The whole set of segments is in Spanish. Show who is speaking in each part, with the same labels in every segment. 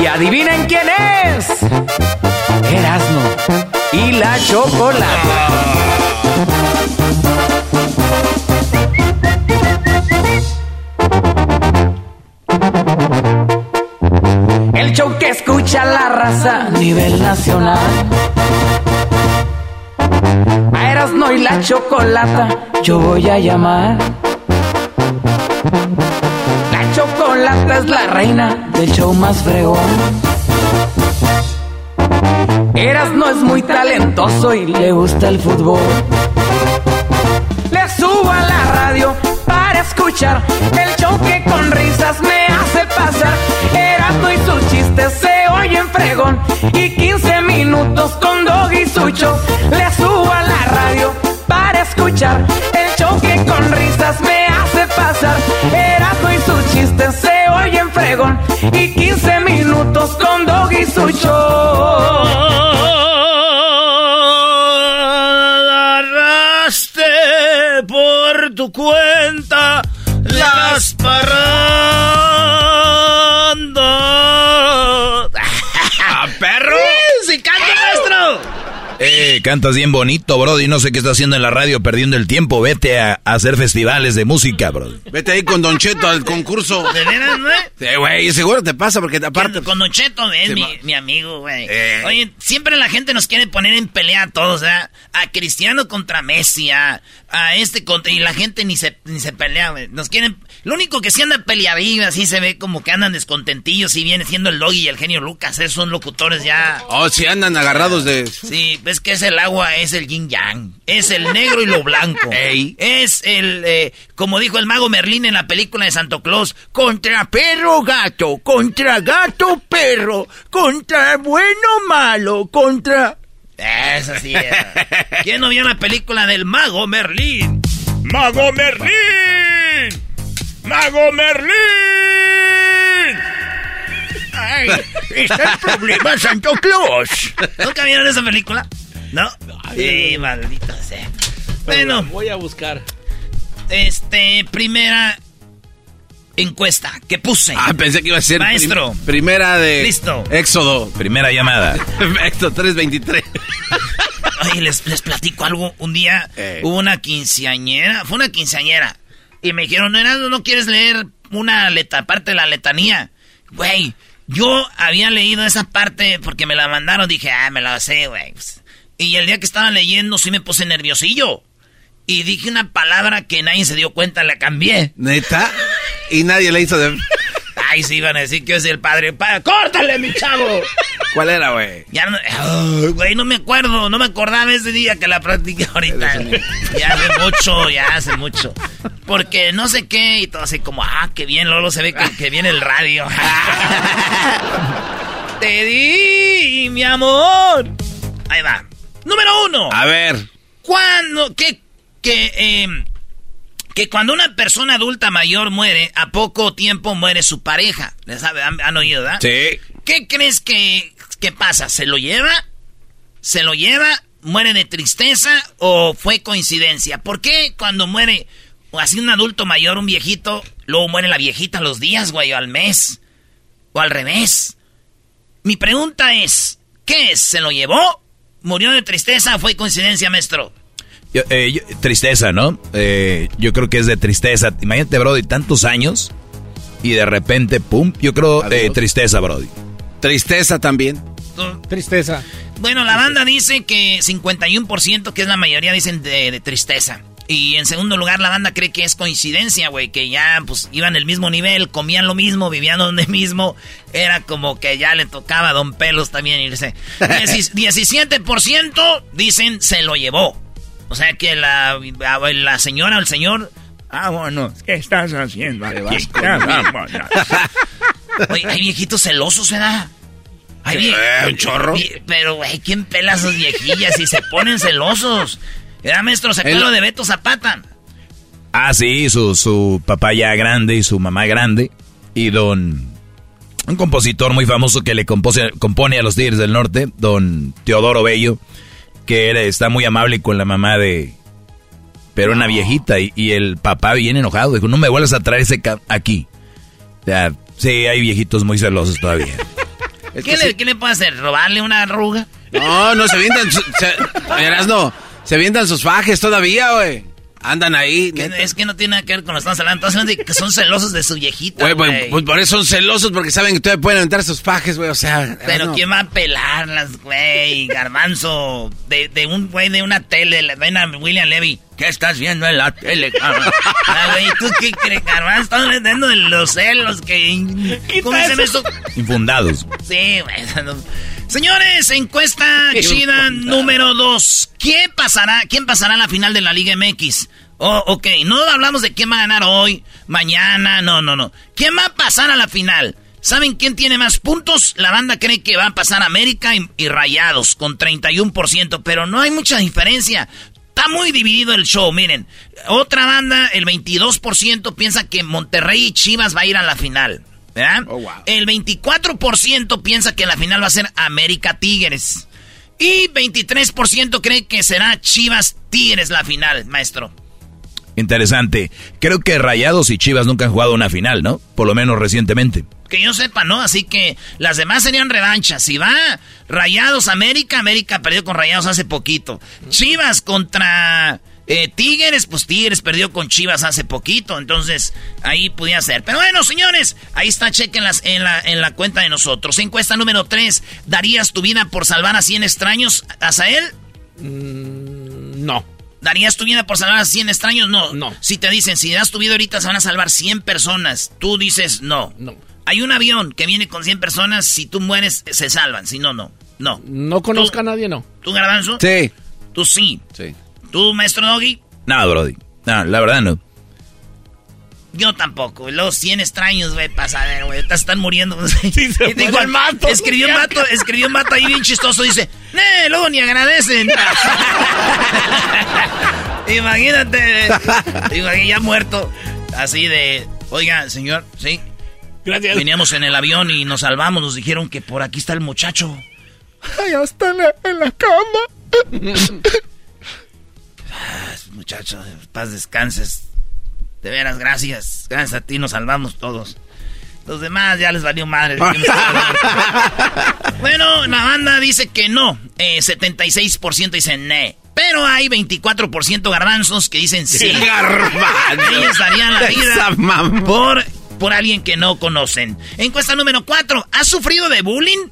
Speaker 1: Y adivinen quién es. Erasmo y la chocolata. El show que escucha la raza a nivel nacional. A Erasmo y la chocolata yo voy a llamar. La chocolata es la reina del show más fregón. Eras no es muy talentoso y le gusta el fútbol. Le subo a la radio para escuchar el show que con risas me hace pasar. Erasmo y sus chistes se oyen fregón y 15 minutos con Dog y su show. Le subo a la radio para escuchar el show que con risas me hace pasar. Erasmo y sus chistes se oyen fregón y 15 minutos con Dog y su show.
Speaker 2: Eh, cantas bien bonito, Brody. No sé qué está haciendo en la radio perdiendo el tiempo. Vete a, a hacer festivales de música, Brody.
Speaker 3: Vete ahí con Don Cheto al concurso.
Speaker 4: ¿De veras, güey?
Speaker 3: Sí, güey, seguro te pasa porque aparte...
Speaker 4: Con Don Cheto, es mi, amigo, güey.
Speaker 3: Eh.
Speaker 4: Oye, siempre la gente nos quiere poner en pelea a todos, ¿verdad? A Cristiano contra Messi, a, a este contra... Y la gente ni se, ni se pelea, güey. Nos quieren... Lo único que sí anda peleadillo, así se ve como que andan descontentillos y viene siendo el Logi y el genio Lucas. Esos son locutores ya...
Speaker 3: Oh, sí andan agarrados de...
Speaker 4: Sí, ves que es el agua, es el yin yang. Es el negro y lo blanco.
Speaker 3: Ey.
Speaker 4: Es el, eh, como dijo el mago Merlín en la película de Santo Claus, contra perro gato, contra gato perro, contra bueno malo, contra... Eso sí era. ¿Quién no vio la película del mago Merlín?
Speaker 5: ¡Mago Merlín! ¡Mago Merlín!
Speaker 4: Ay, está el problema, Santo Claus. ¿Nunca vieron esa película? ¿No? Sí, maldito sea. Bueno,
Speaker 1: voy a buscar.
Speaker 4: este, primera encuesta que puse.
Speaker 3: Ah, pensé que iba a ser... prim-
Speaker 4: Maestro.
Speaker 3: primera de...
Speaker 4: Listo.
Speaker 3: Éxodo.
Speaker 2: Primera llamada.
Speaker 3: Éxodo 323.
Speaker 4: Ay, les, les platico algo. Un día
Speaker 3: Eh.
Speaker 4: hubo una quinceañera, fue una quinceañera. Y me dijeron, Erasmo, ¿no quieres leer una leta, parte de la letanía? Güey, yo había leído esa parte porque me la mandaron. Dije, ah, me la sé, güey. Y el día que estaba leyendo sí me puse nerviosillo. Y dije una palabra que nadie se dio cuenta, la cambié.
Speaker 3: ¿Neta? Y nadie le hizo de...
Speaker 4: Ay, sí, iban a decir que soy el padre. Pa- ¡Córtale, mi chavo!
Speaker 3: ¿Cuál era, güey?
Speaker 4: Ya no, güey, no me acuerdo, no me acordaba ese día que la practiqué ahorita. Ya hace mucho, ya hace mucho. Porque no sé qué, y todo así como, ah, qué bien, Lolo se ve que, que viene el radio. Te di, mi amor. Ahí va. Número uno.
Speaker 3: A ver.
Speaker 4: Cuando, que, que, eh, que cuando una persona adulta mayor muere, a poco tiempo muere su pareja. ¿Les? ¿Han, han oído, verdad?
Speaker 3: Sí.
Speaker 4: ¿Qué crees que, que pasa? ¿Se lo lleva? ¿Se lo lleva? ¿Muere de tristeza o fue coincidencia? ¿Por qué cuando muere así un adulto mayor, un viejito, luego muere la viejita a los días, güey, o al mes? ¿O al revés? Mi pregunta es, ¿qué es? ¿Se lo llevó? ¿Murió de tristeza o fue coincidencia, maestro?
Speaker 2: Yo, eh, yo- tristeza, ¿no? Eh, yo creo que es de tristeza. Imagínate, Brody, tantos años y de repente, pum. Yo creo eh, tristeza, Brody.
Speaker 3: Tristeza también.
Speaker 4: Tú-
Speaker 6: Tristeza.
Speaker 4: Bueno, la banda dice que 51%, que es la mayoría, dicen de, de tristeza. Y en segundo lugar, la banda cree que es coincidencia, güey, que ya pues iban el mismo nivel, comían lo mismo, vivían donde mismo. Era como que ya le tocaba a Don Pelos también irse. Diecis- 17% dicen se lo llevó. O sea que la, la señora o el señor... Ah, bueno, ¿qué estás haciendo? aquí? Ya, vámonos. Oye, hay viejitos celosos, ¿verdad? Hay vie-
Speaker 3: Eh, un chorro.
Speaker 4: Pero, güey, ¿quién pela a sus viejillas y se ponen celosos? Era maestro, se
Speaker 3: El-
Speaker 4: lo de Beto Zapata.
Speaker 2: Ah, sí, su, su papá ya grande y su mamá grande. Y don... Un compositor muy famoso que le compose- compone a los Tigres del Norte, don Teodoro Bello, que era- está muy amable con la mamá de... Pero una viejita y, y el papá bien enojado. Dijo, no me vuelvas a traer ese ca- aquí. O sea, sí, hay viejitos muy celosos todavía.
Speaker 3: Es
Speaker 4: ¿Qué le, qué le puede hacer? ¿Robarle una arruga?
Speaker 3: No, no, se vientan. su- se, verás, no. Se vientan sus fajes todavía, güey. Andan ahí.
Speaker 4: Que- es que no tiene nada que ver con lo que estamos hablando. Estamos hablando de que son celosos de su viejita,
Speaker 3: Güey,
Speaker 4: güey.
Speaker 3: pues, pues por eso son celosos, porque saben que todavía pueden aventar sus fajes, güey. O sea.
Speaker 4: Pero
Speaker 3: no.
Speaker 4: ¿quién va a pelarlas, güey? Garbanzo. De, de un güey de una tele. Le ven a William Levy. ¿Qué estás viendo en la tele, cabrón? Ah, güey, ¿tú qué crees, Garbanzo? Estás metiendo de los celos que... ¿Cómo se eso?
Speaker 2: Infundados.
Speaker 4: Sí, güey. Señores, encuesta chida número dos. ¿Quién pasará, ¿Quién pasará a la final de la Liga MX? Oh, ok, no hablamos de quién va a ganar hoy, mañana, no, no, no. ¿Quién va a pasar a la final? ¿Saben quién tiene más puntos? La banda cree que va a pasar América y, y Rayados con 31%, pero no hay mucha diferencia. Está muy dividido el show, miren. Otra banda, el 22% piensa que Monterrey y Chivas va a ir a la final. ¿Verdad?
Speaker 3: Oh, wow.
Speaker 4: El 24% piensa que la final va a ser América Tigres. Y 23% cree que será Chivas Tigres la final, maestro.
Speaker 2: Interesante. Creo que Rayados y Chivas nunca han jugado una final, ¿no? Por lo menos recientemente.
Speaker 4: Que yo sepa, ¿no? Así que las demás serían revanchas. Si va Rayados América, América perdió con Rayados hace poquito. Chivas contra eh, Tigres, pues Tigres perdió con Chivas hace poquito. Entonces, ahí podía ser. Pero bueno, señores, ahí está, chequenlas en la, en la cuenta de nosotros. Encuesta número 3. ¿Darías tu vida por salvar a 100 extraños? ¿Azael?
Speaker 6: No.
Speaker 4: ¿Darías tu vida por salvar a 100 extraños? No.
Speaker 6: No.
Speaker 4: Si te dicen, si das tu vida ahorita se van a salvar 100 personas, tú dices no.
Speaker 6: No.
Speaker 4: Hay un avión que viene con 100 personas, si tú mueres, se salvan, si no, no. No.
Speaker 6: No conozca a nadie, no.
Speaker 4: ¿Tú, Garbanzo?
Speaker 3: Sí.
Speaker 4: Tú sí.
Speaker 3: Sí.
Speaker 4: ¿Tú, maestro Doggy?
Speaker 2: No, Brody. No, la verdad no.
Speaker 4: Yo tampoco. Los 100 extraños, güey, pasadero, güey. Están muriendo.
Speaker 6: se
Speaker 4: Y te
Speaker 6: muere el mato.
Speaker 4: Escribió un vato, escribió un vato ahí bien chistoso. Dice, ¡Nee, luego ni agradecen! Imagínate. Imagínate, ya muerto. Así de, oiga, señor, sí.
Speaker 6: Gracias.
Speaker 4: Veníamos en el avión y nos salvamos. Nos dijeron que por aquí está el muchacho.
Speaker 6: Allá está en la, en la cama.
Speaker 4: Muchacho, paz descanses. De veras, gracias. Gracias a ti nos salvamos todos. Los demás ya les valió madre. bueno, la banda dice que no. Eh, 76% dicen ne. Pero hay 24% garbanzos que dicen sí.
Speaker 3: Garbanzo.
Speaker 4: Ellos darían la vida por, por alguien que no conocen. Encuesta número 4. ¿Has sufrido de bullying?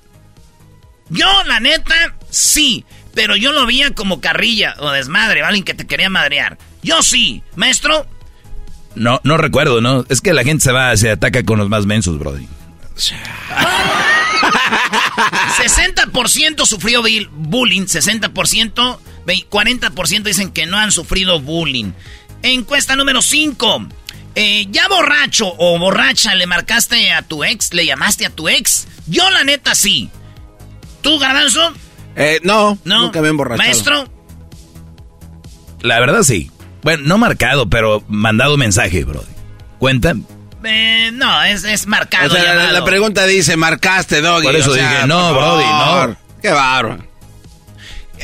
Speaker 4: Yo, la neta, sí. Pero yo lo veía como carrilla o desmadre, alguien que te quería madrear. Yo sí. Maestro,
Speaker 2: No, no recuerdo, ¿no? Es que la gente se va, se ataca con los más mensos, Brody.
Speaker 4: 60% sufrió bullying, 60%, ve- 40% dicen que no han sufrido bullying. Encuesta número 5. ¿Ya borracho o borracha le marcaste a tu ex? ¿Le llamaste a tu ex? Yo la neta sí. ¿Tú, Garbanzo?
Speaker 3: Eh, no,
Speaker 4: No.
Speaker 3: nunca me he emborrachado.
Speaker 4: Maestro,
Speaker 2: La verdad sí. Bueno, no marcado, pero mandado mensaje, Brody. ¿Cuenta?
Speaker 4: Eh, no, es, es marcado.
Speaker 3: O sea, la, pregunta dice, marcaste, Doggy.
Speaker 2: Por eso
Speaker 3: o sea,
Speaker 2: dije, no, Brody, no.
Speaker 3: Qué bárbaro.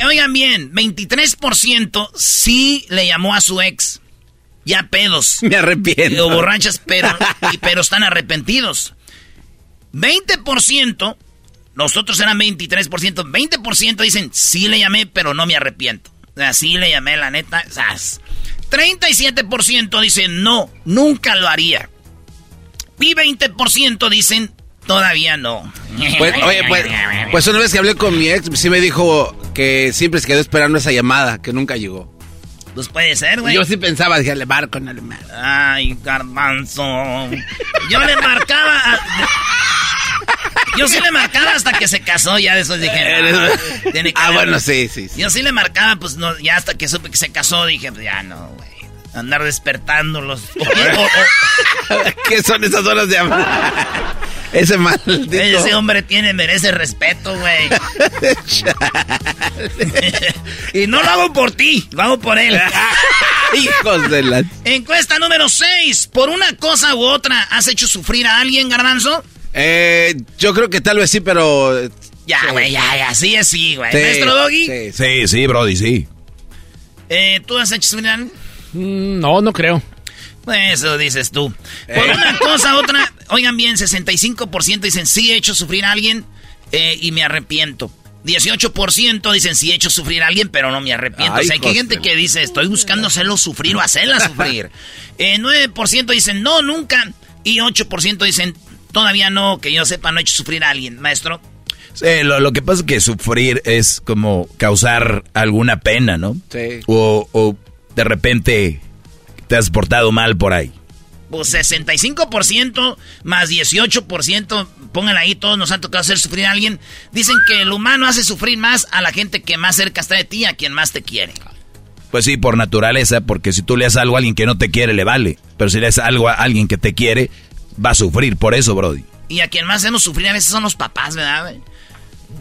Speaker 4: Oigan bien, 23% sí le llamó a su ex. Ya pedos.
Speaker 3: Me arrepiento.
Speaker 4: O borrachas, pero, y- pero están arrepentidos. 20%, nosotros eran 23%, 20% dicen, sí le llamé, pero no me arrepiento. O sea, sí le llamé, la neta. sas. 37% dicen, no, nunca lo haría. Y 20% dicen, todavía no.
Speaker 3: Pues, oye, pues, pues una vez que hablé con mi ex, sí me dijo que siempre se quedó esperando esa llamada, que nunca llegó.
Speaker 4: Pues puede ser, güey.
Speaker 3: Yo sí pensaba, dije, le marco, no le marco.
Speaker 4: Ay, garbanzo. Yo le marcaba. a- Yo sí le marcaba hasta que se casó, ya después dije. no, tiene que
Speaker 3: Ah,
Speaker 4: haber-
Speaker 3: bueno, sí, sí, sí.
Speaker 4: Yo sí le marcaba, pues no, ya hasta que supe que se casó, dije, pues ya no, güey. Andar despertándolos.
Speaker 3: ¿Qué son esas horas de llamada? Ese maldito.
Speaker 4: ese hombre tiene, merece respeto, güey. y no lo hago por ti, lo hago por él.
Speaker 3: Hijos de la...
Speaker 4: Encuesta número 6. Por una cosa u otra, ¿has hecho sufrir a alguien, Garbanzo?
Speaker 3: Eh, yo creo que tal vez sí, pero...
Speaker 4: Ya, güey, ya, ya. Sí es sí, güey.
Speaker 3: Sí,
Speaker 4: Maestro Doggy,
Speaker 3: sí, sí.
Speaker 2: Brody, sí.
Speaker 4: eh, ¿tú has hecho alguien?
Speaker 1: Mm, no, no creo.
Speaker 4: Pues Eso dices tú. Por una cosa otra, oigan bien, 65% dicen sí he hecho sufrir a alguien eh, y me arrepiento. 18% dicen sí he hecho sufrir a alguien, pero no me arrepiento.
Speaker 3: Ay,
Speaker 4: o sea, que hay gente que dice estoy buscando hacerlo sufrir o hacerla sufrir. Eh, 9% dicen no, nunca. Y 8% dicen todavía no, que yo sepa, no he hecho sufrir a alguien, maestro.
Speaker 2: Sí, lo, lo que pasa es que sufrir es como causar alguna pena, ¿no?
Speaker 3: Sí.
Speaker 2: O, o de repente te has portado mal por ahí.
Speaker 4: Pues 65% más 18%, pónganla ahí, todos nos han tocado hacer sufrir a alguien. Dicen que el humano hace sufrir más a la gente que más cerca está de ti, a quien más te quiere.
Speaker 2: Pues sí, por naturaleza, porque si tú le haces algo a alguien que no te quiere, le vale. Pero si le haces algo a alguien que te quiere, va a sufrir. Por eso, Brody.
Speaker 4: Y a quien más hacemos sufrir a veces son los papás, ¿verdad? güey?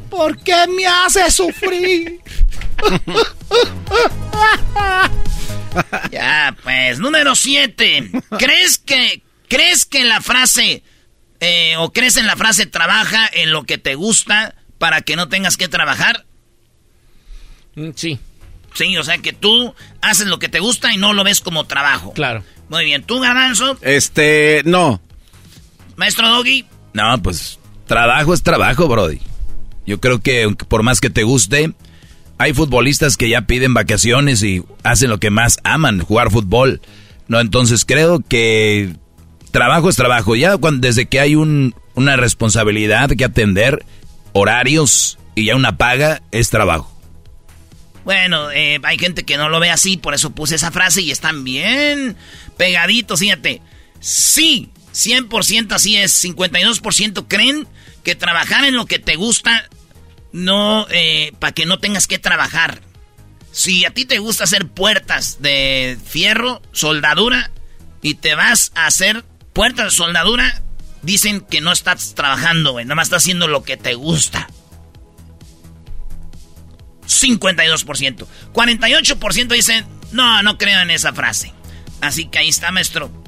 Speaker 6: ¿Por qué me hace sufrir?
Speaker 4: Ya, pues, número 7. ¿Crees que, crees que la frase, eh, o crees en la frase trabaja en lo que te gusta para que no tengas que trabajar?
Speaker 1: Mm, sí,
Speaker 4: Sí, o sea que tú haces lo que te gusta y no lo ves como trabajo.
Speaker 1: claro.
Speaker 4: Muy bien, tú, Garbanzo,
Speaker 3: Este, no.
Speaker 4: Maestro Doggy.
Speaker 2: No, pues trabajo es trabajo, Brody. Yo creo que por más que te guste, hay futbolistas que ya piden vacaciones y hacen lo que más aman, jugar fútbol. No, entonces creo que trabajo es trabajo. Ya cuando, desde que hay un, una responsabilidad que atender, horarios y ya una paga, es trabajo.
Speaker 4: Bueno, eh, hay gente que no lo ve así, por eso puse esa frase y están bien pegaditos, fíjate. Sí, 100% así es. 52% creen que trabajar en lo que te gusta no, eh, para que no tengas que trabajar. Si a ti te gusta hacer puertas de fierro, soldadura, y te vas a hacer puertas de soldadura, dicen que no estás trabajando, güey. Nada más estás haciendo lo que te gusta. 52%. 48% dicen, no, no creo en esa frase. Así que ahí está, maestro.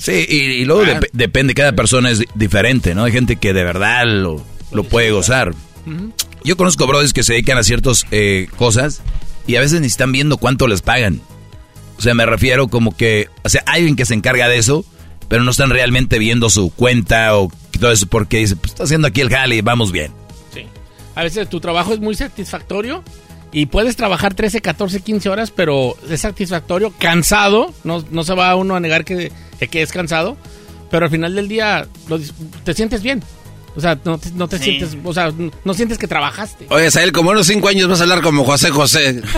Speaker 2: Sí, y, y luego dep- depende, cada persona es di- diferente, ¿no? Hay gente que de verdad lo, lo puede gozar. Yo conozco brothers que se dedican a ciertas eh, cosas y a veces ni están viendo cuánto les pagan. O sea, me refiero como que, o sea, hay alguien que se encarga de eso, pero no están realmente viendo su cuenta o todo eso porque dice, pues está haciendo aquí el jale y vamos bien.
Speaker 1: Sí. A veces tu trabajo es muy satisfactorio y puedes trabajar 13, 14, 15 horas, pero es satisfactorio, cansado, no, no se va uno a negar que, que es cansado, pero al final del día lo te sientes bien. O sea, no te, no te
Speaker 4: Sí.
Speaker 1: sientes, o sea, no sientes que trabajaste.
Speaker 3: Oye, Sael, como unos cinco años vas a hablar como José José.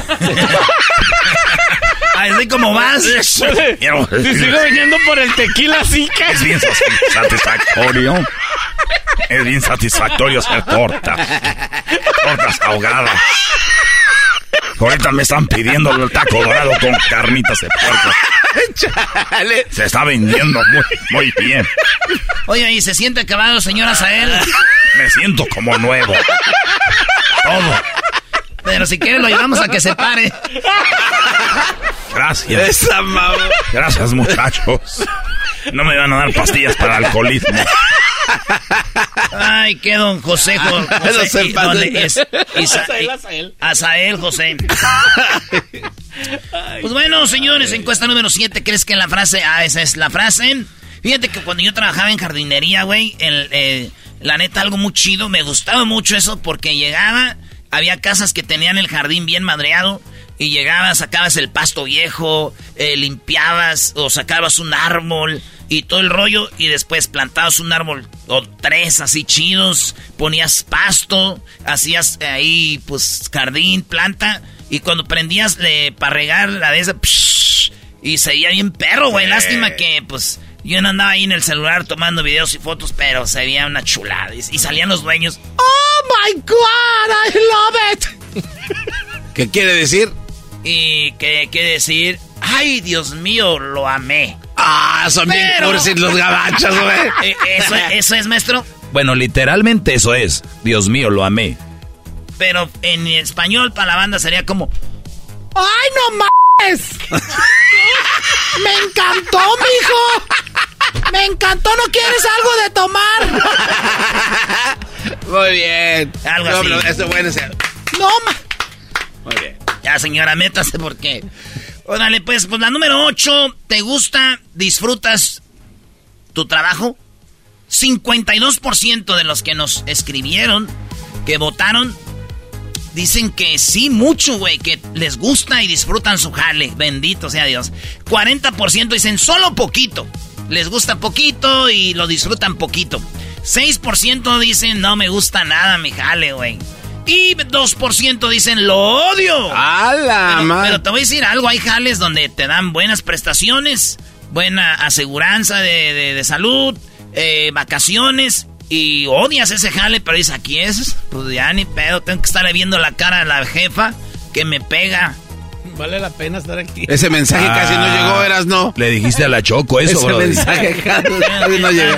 Speaker 4: Así como vas.
Speaker 1: Si sigo viniendo por el tequila así, que
Speaker 5: Es bien satis- satisfactorio. Es bien satisfactorio hacer tortas. Tortas ahogadas. Ahorita me están pidiendo el taco dorado con carnitas de puerco. Se está vendiendo muy, muy bien.
Speaker 4: Oye, ¿y se siente acabado, señora Sael?
Speaker 5: Me siento como nuevo. Todo.
Speaker 4: Pero si quiere lo llevamos a que se pare.
Speaker 5: Gracias.
Speaker 3: Esa mamá.
Speaker 5: Gracias, muchachos. No me van a dar pastillas para alcoholismo.
Speaker 4: Ay, qué don José. José y, ¿dónde es? Azael, Azael. Azael, José. Pues bueno, señores, encuesta número 7. ¿Crees que la frase? Ah, esa es la frase. Fíjate que cuando yo trabajaba en jardinería, güey, eh, la neta, algo muy chido. Me gustaba mucho eso porque llegaba, había casas que tenían el jardín bien madreado. Y llegabas, sacabas el pasto viejo, eh, limpiabas o sacabas un árbol y todo el rollo. Y después plantabas un árbol o tres así chidos, ponías pasto, hacías ahí pues jardín, planta. Y cuando prendías para regar la de esa, y seguía bien perro, güey. Lástima que pues yo no andaba ahí en el celular tomando videos y fotos, pero se veía una chulada. Y, salían los dueños. ¡Oh my God! I love it.
Speaker 3: ¿Qué quiere decir?
Speaker 4: Y qué quiere decir, ay Dios mío, lo amé.
Speaker 3: Ah, son bien cursis los gabachos, güey.
Speaker 4: Eh, ¿Eso, ¿Eso es, maestro?
Speaker 2: Bueno, literalmente eso es. Dios mío, lo amé.
Speaker 4: Pero en español para la banda sería como,
Speaker 6: ¡ay no mames! ¡Me encantó, mijo! ¡Me encantó! ¿No quieres algo de tomar?
Speaker 3: Muy bien.
Speaker 4: Algo así.
Speaker 3: No, eso bueno.
Speaker 6: No, ma.
Speaker 4: Muy bien. Ya, señora, métase porque. Órale, pues, pues la número 8. ¿Te gusta, disfrutas tu trabajo? 52% de los que nos escribieron, que votaron, dicen que sí, mucho, güey, que les gusta y disfrutan su jale. Bendito sea Dios. 40% dicen solo poquito. Les gusta poquito y lo disfrutan poquito. 6% dicen no me gusta nada mi jale, güey. Y 2% dicen lo odio.
Speaker 3: ¡Hala,
Speaker 4: pero, pero te voy a decir algo, hay jales donde te dan buenas prestaciones, buena aseguranza de, salud, eh, vacaciones y odias ese jale, pero dices, aquí es, pues ya ni pedo, tengo que estarle viendo la cara a la jefa que me pega.
Speaker 7: Vale la pena estar aquí.
Speaker 3: Ese mensaje casi no llegó, eras no.
Speaker 2: Le dijiste a la Choco eso,
Speaker 3: Ese mensaje casi no llegó.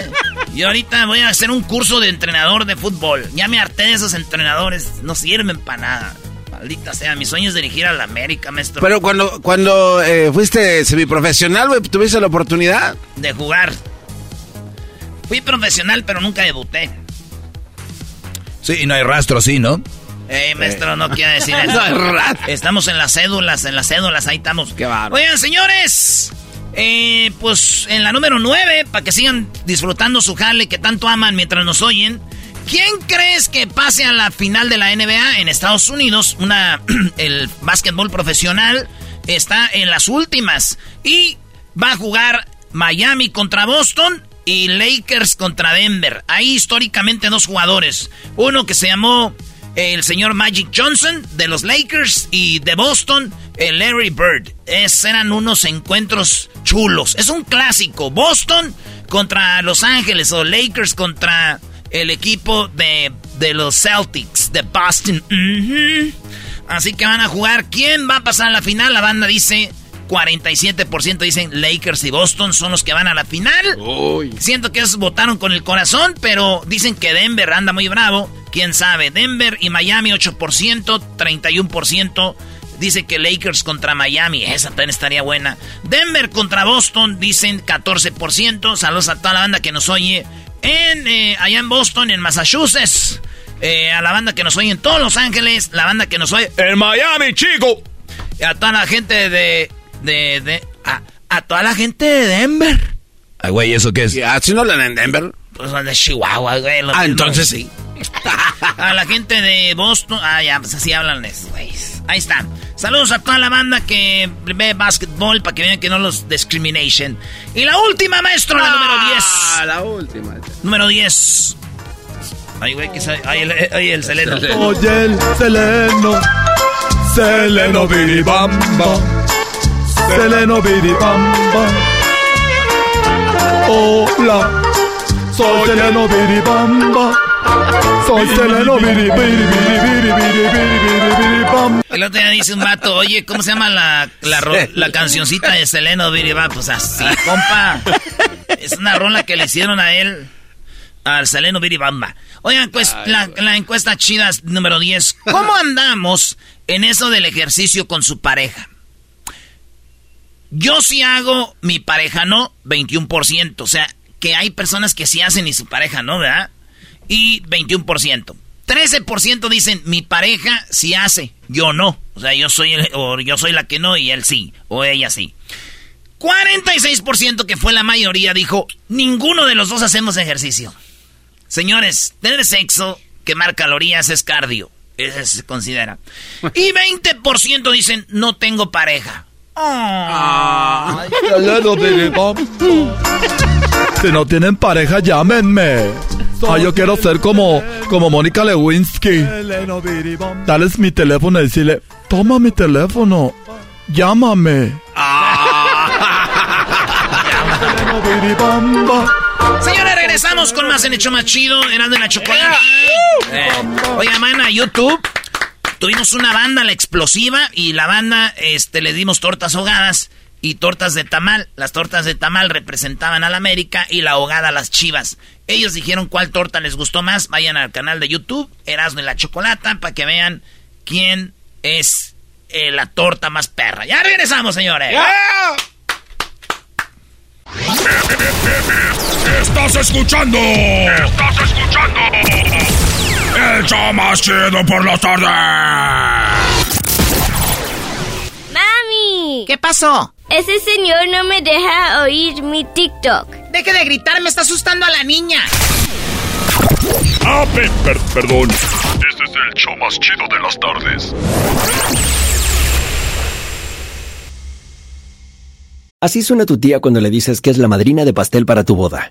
Speaker 4: Yo ahorita voy a hacer un curso de entrenador de fútbol. Ya me harté de esos entrenadores, no sirven para nada. Maldita sea, mi sueño es dirigir a la América, maestro.
Speaker 3: Pero cuando, cuando eh, fuiste semiprofesional, güey, ¿tuviste la oportunidad?
Speaker 4: De jugar. Fui profesional, pero nunca debuté.
Speaker 2: Sí, y no hay rastro, sí, ¿no?
Speaker 4: Eh, maestro, no quiere decir eso. Estamos en las cédulas, en las cédulas, ahí estamos.
Speaker 3: Qué barro.
Speaker 4: Oigan, señores, eh, pues en la número 9, para que sigan disfrutando su jale que tanto aman mientras nos oyen. ¿Quién crees que pase a la final de la NBA en Estados Unidos? Una, el básquetbol profesional está en las últimas y va a jugar Miami contra Boston y Lakers contra Denver. Hay históricamente dos jugadores. Uno que se llamó el señor Magic Johnson de los Lakers y de Boston, el Larry Bird. Es, eran unos encuentros chulos. Es un clásico. Boston contra Los Ángeles o Lakers contra el equipo de, de los Celtics de Boston. Así que van a jugar. ¿Quién va a pasar a la final? La banda dice 47% dicen Lakers y Boston son los que van a la final. Siento que ellos votaron con el corazón, pero dicen que Denver anda muy bravo. ¿Quién sabe? Denver y Miami 8%, 31% dice que Lakers contra Miami. Esa también estaría buena. Denver contra Boston dicen 14%. Saludos a toda la banda que nos oye en, eh, allá en Boston, en Massachusetts. Eh, a la banda que nos oye en todos Los Ángeles. La banda que nos oye en Miami, chico. A toda la gente de de, de a, toda la gente de Denver.
Speaker 2: Ay, güey, ¿eso qué es?
Speaker 3: ¿Así no hablan en Denver?
Speaker 4: Pues son de Chihuahua, güey.
Speaker 3: Ah, entonces sí.
Speaker 4: a la gente de Boston. Ah, ya, pues así hablan eso, güey. Ahí está. Saludos a toda la banda que ve básquetbol para que vean que no los discrimination. Y la última, maestro, la número 10.
Speaker 3: Ah, la última.
Speaker 4: Número 10. Ay, güey, que ay, el, ay, el seleno.
Speaker 6: Oye, el seleno. Seleno biribamba. Seleno Biribamba. Hola, soy Seleno Biribamba. Soy Seleno Biribamba.
Speaker 4: El otro día dice un vato, oye, ¿cómo se llama la, la, la cancioncita de Seleno Biribamba? Pues así, compa. Es una rola que le hicieron a él. Al Seleno Biribamba. Oigan, pues la, la encuesta chida número 10. ¿Cómo andamos en eso del ejercicio con su pareja? Yo sí hago, mi pareja no, 21%. O sea, que hay personas que sí hacen y su pareja no, ¿verdad? Y 21%. 13% dicen, mi pareja sí hace, yo no. O sea, yo soy, o yo soy la que no y él sí, o ella sí. 46% que fue la mayoría dijo, ninguno de los dos hacemos ejercicio. Señores, tener sexo, quemar calorías es cardio. Eso se considera. Y 20% dicen, no tengo pareja.
Speaker 6: Ah. si no tienen pareja, llámenme. Ah, yo quiero ser como, como Mónica Lewinsky. Dales mi teléfono y decirle, toma mi teléfono, llámame.
Speaker 4: Señores, regresamos con más en Hecho Más Chido, eran de la chocolate. Eh, oiga, man, a YouTube tuvimos una banda, la explosiva, y la banda, este, le dimos tortas ahogadas y tortas de tamal. Las tortas de tamal representaban a la América y la ahogada a las chivas. Ellos dijeron cuál torta les gustó más. Vayan al canal de YouTube, Erasmo y la Chocolata, para que vean quién es eh, la torta más perra. Ya regresamos, señores.
Speaker 5: Estás escuchando. Estás escuchando. El show más chido por la tarde.
Speaker 8: ¡Mami!
Speaker 9: ¿Qué pasó?
Speaker 8: Ese señor no me deja oír mi TikTok.
Speaker 9: Deje de gritar, me está asustando a la niña.
Speaker 5: Ah, perdón. Este es el show más chido de las tardes.
Speaker 10: Así suena tu tía cuando le dices que es la madrina de pastel para tu boda.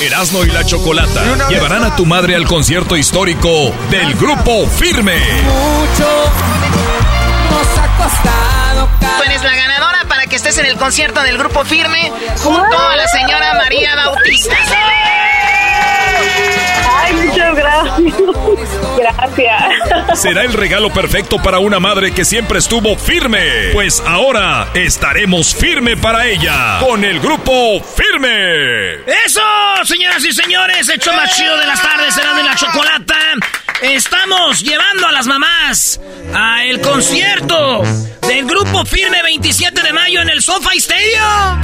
Speaker 5: Erasmo y la Chocolata llevarán a tu madre al concierto histórico del Grupo Firme.
Speaker 1: Mucho nos ha costado.
Speaker 9: Tú eres la ganadora para que estés en el concierto del Grupo Firme junto a la señora María Bautista.
Speaker 11: Ay, muchas gracias. Gracias.
Speaker 5: Será el regalo perfecto para una madre que siempre estuvo firme. Pues ahora estaremos firme para ella con el grupo Firme.
Speaker 4: ¡Eso, señoras y señores! Hecho más chido de las tardes, será de la chocolata. Estamos llevando a las mamás a el concierto del grupo Firme 27 de mayo en el SoFi Stadium.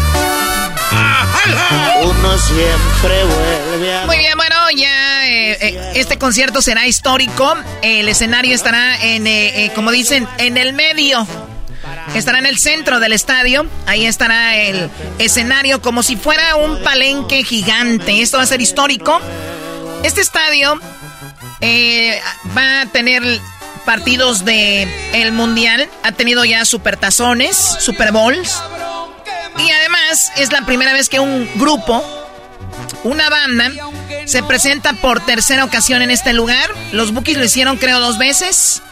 Speaker 12: Uno siempre vuelve a...
Speaker 9: Muy bien, bueno, ya eh, eh, este concierto será histórico. El escenario estará en, eh, como dicen, en el medio. Estará en el centro del estadio. Ahí estará el escenario como si fuera un palenque gigante. Esto va a ser histórico. Este estadio va a tener partidos de el mundial. Ha tenido ya supertazones, Super Bowls. Y además es la primera vez que un grupo, una banda, se presenta por tercera ocasión en este lugar. Los Bookies lo hicieron creo dos veces.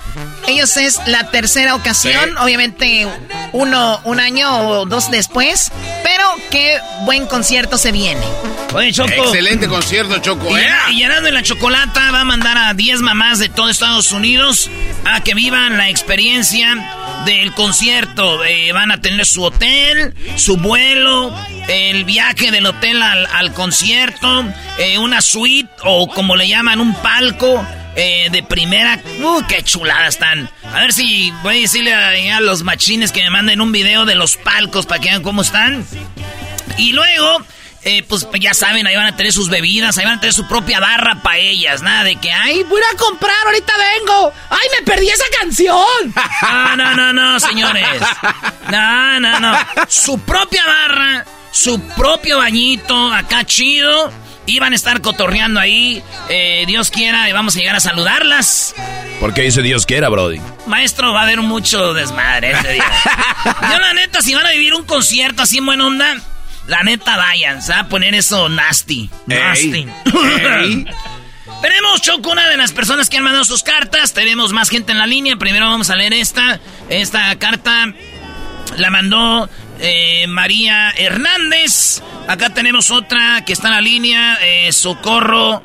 Speaker 9: Ellos es la tercera ocasión, obviamente uno un año o dos después, pero qué buen concierto se viene.
Speaker 4: Oye, Choco.
Speaker 3: Excelente concierto, Choco.
Speaker 4: Y,
Speaker 3: ¿eh?
Speaker 4: y Llenando en la Chocolata va a mandar a 10 mamás de todo Estados Unidos a que vivan la experiencia del concierto. Eh, van a tener su hotel, su vuelo, el viaje del hotel al, al concierto, eh, una suite o como le llaman, un palco. eh, de primera. ¡Uh, qué chulada están! A ver si voy a decirle a los machines que me manden un video de los palcos para que vean cómo están. Y luego eh, pues ya saben, ahí van a tener sus bebidas, ahí van a tener su propia barra para ellas. Nada de que, ay, voy a comprar, ahorita vengo. Ay, me perdí esa canción. No, no, no, no, señores. No, no, no. Su propia barra, su propio bañito, acá chido. Iban a estar cotorreando ahí. Eh, Dios quiera, y vamos a llegar a saludarlas.
Speaker 2: ¿Por qué dice Dios quiera, Brody?
Speaker 4: Maestro, va a haber mucho desmadre ese día. Yo, la neta, si van a vivir un concierto así en buena onda la neta, vayan, se va a poner eso nasty. Nasty. Tenemos, Choco, una de las personas que han mandado sus cartas. Tenemos más gente en la línea. Primero vamos a leer esta. Esta carta la mandó eh, María Hernández. Acá tenemos otra que está en la línea. Eh, Socorro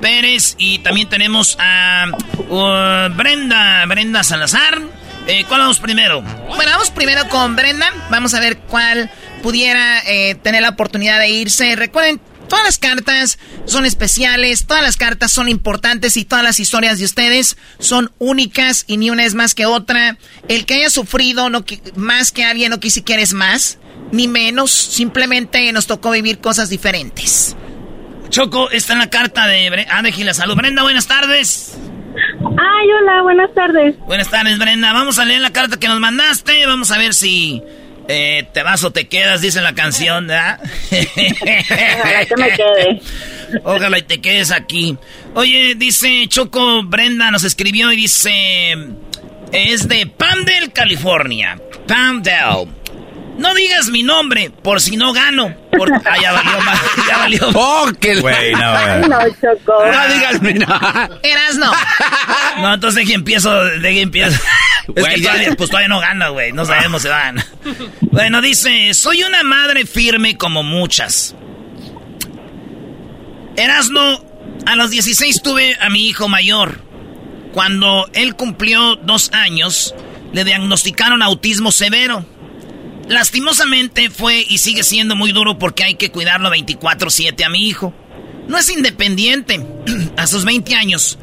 Speaker 4: Pérez. Y también tenemos a uh, Brenda, Brenda Salazar. Eh, ¿Cuál vamos primero?
Speaker 9: Bueno, vamos primero con Brenda. Vamos a ver cuál pudiera eh, tener la oportunidad de irse. Recuerden, todas las cartas son especiales, todas las cartas son importantes y todas las historias de ustedes son únicas y ni una es más que otra. El que haya sufrido no, más que alguien no quise que más, ni menos, simplemente nos tocó vivir cosas diferentes.
Speaker 4: Choco, está en la carta de, Bre ah, de Salud. Brenda, buenas tardes.
Speaker 11: Ay, hola, buenas tardes.
Speaker 4: Buenas tardes, Brenda. Vamos a leer la carta que nos mandaste. Vamos a ver si eh, te vas o te quedas, dice la canción, ¿verdad?
Speaker 11: Ojalá que me quede.
Speaker 4: Ojalá y te quedes aquí. Oye, dice Choco Brenda, nos escribió y dice... Es de Pandel, California. Pandel. No digas mi nombre, por si no gano. Por... Ah, ya valió más. Ya valió
Speaker 3: Oh, qué
Speaker 2: Güey, no,
Speaker 11: no, Choco.
Speaker 3: No digas mi nombre.
Speaker 9: Eras no.
Speaker 4: No, entonces de que empiezo, de que empiezo. Es que todavía, pues todavía no gana, güey. No sabemos si van. Bueno, dice, soy una madre firme como muchas. Erasno, a los 16 tuve a mi hijo mayor. Cuando él cumplió dos años, le diagnosticaron autismo severo. Lastimosamente fue y sigue siendo muy duro porque hay que cuidarlo 24/7 a mi hijo. No es independiente a sus 20 años.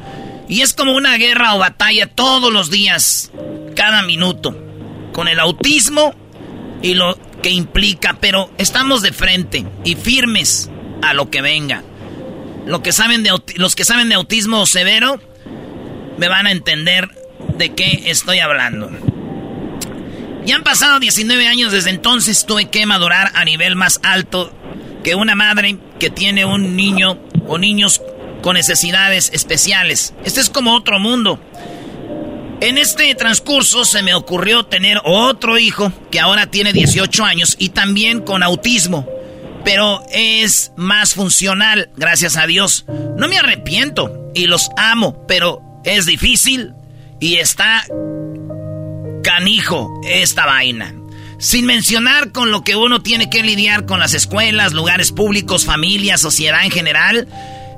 Speaker 4: Y es como una guerra o batalla todos los días, cada minuto, con el autismo y lo que implica, pero estamos de frente y firmes a lo que venga. Lo que saben de, los que saben de autismo severo me van a entender de qué estoy hablando. Ya han pasado 19 años desde entonces, tuve que madurar a nivel más alto que una madre que tiene un niño o niños con necesidades especiales. Este es como otro mundo. En este transcurso se me ocurrió tener otro hijo que ahora tiene 18 años y también con autismo, pero es más funcional, gracias a Dios. No me arrepiento y los amo, pero es difícil y está canijo esta vaina. Sin mencionar con lo que uno tiene que lidiar con las escuelas, lugares públicos, familia, sociedad en general.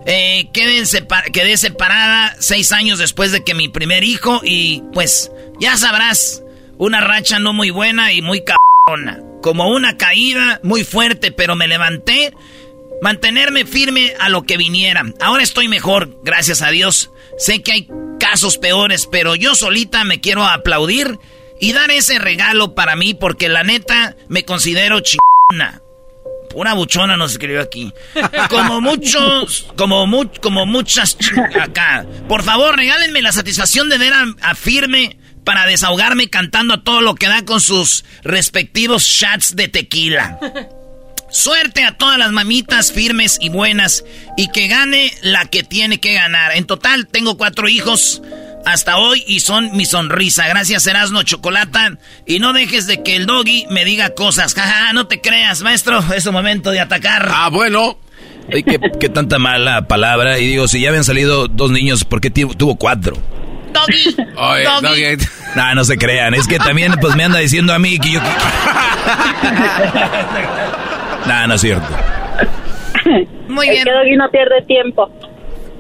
Speaker 4: Eh, quedé separada seis años después de que mi primer hijo y pues ya sabrás, una racha no muy buena y muy cabrona. Como una caída muy fuerte, pero me levanté. Mantenerme firme a lo que viniera. Ahora estoy mejor, gracias a Dios. Sé que hay casos peores, pero yo solita me quiero aplaudir y dar ese regalo para mí porque la neta me considero chingona. Una buchona nos escribió aquí. Como muchos, como, como muchas acá. Por favor, regálenme la satisfacción de ver a, Firme para desahogarme cantando a todo lo que da con sus respectivos shots de tequila. Suerte a todas las mamitas firmes y buenas y que gane la que tiene que ganar. En total tengo cuatro hijos hasta hoy y son mi sonrisa. Gracias, Erasno Chocolata. Y no dejes de que el doggy me diga cosas. Jaja, no te creas, maestro. Es el momento de atacar.
Speaker 3: Ah, bueno.
Speaker 2: Ay, qué, tanta mala palabra. Y digo, si ya habían salido dos niños, ¿por qué tuvo cuatro?
Speaker 9: Doggy.
Speaker 2: doggy. No, no se crean. Es que también pues me anda diciendo a mí que yo... no, no es cierto.
Speaker 9: Muy bien.
Speaker 11: Es que Doggy no pierde tiempo.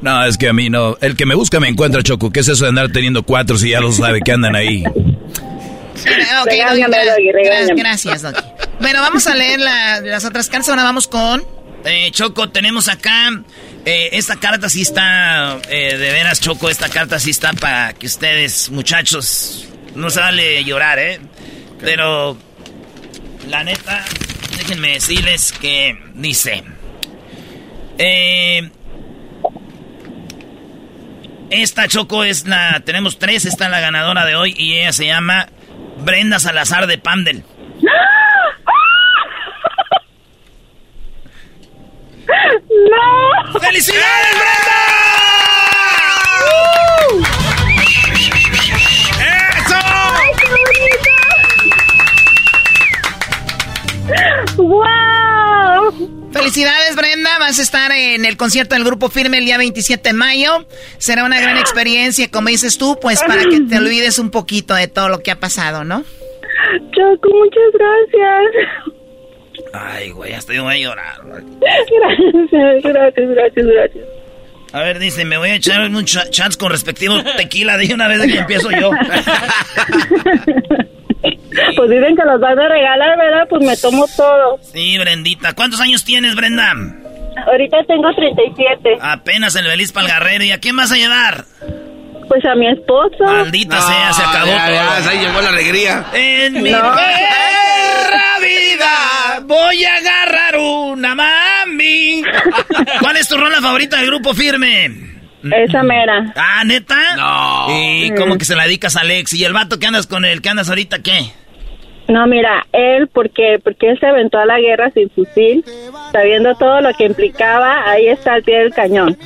Speaker 2: No, es que a mí no. El que me busca me encuentra, Choco. ¿Qué es eso de andar teniendo cuatro si ya lo sabe que andan ahí?
Speaker 9: gracias, Bueno, vamos a leer las otras cartas. Ahora vamos con
Speaker 4: Eh, Choco, tenemos acá. eh, esta carta sí está. eh, de veras, Choco, esta carta sí está para que ustedes, muchachos. No se vale llorar, ¿eh? Pero. La neta, déjenme decirles que dice. Eh. Esta Choco es la. Tenemos tres, esta es la ganadora de hoy y ella se llama Brenda Salazar de Pandel.
Speaker 11: ¡No!
Speaker 4: ¡Felicidades, Brenda!
Speaker 11: ¡Wow!
Speaker 9: Felicidades, Brenda. Vas a estar en el concierto del Grupo Firme el día 27 de mayo. Será una gran experiencia, como dices tú, pues para que te olvides un poquito de todo lo que ha pasado, ¿no?
Speaker 11: Choco, muchas gracias.
Speaker 4: Ay, güey, hasta yo voy a llorar.
Speaker 11: Gracias, gracias, gracias, gracias.
Speaker 4: A ver, dice, me voy a echar un cha- chats con respectivo tequila de una vez que empiezo yo.
Speaker 11: Pues dicen que los van a regalar, ¿verdad? Pues me tomo todo.
Speaker 4: Sí, Brendita. ¿Cuántos años tienes, Brenda?
Speaker 11: Ahorita tengo 37.
Speaker 4: Apenas el feliz palgarrero. ¿Y a quién vas a llevar?
Speaker 11: Pues a mi esposo.
Speaker 4: Maldita sea, se acabó
Speaker 3: ya, ya,
Speaker 4: todo.
Speaker 3: ahí llegó la alegría.
Speaker 4: En mi perra vida voy a agarrar una mami. ¿Cuál es tu rola favorita del grupo firme?
Speaker 11: Esa mera.
Speaker 4: Ah, ¿neta?
Speaker 3: No.
Speaker 4: ¿Y cómo que se la dedicas a Alex? ¿Y el vato que andas con el que andas ahorita qué?
Speaker 11: No, mira, él, porque porque él se aventó a la guerra sin fusil, sabiendo todo lo que implicaba, ahí está al pie del cañón.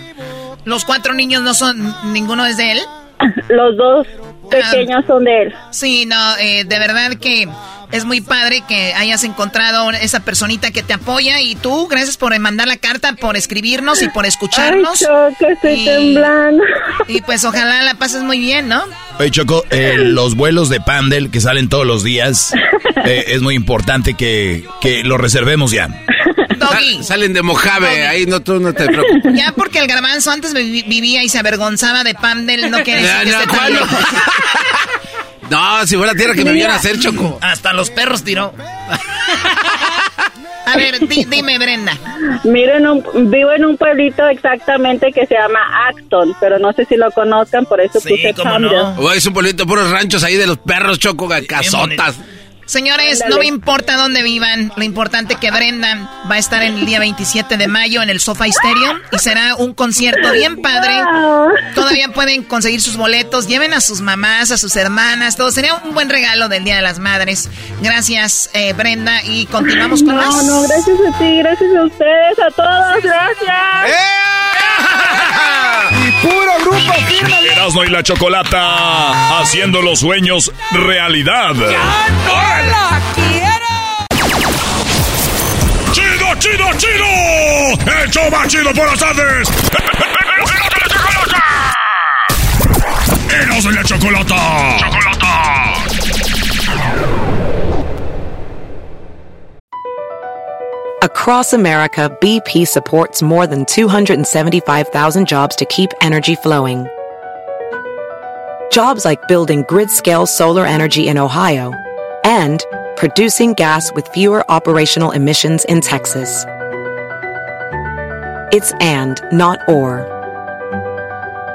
Speaker 9: Los cuatro niños no son, ninguno es de él.
Speaker 11: Los dos pequeños son de él.
Speaker 9: Sí, no, eh, de verdad que es muy padre que hayas encontrado esa personita que te apoya y tú, gracias por mandar la carta, por escribirnos y por escucharnos.
Speaker 11: Ay, Choco, estoy
Speaker 9: Y-
Speaker 11: temblando.
Speaker 9: Y pues ojalá la pases muy bien, ¿no?
Speaker 2: Oye, Choco, eh, los vuelos de Pandel que salen todos los días, eh, es muy importante que, que los reservemos ya.
Speaker 3: Sal- salen de Mojave, ahí no, tú no te preocupes.
Speaker 9: Ya porque el garbanzo antes vi- vivía y se avergonzaba de Pandel, no quiere decir
Speaker 3: Ya,
Speaker 9: que
Speaker 3: no,
Speaker 9: esté tan
Speaker 3: ¿cuál no?
Speaker 9: lejos.
Speaker 3: No, si fuera tierra que me vieran hacer, Choco.
Speaker 4: Hasta los perros tiró.
Speaker 9: A ver, di- dime, Brenda.
Speaker 11: Miro en un, vivo en un pueblito exactamente que se llama Acton, pero no sé si lo conozcan, por eso
Speaker 4: Sí,
Speaker 11: puse
Speaker 4: no.
Speaker 3: Es un pueblito, puros ranchos ahí de los perros, Choco, casotas.
Speaker 9: Señores, no me importa dónde vivan, lo importante que Brenda va a estar en el día 27 de mayo en el Sofa Stadium y será un concierto bien padre. Todavía pueden conseguir sus boletos, lleven a sus mamás, a sus hermanas, todo. Sería un buen regalo del Día de las Madres. Gracias, eh, Brenda, y continuamos con
Speaker 11: No,
Speaker 9: más.
Speaker 11: no, gracias a ti, gracias a ustedes, a todos, gracias.
Speaker 13: Y puro grupo firme.
Speaker 5: Erasmo y la Chocolata, haciendo los sueños realidad.
Speaker 13: La quiero!
Speaker 5: ¡Chido, chido, chido! ¡El show más chido por las tardes! ¡Erasmo y la Chocolata! ¡Chocolata!
Speaker 14: Across America, BP supports more than 275,000 jobs to keep energy flowing. Jobs like building grid scale solar energy in Ohio and producing gas with fewer operational emissions in Texas. It's and, not or.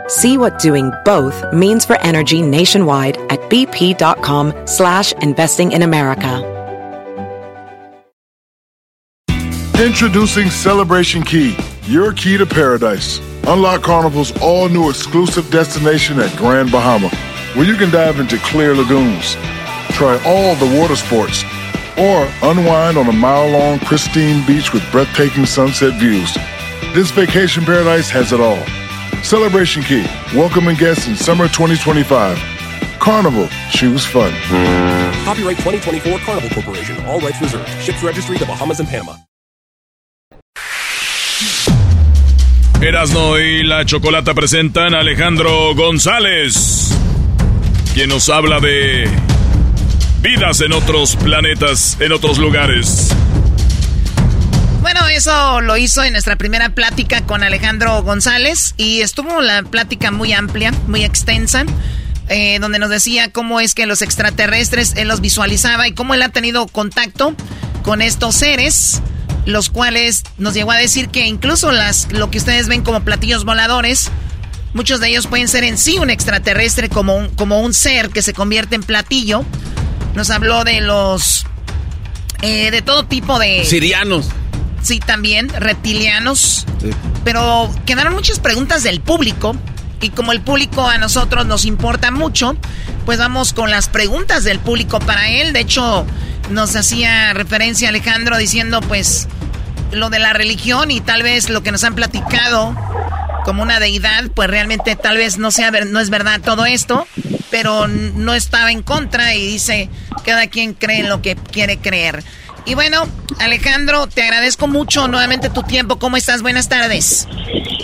Speaker 14: See what doing both means for energy nationwide at bp.com slash investing in America.
Speaker 15: Introducing Celebration Key, your key to paradise. Unlock Carnival's all new exclusive destination at Grand Bahama, where you can dive into clear lagoons, try all the water sports, or unwind on a mile long pristine beach with breathtaking sunset views. This vacation paradise has it all. Celebration Key, welcoming guests in summer 2025. Carnival, choose fun.
Speaker 16: Copyright 2024 Carnival Corporation. All rights reserved. Ships registry the Bahamas and Panama.
Speaker 5: Erasmo y la Chocolata presentan a Alejandro González, quien nos habla de vidas en otros planetas, en otros lugares.
Speaker 9: Bueno, eso lo hizo en nuestra primera plática con Alejandro González y estuvo la plática muy amplia, muy extensa, eh, donde nos decía cómo es que los extraterrestres él los visualizaba y cómo él ha tenido contacto con estos seres. los cuales nos llegó a decir que incluso las, lo que ustedes ven como platillos voladores, muchos de ellos pueden ser en sí un extraterrestre como un, como un ser que se convierte en platillo. Nos habló de los... Eh, de todo tipo de...
Speaker 3: Sirianos.
Speaker 9: Sí, también, reptilianos. Pero quedaron muchas preguntas del público. Y como el público a nosotros nos importa mucho, pues vamos con las preguntas del público para él. De hecho, nos hacía referencia Alejandro diciendo pues lo de la religión y tal vez lo que nos han platicado como una deidad, pues realmente tal vez no sea no es verdad todo esto, pero no estaba en contra y dice cada quien cree en lo que quiere creer. Y bueno, Alejandro, te agradezco mucho nuevamente tu tiempo. ¿Cómo estás? Buenas tardes.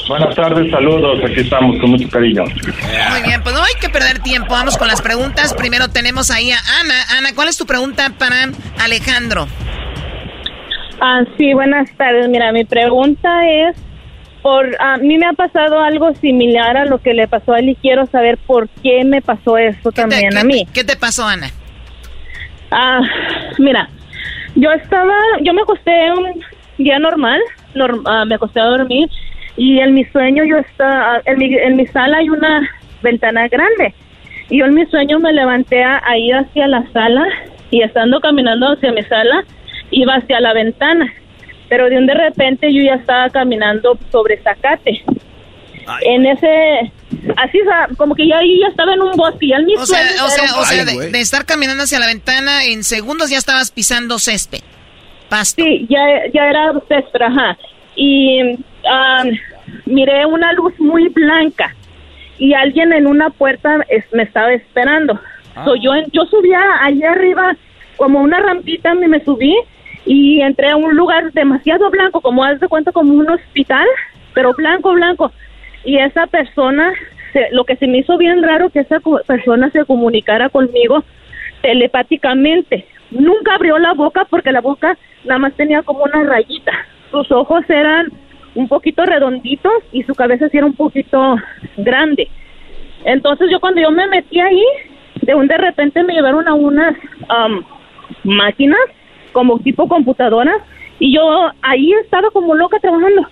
Speaker 17: Buenas tardes, saludos. Aquí estamos con mucho cariño.
Speaker 9: Muy bien, pues no hay que perder tiempo. Vamos con las preguntas. Primero tenemos ahí a Ana. Ana, ¿cuál es tu pregunta para Alejandro?
Speaker 11: Ah, sí, buenas tardes. Mira, mi pregunta es, por a mí me ha pasado algo similar a lo que le pasó a él y quiero saber por qué me pasó eso también a mí.
Speaker 9: ¿Qué te pasó, Ana?
Speaker 11: Ah, mira, yo estaba, yo me acosté un día normal, ah, me acosté a dormir y en mi sueño yo estaba, en mi, en mi sala hay una ventana grande y yo en mi sueño me levanté a, ir hacia la sala y estando caminando hacia mi sala iba hacia la ventana, pero de un de repente yo ya estaba caminando sobre zacate. En ese, así como que ya, ya estaba en un bosque y en mi
Speaker 9: o sea, o sea, o sea de, estar caminando hacia la ventana en segundos ya estabas pisando césped. Pasto.
Speaker 11: Sí, ya, ya era césped, ajá. Y miré una luz muy blanca y alguien en una puerta me estaba esperando. Ah. yo, yo subía allá arriba como una rampita, me, me subí y entré a un lugar demasiado blanco, como haz de cuenta como un hospital, pero blanco, blanco. Y esa persona, lo que se me hizo bien raro que esa persona se comunicara conmigo telepáticamente. Nunca abrió la boca porque la boca nada más tenía como una rayita. Sus ojos eran un poquito redonditos y su cabeza sí era un poquito grande. Entonces yo cuando yo me metí ahí, de un de repente me llevaron a unas máquinas como tipo computadoras y yo ahí estaba como loca trabajando.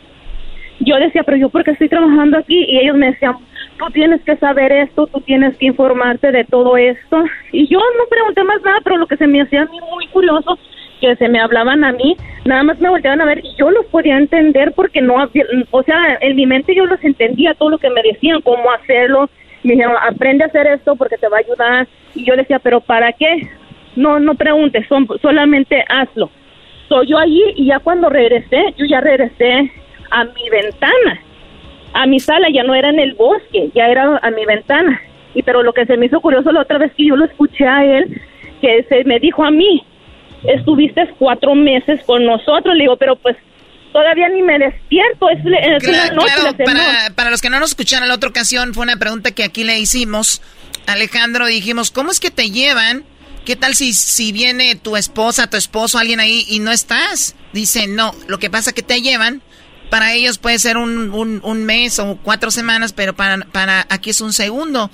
Speaker 11: Yo decía, pero yo porque estoy trabajando aquí y ellos me decían, tú tienes que saber esto, tú tienes que informarte de todo esto. Y yo no pregunté más nada, pero lo que se me hacía muy curioso que se me hablaban a mí, nada más me volteaban a ver y yo los podía entender porque no, o sea, en mi mente yo los entendía todo lo que me decían, cómo hacerlo, me dijeron, aprende a hacer esto porque te va a ayudar, y yo decía, pero ¿para qué? No, no preguntes, son, solamente hazlo. Soy yo allí y ya cuando regresé, yo ya regresé a mi ventana, a mi sala, ya no era en el bosque, ya era a mi ventana. Y pero lo que se me hizo curioso la otra vez que yo lo escuché a él, que se me dijo a mí, estuviste cuatro meses con nosotros. Le digo, pero pues todavía ni me despierto. Es,
Speaker 9: claro, noche, para, para, los que no nos escucharon la otra ocasión, fue una pregunta que aquí le hicimos. Alejandro, dijimos, ¿cómo es que te llevan? ¿Qué tal si, si viene tu esposa, tu esposo, alguien ahí y no estás? Dice, no, lo que pasa que te llevan. Para ellos puede ser un, un, mes o cuatro semanas, pero para, para aquí es un segundo.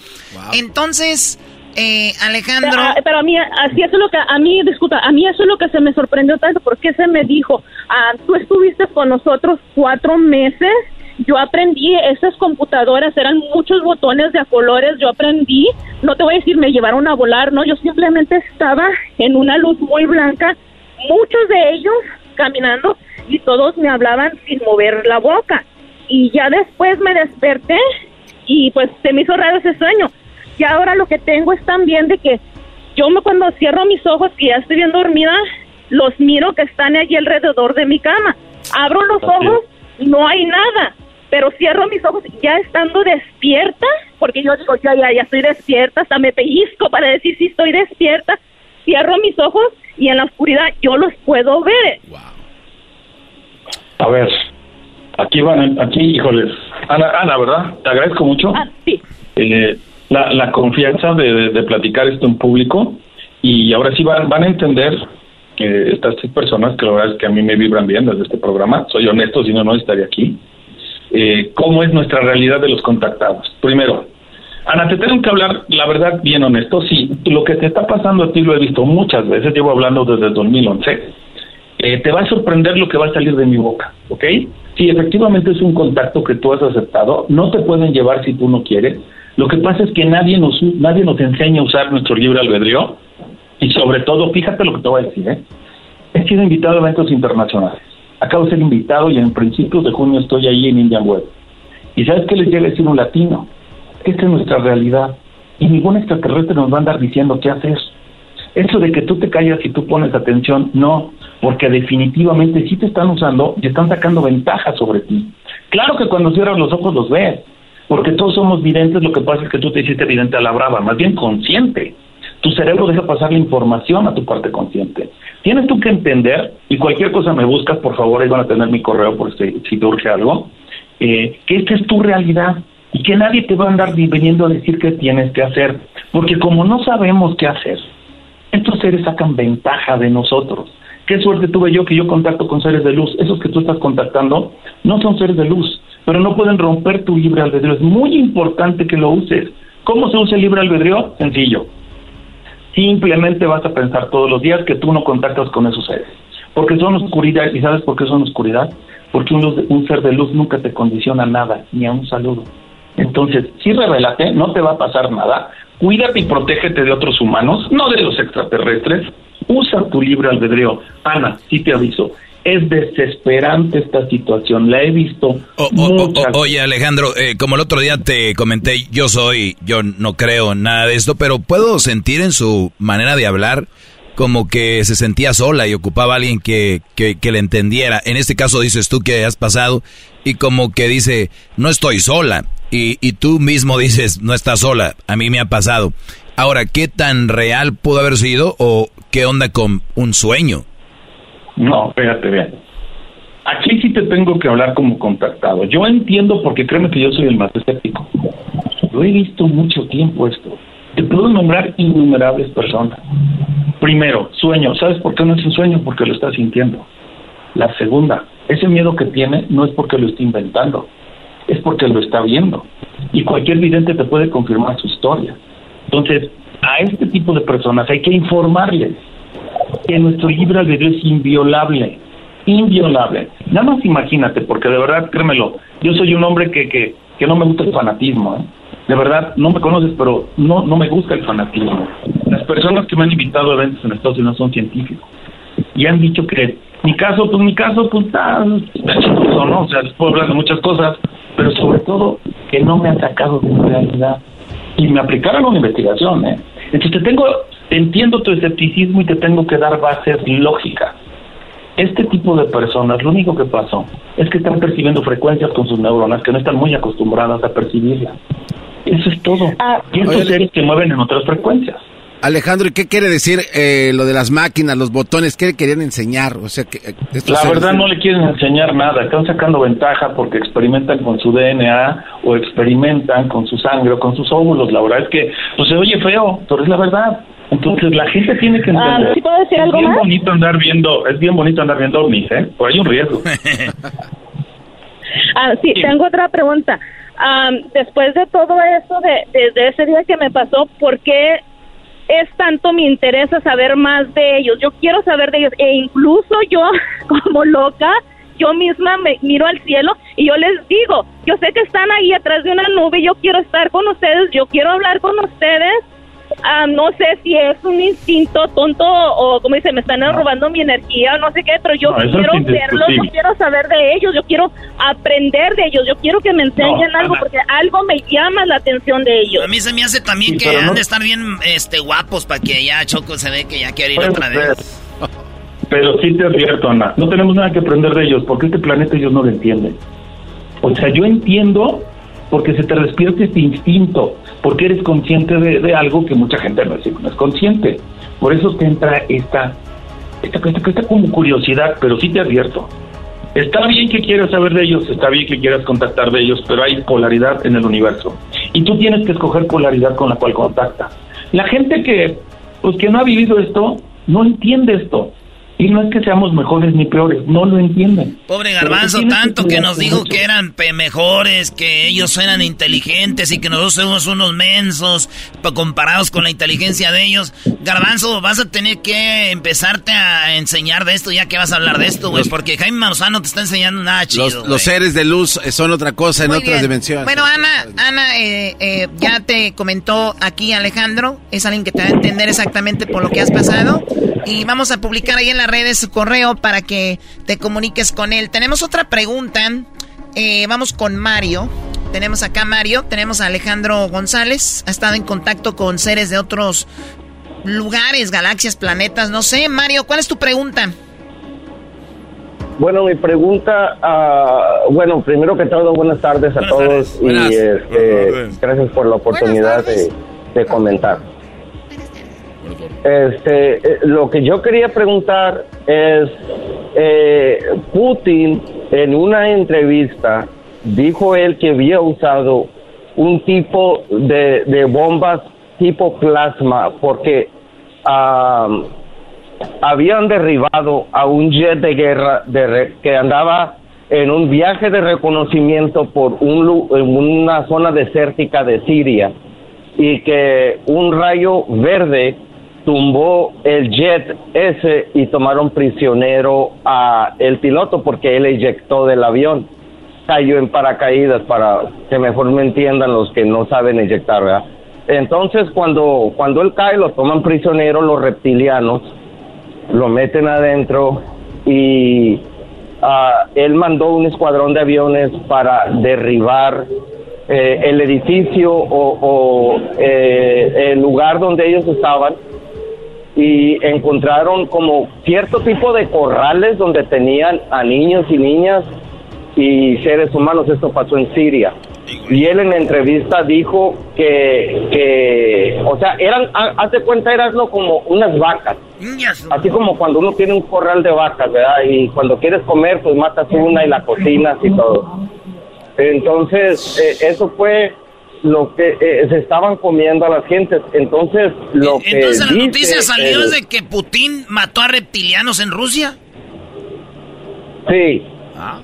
Speaker 9: Entonces, eh, Alejandro.
Speaker 11: Ah, pero, a mí, así eso es lo que, a mí, disculpa, a mí eso es lo que se me sorprendió tanto, porque se me dijo, ah, tú estuviste con nosotros cuatro meses, yo aprendí, esas computadoras eran muchos botones de colores, yo aprendí, no te voy a decir me llevaron a volar, no, yo simplemente estaba en una luz muy blanca, muchos de ellos caminando y todos me hablaban sin mover la boca. Y ya después me desperté y pues se me hizo raro ese sueño y ahora lo que tengo es también de que yo me, cuando cierro mis ojos, y ya estoy bien dormida, los miro que están allí alrededor de mi cama. Abro los ojos, no hay nada, pero cierro mis ojos ya estando despierta, porque yo digo, ya, ya, ya estoy despierta, hasta me pellizco para decir si estoy despierta. Cierro mis ojos y en la oscuridad yo los puedo ver.
Speaker 17: A ver, aquí van, aquí, híjoles. Ana, Ana, ¿verdad? Te agradezco mucho.
Speaker 11: Ah, sí.
Speaker 17: Eh, la, la confianza de, de, platicar esto en público y ahora sí van, van a entender que estas tres personas, que la verdad es que a mí me vibran bien desde este programa, soy honesto, si no, no estaría aquí, eh, cómo es nuestra realidad de los contactados. Primero, Ana, te tengo que hablar, la verdad, bien honesto, sí, lo que te está pasando a ti lo he visto muchas veces, llevo hablando desde el 2011, eh, te va a sorprender lo que va a salir de mi boca, ¿ok? Si efectivamente es un contacto que tú has aceptado, no te pueden llevar si tú no quieres. Lo que pasa es que nadie nos, nadie nos enseña a usar nuestro libre albedrío y sobre todo, fíjate lo que te voy a decir, ¿eh? He sido invitado a eventos internacionales. Acabo de ser invitado y en principios de junio estoy ahí en Indian Web. ¿Y sabes qué les llega a decir un latino? Esta es nuestra realidad y ningún extraterrestre nos va a andar diciendo qué hacer. Eso de que tú te callas y tú pones atención, no, porque definitivamente sí te están usando y están sacando ventaja sobre ti. Claro que cuando cierras los ojos los ves, porque todos somos videntes, lo que pasa es que tú te hiciste vidente a la brava, más bien consciente. Tu cerebro deja pasar la información a tu parte consciente. Tienes tú que entender, y cualquier cosa me buscas, por favor, ahí van a tener mi correo por si, si urge algo, eh, que esta es tu realidad y que nadie te va a andar viniendo a decir qué tienes que hacer, porque como no sabemos qué hacer, estos seres sacan ventaja de nosotros. Qué suerte tuve yo que yo contacto con seres de luz. Esos que tú estás contactando no son seres de luz, pero no pueden romper tu libre albedrío. Es muy importante que lo uses. ¿Cómo se usa el libre albedrío? Sencillo. Simplemente vas a pensar todos los días que tú no contactas con esos seres. Porque son oscuridad. ¿Y sabes por qué son oscuridad? Porque un, un ser de luz nunca te condiciona nada, ni a un saludo. Entonces, si revélate, no te va a pasar nada. Cuídate y protégete de otros humanos, no de los extraterrestres. Usa tu libre albedrío. Ana, sí te aviso. Es desesperante esta situación, la he visto.
Speaker 2: oye, Alejandro, eh, como el otro día te comenté, yo soy, yo no creo en nada de esto, pero puedo sentir en su manera de hablar como que se sentía sola y ocupaba a alguien que, que, que, le entendiera. En este caso dices tú que has pasado y como que dice, no estoy sola. Y, y tú mismo dices, no estás sola, a mí me ha pasado. Ahora, ¿qué tan real pudo haber sido o qué onda con un sueño?
Speaker 17: No, fíjate bien. Aquí sí te tengo que hablar como contactado. Yo entiendo porque créeme que yo soy el más escéptico. Yo he visto mucho tiempo esto. Te puedo nombrar innumerables personas. Primero, sueño. ¿Sabes por qué no es un sueño? Porque lo estás sintiendo. La segunda, ese miedo que tiene no es porque lo esté inventando, es porque lo está viendo. Y cualquier vidente te puede confirmar su historia. Entonces, a este tipo de personas hay que informarles que nuestro libre albedrío es inviolable, inviolable. Nada más imagínate, porque de verdad, créemelo, yo soy un hombre que, que, que no me gusta el fanatismo, ¿eh? De verdad, no me conoces, pero no, no me gusta el fanatismo. Las personas que me han invitado a eventos en Estados Unidos son científicos y han dicho que mi caso, pues mi caso, pues está, chistoso, ¿no? O sea, les puedo hablar de muchas cosas, pero sobre todo que no me han sacado de mi realidad y me aplicaron una investigación, ¿eh? Entonces te tengo, entiendo tu escepticismo y te tengo que dar bases lógicas. Este tipo de personas, lo único que pasó es que están percibiendo frecuencias con sus neuronas que no están muy acostumbradas a percibirlas. Eso es todo.
Speaker 11: Ah,
Speaker 17: y estos seres que mueven en otras frecuencias.
Speaker 3: Alejandro, ¿y qué quiere decir eh, lo de las máquinas, los botones? ¿Qué le querían enseñar? O sea, que eh,
Speaker 17: La
Speaker 3: seres-
Speaker 17: verdad no le quieren enseñar nada, están sacando ventaja porque experimentan con su DNA o experimentan con su sangre o con sus óvulos. La verdad es que pues se oye feo, pero es la verdad. Entonces la gente tiene que
Speaker 11: Ah,
Speaker 17: entender.
Speaker 11: ¿sí puedo decir
Speaker 17: es
Speaker 11: algo
Speaker 17: bien
Speaker 11: más?
Speaker 17: bonito andar viendo, es bien bonito andar viendo ovnis, ¿eh? Pero hay un riesgo.
Speaker 11: Ah, sí, tengo otra pregunta. Am, después de todo eso, de, desde ese día que me pasó, ¿por qué es tanto mi interés a saber más de ellos? Yo quiero saber de ellos e incluso yo, como loca, yo misma me miro al cielo y yo les digo, yo sé que están ahí atrás de una nube, yo quiero estar con ustedes, yo quiero hablar con ustedes. Ah, no sé si es un instinto tonto o como dice, me están robando mi energía o no sé qué, pero yo
Speaker 17: No,
Speaker 11: quiero verlos, yo quiero saber de ellos, yo quiero aprender de ellos, yo quiero que me enseñen
Speaker 4: No,
Speaker 11: algo porque algo me llama la atención de ellos.
Speaker 4: A mí se me hace también
Speaker 11: Sí,
Speaker 4: que han
Speaker 11: no-
Speaker 4: de estar bien este, guapos para que ya Choco se ve que ya quiere ir
Speaker 17: Puede
Speaker 4: otra
Speaker 17: ser.
Speaker 4: vez.
Speaker 17: Pero sí te advierto, Ana, no tenemos nada que aprender de ellos porque este planeta ellos no lo entienden. O sea, yo entiendo porque se te despierta este instinto, porque eres consciente de, de algo que mucha gente no es, no es consciente. Por eso te entra esta, esta, esta, esta como curiosidad, pero sí te advierto. Está bien que quieras saber de ellos, está bien que quieras contactar de ellos, pero hay polaridad en el universo. Y tú tienes que escoger polaridad con la cual contactas. La gente que, pues, que no ha vivido esto, no entiende esto. Y no es que seamos mejores ni peores, no lo entienden.
Speaker 4: Pobre Garbanzo, tanto que nos dijo que eran mejores, que ellos eran inteligentes y que nosotros somos unos mensos comparados con la inteligencia de ellos. Garbanzo, vas a tener que empezarte a enseñar de esto ya que vas a hablar de esto, güey, porque Jaime Mausano te está enseñando nada chido.
Speaker 3: Los, seres de luz son otra cosa en otras dimensiones.
Speaker 9: Bueno, Ana, Ana eh, eh, ya te comentó aquí Alejandro, es alguien que te va a entender exactamente por lo que has pasado y vamos a publicar ahí en las redes su correo para que te comuniques con él. Tenemos otra pregunta. Eh, vamos con Mario. Tenemos acá a Mario, tenemos a Alejandro González. Ha estado en contacto con seres de otros lugares, galaxias, planetas, no sé. Mario, ¿cuál es tu pregunta?
Speaker 18: Bueno, mi pregunta, uh, bueno, primero que todo, buenas tardes a todos y este, gracias por la oportunidad de comentar. Este, eh, lo que yo quería preguntar es, eh, Putin en una entrevista dijo él que había usado un tipo de, bombas tipo plasma porque habían derribado a un jet de guerra de, que andaba en un viaje de reconocimiento por un, una zona desértica de Siria y que un rayo verde tumbó el jet ese y tomaron prisionero a el piloto porque él eyectó del avión. Cayó en paracaídas para que mejor me entiendan los que no saben eyectar. Entonces cuando, cuando él cae lo toman prisionero los reptilianos, lo meten adentro y uh, él mandó un escuadrón de aviones para derribar eh, el edificio o, o eh, el lugar donde ellos estaban y encontraron como cierto tipo de corrales donde tenían a niños y niñas y seres humanos. Esto pasó en Siria. Y él en la entrevista dijo que, que o sea, eran, hace cuenta, eran como unas vacas. Así como cuando uno tiene un corral de vacas, ¿verdad? Y cuando quieres comer, pues matas una y la cocinas y todo. Entonces, eh, eso fue lo que eh, se estaban comiendo a las gentes. Entonces, lo que.
Speaker 4: Entonces, la noticia salió de que Putin mató a reptilianos en Rusia.
Speaker 18: Sí. Ah.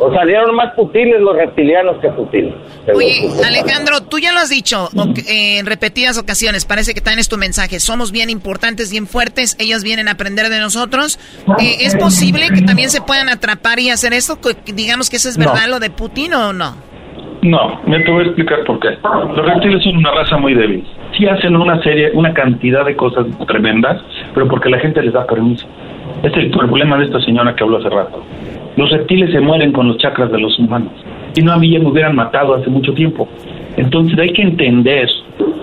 Speaker 18: O salieron más putines los reptilianos que putines.
Speaker 9: Oye, Alejandro, tú ya lo has dicho en repetidas ocasiones, parece que también es tu mensaje. Somos bien importantes, bien fuertes, ellos vienen a aprender de nosotros. Eh, ¿Es posible que también se puedan atrapar y hacer esto? Digamos que eso es verdad lo de Putin o no?
Speaker 17: No, me te voy a explicar por qué. Los reptiles son una raza muy débil. Sí hacen una serie, una cantidad de cosas tremendas, pero porque la gente les da permiso. Es el problema de esta señora que habló hace rato. Los reptiles se mueren con los chakras de los humanos. Si no habían, hubieran matado hace mucho tiempo. Entonces hay que entender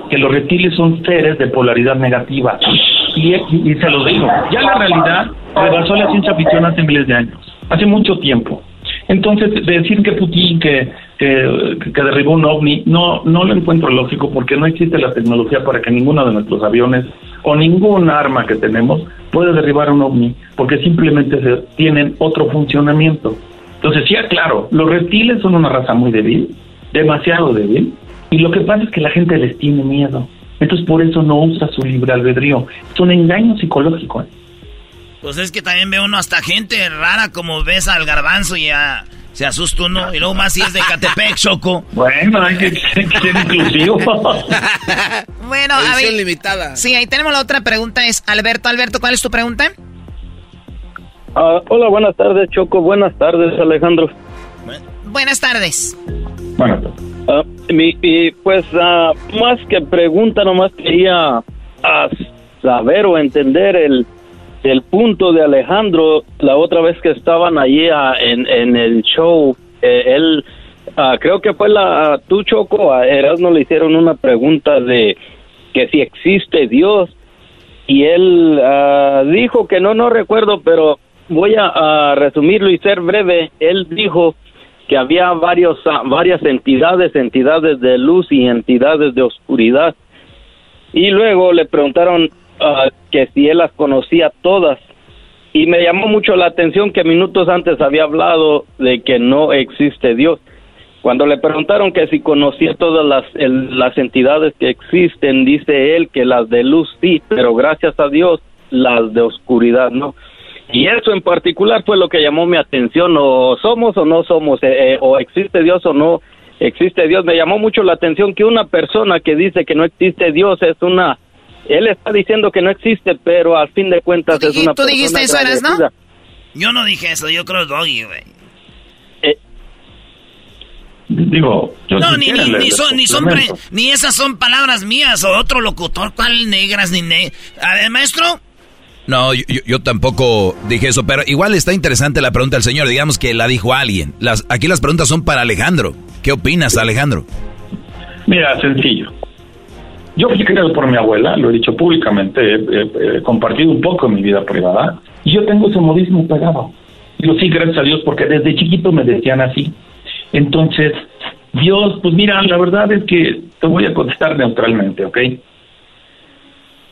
Speaker 17: que los reptiles son seres de polaridad negativa. Y, y, se los digo, ya la realidad rebasó la ciencia ficción hace miles de años, hace mucho tiempo. Entonces, decir que Putin, que que, derribó un ovni, no, no lo encuentro lógico porque no existe la tecnología para que ninguno de nuestros aviones o ningún arma que tenemos pueda derribar un ovni, porque simplemente tienen otro funcionamiento. Entonces, sí, claro, los reptiles son una raza muy débil, demasiado débil, y lo que pasa es que la gente les tiene miedo. Entonces, por eso no usa su libre albedrío. Es un engaño psicológico. ¿eh?
Speaker 4: Pues es que también ve uno hasta gente rara como ves al garbanzo y a se asusta uno. Y luego más si es de Catepec, Choco.
Speaker 17: Bueno, hay que, ser inclusivo.
Speaker 9: bueno, a ver. limitada. Sí, ahí tenemos la otra pregunta. Es Alberto. Alberto, ¿cuál es tu pregunta?
Speaker 18: Ah, hola, buenas tardes, Choco. Buenas tardes, Alejandro.
Speaker 9: Buenas tardes.
Speaker 17: Buenas
Speaker 18: ah, y pues, uh, más que pregunta, nomás quería saber o entender el el punto de Alejandro, la otra vez que estaban allí ah, en, en el show, eh, él, ah, creo que fue la, tú Choco, a Erasmo le hicieron una pregunta de que si existe Dios y él ah, dijo que no, no recuerdo, pero voy a, resumirlo y ser breve. Él dijo que había varios, varias entidades, entidades de luz y entidades de oscuridad. Y luego le preguntaron Ah, que si él las conocía todas. Y me llamó mucho la atención que minutos antes había hablado de que no existe Dios. Cuando le preguntaron que si conocía todas las, las entidades que existen, dice él que las de luz sí, pero gracias a Dios
Speaker 19: las de oscuridad, ¿no? Y eso en particular fue lo que llamó mi atención, o somos o no somos, eh, eh, o existe Dios o no existe Dios. Me llamó mucho la atención que una persona que dice que no existe Dios es una, él está diciendo que no existe, pero al fin de cuentas es una
Speaker 9: ¿Tú dijiste eso, eras, no?
Speaker 4: Yo no dije eso, yo creo Doggy, güey.
Speaker 19: Eh,
Speaker 17: Digo, yo
Speaker 4: no, ni, ni, ni son, ni, son pre- ni esas son palabras mías o otro locutor, ¿cuál negras ni ne... A ver, maestro,
Speaker 2: No, yo, yo- yo tampoco dije eso, pero igual está interesante la pregunta del señor. Digamos que la dijo alguien. Las, aquí las preguntas son para Alejandro. ¿Qué opinas, Alejandro?
Speaker 17: Mira, sencillo. Yo fui criado por mi abuela, lo he dicho públicamente, he, compartido un poco mi vida privada, y yo tengo ese modismo pegado. Digo, sí, gracias a Dios, porque desde chiquito me decían así. Entonces, Dios, pues mira, la verdad es que te voy a contestar neutralmente, ¿ok?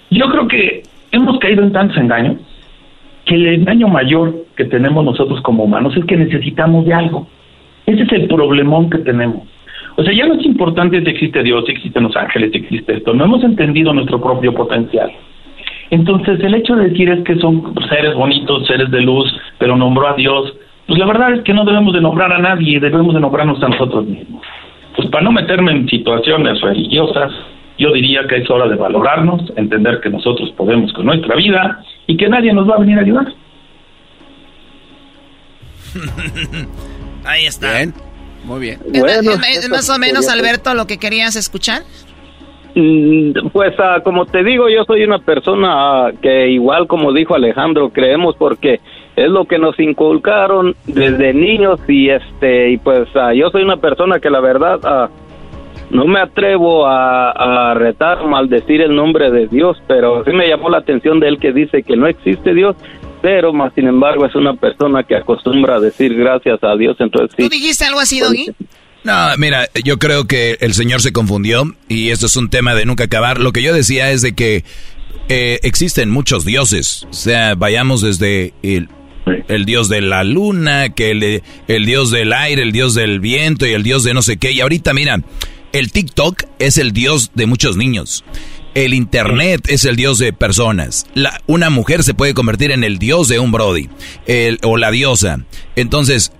Speaker 17: Yo creo que hemos caído en tantos engaños que el engaño mayor que tenemos nosotros como humanos es que necesitamos de algo. Ese es el problemón que tenemos. O sea, ya no es importante si existe Dios, si existen los ángeles, si existe esto. No hemos entendido nuestro propio potencial. Entonces, el hecho de decir es que son seres bonitos, seres de luz, pero nombró a Dios, pues la verdad es que no debemos de nombrar a nadie, debemos de nombrarnos a nosotros mismos. Pues para no meterme en situaciones religiosas, yo diría que es hora de valorarnos, entender que nosotros podemos con nuestra vida y que nadie nos va a venir a ayudar.
Speaker 4: ahí está.
Speaker 3: Bien, muy bien.
Speaker 9: ¿Es,
Speaker 19: Bueno,
Speaker 9: es- es
Speaker 19: eso
Speaker 9: más o menos. Alberto, lo que querías escuchar?
Speaker 19: Mm, Pues ah, como te digo, yo soy una persona ah, que igual como dijo Alejandro, creemos porque es lo que nos inculcaron desde niños y este y pues ah, yo soy una persona que la verdad ah, no me atrevo a, a retar, maldecir el nombre de Dios, pero sí me llamó la atención de él que dice que no existe Dios, pero más sin embargo es una persona que acostumbra a decir gracias a Dios, entonces sí.
Speaker 9: ¿Tú dijiste algo así, Doggy?
Speaker 2: No, mira, yo creo que el señor se confundió y esto es un tema de nunca acabar. Lo que yo decía es de que eh, existen muchos dioses. O sea, vayamos desde el, el dios de la luna, que el, el dios del aire, el dios del viento y el dios de no sé qué. Y ahorita, mira, el TikTok es el dios de muchos niños. El internet es el dios de personas. La, una mujer se puede convertir en el dios de un Brody. El- o la diosa. Entonces,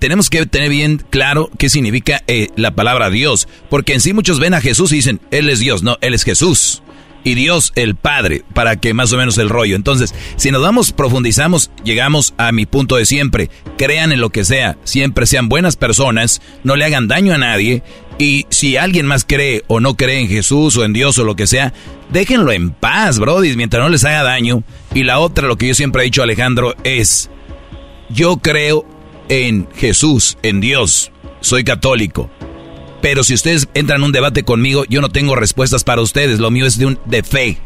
Speaker 2: tenemos que tener bien claro qué significa eh, la palabra Dios. Porque en sí muchos ven a Jesús y dicen, Él es Dios. No, Él es Jesús. Y Dios el Padre, para que más o menos el rollo. Entonces, si nos damos, profundizamos, llegamos a mi punto de siempre. Crean en lo que sea, siempre sean buenas personas, no le hagan daño a nadie. Y si alguien más cree o no cree en Jesús o en Dios o lo que sea, déjenlo en paz, brody, mientras no les haga daño. Y la otra, lo que yo siempre he dicho, Alejandro, es, yo creo en Jesús, en Dios, soy católico. Pero si ustedes entran en un debate conmigo, yo no tengo respuestas para ustedes. Lo mío es de, un, de fe.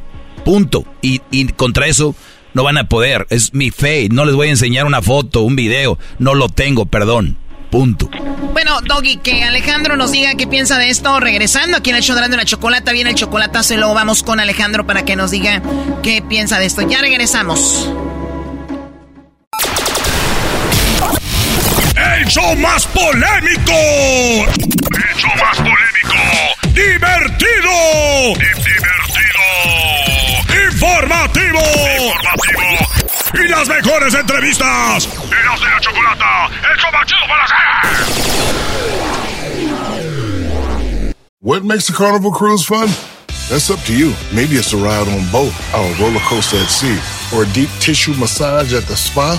Speaker 2: Punto. Y, y contra eso no van a poder. Es mi fe. No les voy a enseñar una foto, un video. No lo tengo, perdón. Punto.
Speaker 9: Bueno, Doggy, que Alejandro nos diga qué piensa de esto. Regresando aquí en el show de la chocolata, viene el chocolatazo y luego vamos con Alejandro para que nos diga qué piensa de esto. Ya regresamos.
Speaker 5: ¡El show más polémico! ¡El show más polémico! ¡Divertido! ¡Divertido! ¡Informativo! ¡Informativo! ¡Y las mejores entrevistas! ¡Eros de la Chocolata! ¡El show más chido para!
Speaker 15: What makes a carnival cruise fun? That's up to you. Maybe it's a ride on boat, a roller coaster at sea, or a deep tissue massage at the spa.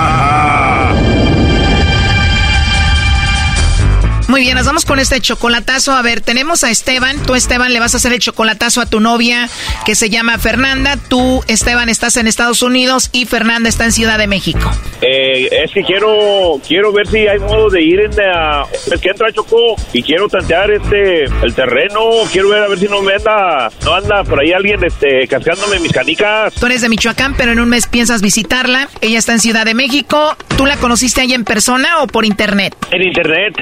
Speaker 9: Muy bien, nos vamos con este chocolatazo. A ver, tenemos a Esteban. Tú, Esteban, le vas a hacer el chocolatazo a tu novia que se llama Fernanda. Tú, Esteban, estás en Estados Unidos y Fernanda está en Ciudad de México.
Speaker 20: Eh, es que quiero quiero ver si hay modo de ir en la, es que entra Choco y quiero tantear este el terreno. Quiero ver a ver si no me anda no anda por ahí alguien este cascándome mis canicas.
Speaker 9: Tú eres de Michoacán, pero en un mes piensas visitarla. Ella está en Ciudad de México. ¿Tú la conociste ahí en persona o por internet?
Speaker 20: En internet.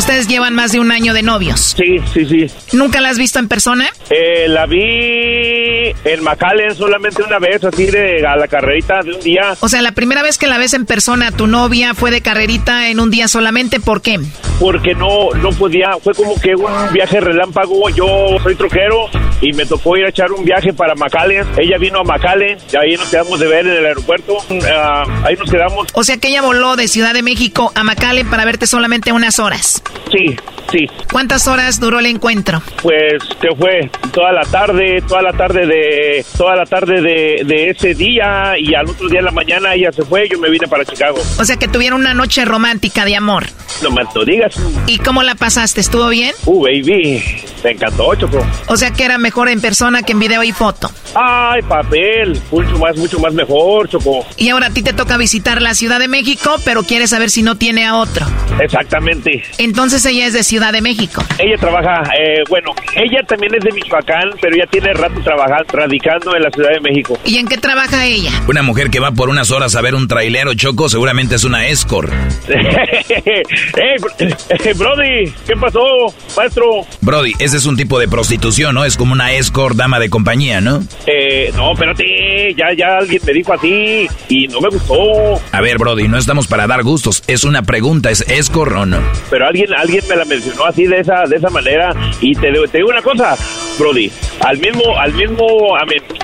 Speaker 9: Ustedes llevan más de un año de novios.
Speaker 20: Sí, sí, sí.
Speaker 9: ¿Nunca la has visto en persona?
Speaker 20: Eh, la vi en McAllen solamente una vez, así de a la carrerita de un día.
Speaker 9: O sea, la primera vez que la ves en persona, tu novia fue de carrerita en un día solamente, ¿por qué?
Speaker 20: Porque no, no podía, fue como que un viaje relámpago. Yo soy troquero y me tocó ir a echar un viaje para McAllen. Ella vino a McAllen y ahí nos quedamos de ver en el aeropuerto. Ah, ahí nos quedamos.
Speaker 9: O sea que ella voló de Ciudad de México a McAllen para verte solamente unas horas.
Speaker 20: Sí, sí.
Speaker 9: ¿Cuántas horas duró el encuentro?
Speaker 20: Pues que fue toda la tarde, toda la tarde de toda la tarde de, de ese día y al otro día en la mañana ella se fue, yo me vine para Chicago.
Speaker 9: O sea que tuvieron una noche romántica de amor.
Speaker 20: No me lo digas.
Speaker 9: ¿Y cómo la pasaste? ¿Estuvo bien?
Speaker 20: Uh, baby, me encantó, Choco.
Speaker 9: O sea que era mejor en persona que en video y foto.
Speaker 20: Ay, papel, mucho más, mucho más mejor, Choco.
Speaker 9: Y ahora a ti te toca visitar la Ciudad de México, pero quieres saber si no tiene a otro.
Speaker 20: Exactamente.
Speaker 9: Entonces ella es de Ciudad de México.
Speaker 20: Ella trabaja, eh, bueno, ella también es de Michoacán, pero ya tiene rato trabajando, radicando en la Ciudad de México.
Speaker 9: ¿Y en qué trabaja ella?
Speaker 2: Una mujer que va por unas horas a ver un trailero choco, seguramente es una escort.
Speaker 20: hey, Brody, ¿qué pasó, maestro?
Speaker 2: Brody, ese es un tipo de prostitución, ¿no? Es como una escort, dama de compañía, ¿no?
Speaker 20: Eh, no, espérate, ya, ya alguien me dijo así y no me gustó.
Speaker 2: A ver, Brody, no estamos para dar gustos, es una pregunta, ¿es escort o no?
Speaker 20: Pero alguien, alguien me la mencionó así de esa, de esa manera y te, te digo una cosa, Brody, al mismo, al mismo,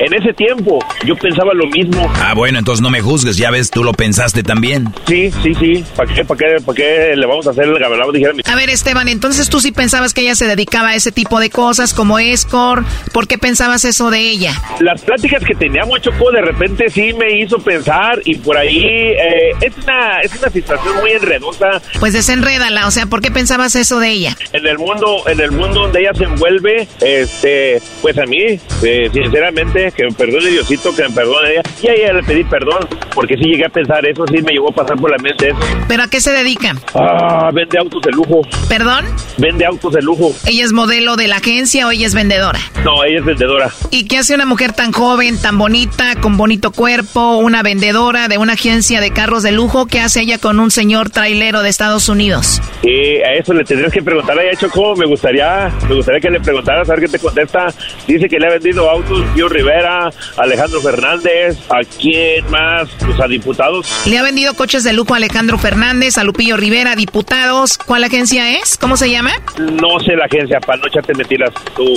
Speaker 20: en ese tiempo yo pensaba lo mismo.
Speaker 2: Ah, bueno, entonces no me juzgues, ya ves, tú lo pensaste también.
Speaker 20: Sí, sí, sí, ¿para qué, para qué, para qué le vamos a hacer el gabalado?
Speaker 9: A ver, Esteban, entonces tú sí pensabas que ella se dedicaba a ese tipo de cosas como escort, ¿por qué pensabas eso de ella?
Speaker 20: Las pláticas que teníamos, Choco, de repente sí me hizo pensar y por ahí eh, es, una, es una situación muy enredosa.
Speaker 9: Pues desenrédala, o sea, ¿por qué pensabas eso de ella?
Speaker 20: En el mundo, en el mundo donde ella se envuelve, este, pues a mí, eh, sinceramente, que me perdone Diosito, que me perdone ella, y a ella le pedí perdón, porque sí llegué a pensar eso, sí me llegó a pasar por la mente eso.
Speaker 9: ¿Pero a qué se dedica?
Speaker 20: Ah, vende autos de lujo.
Speaker 9: ¿Perdón?
Speaker 20: Vende autos de lujo.
Speaker 9: ¿Ella es modelo de la agencia o ella es vendedora?
Speaker 20: No, ella es vendedora.
Speaker 9: ¿Y qué hace una mujer tan joven, tan bonita, con bonito cuerpo, una vendedora de una agencia de carros de lujo? ¿Qué hace ella con un señor trailero de Estados Unidos?
Speaker 20: Eh, a eso le tendrías que preguntar a ella, Choco. Me gustaría, me gustaría que le preguntaras a ver qué te contesta. Dice que le ha vendido autos Pío Rivera, Alejandro Fernández, ¿a quién más? Pues a diputados.
Speaker 9: Le ha vendido coches de lujo a Alejandro Fernández, a Lupillo Rivera, diputados. ¿Cuál agencia es? ¿Cómo se llama?
Speaker 20: No sé la agencia, para no echarte mentiras tú,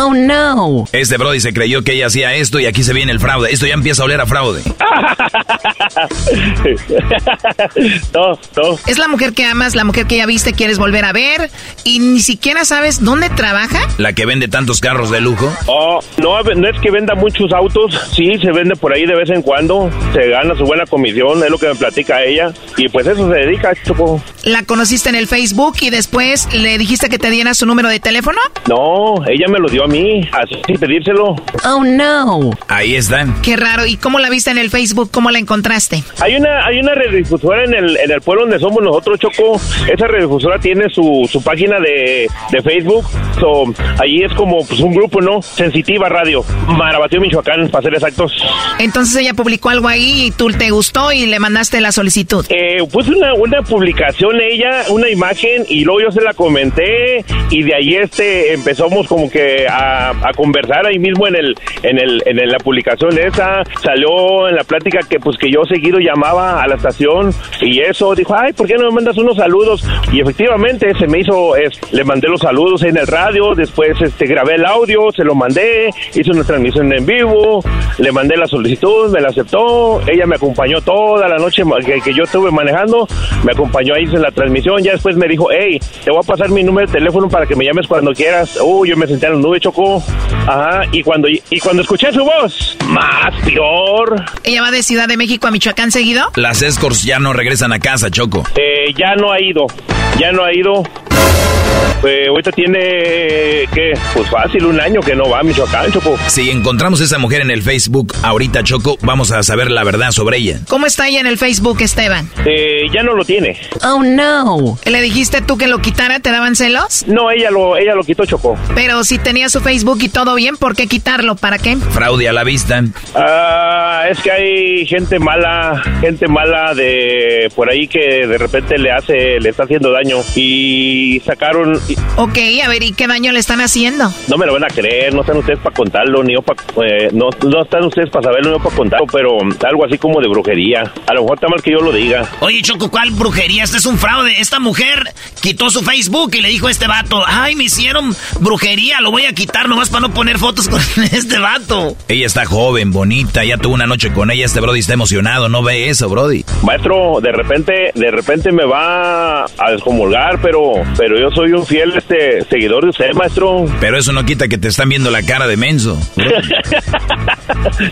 Speaker 9: Oh, no.
Speaker 2: Este Brody se creyó que ella hacía esto y aquí se viene el fraude. Esto ya empieza a oler a fraude.
Speaker 20: no, no.
Speaker 9: Es la mujer que amas, la mujer que ya viste, quieres volver a ver y ni siquiera sabes dónde trabaja.
Speaker 2: La que vende tantos carros de lujo.
Speaker 20: Oh, no, no es que venda muchos autos, sí, se vende por ahí de vez en cuando, se gana su buena comisión, es lo que me platica ella, y pues eso se dedica, Choco.
Speaker 9: ¿La conociste en el Facebook y después le dijiste que te diera su número de teléfono?
Speaker 20: No, ella me lo dio a mí, así sin pedírselo.
Speaker 9: Oh, no.
Speaker 2: Ahí están.
Speaker 9: Qué raro, ¿y cómo la viste en el Facebook? ¿Cómo la encontraste?
Speaker 20: Hay una, hay una radiodifusora en el, en el pueblo donde somos nosotros, Choco, esa radiodifusora tiene su, su página de, de Facebook, so, allí es como pues, un grupo, ¿no? Sensitiva Radio, Marabatío, Michoacán, para ser exactos.
Speaker 9: Entonces ella publicó algo ahí y tú te gustó y le mandaste la solicitud.
Speaker 20: Eh, pues una, una publicación ella, una imagen y luego yo se la comenté y de ahí este empezamos como que a, a conversar ahí mismo en el, en el, en la publicación esa, salió en la plática que pues que yo seguido llamaba a la estación y eso, dijo, ay, ¿por qué no me mandas unos saludos? Y efectivamente se me hizo, es, le mandé los saludos en el radio, después este grabé el audio, se lo mandé, hice una transmisión en vivo, le mandé la solicitud, me la aceptó, ella me acompañó toda la noche que, que yo estuve manejando, me acompañó ahí en la transmisión, ya después me dijo, hey, te voy a pasar mi número de teléfono para que me llames cuando quieras. Uy, yo me senté en la nube, chocó. Ajá, y cuando, y cuando escuché su voz, más peor.
Speaker 9: ¿Ella va de Ciudad de México a Michoacán seguido?
Speaker 2: Las escorts ya no regresan a casa, Choco.
Speaker 20: Eh, ya no ha ido, ya no ha ido. Pues ahorita tiene, ¿qué? Pues fácil, un año que no va a Michoacán, Choco.
Speaker 2: Si encontramos a esa mujer en el Facebook ahorita, Choco, vamos a saber la verdad sobre ella.
Speaker 9: ¿Cómo está ella en el Facebook, Esteban?
Speaker 20: Eh, ya no lo tiene.
Speaker 9: Oh, no. ¿Le dijiste tú que lo quitara? ¿Te daban celos?
Speaker 20: No, ella lo, ella lo quitó, Choco.
Speaker 9: Pero si tenía su Facebook y todo bien, ¿por qué quitarlo? ¿Para qué?
Speaker 2: Fraude a la vista.
Speaker 20: Ah, es que hay gente mala, gente mala de por ahí que de repente le hace, le está haciendo daño y sacaron.
Speaker 9: Ok, a ver, ¿y qué daño le están haciendo?
Speaker 20: No me lo van a creer, no están ustedes para contarlo, ni yo para, eh, no, no están ustedes para saberlo, ni yo para contarlo, pero algo así como de brujería. A lo mejor está mal que yo lo diga.
Speaker 4: Oye, Choco, ¿cuál brujería? Este es un fraude. Esta mujer quitó su Facebook y le dijo a este vato, ay, me hicieron brujería, lo voy a quitar nomás para no poner fotos con este vato.
Speaker 2: Ella está joven, bonita, ya tuvo una noche con ella, este Brody está emocionado, no ve eso, Brody.
Speaker 20: Maestro, de repente, de repente me va a descomulgar, pero, pero yo soy un fiel este seguidor de usted, maestro.
Speaker 2: Pero eso no quita que te están viendo la cara de menso.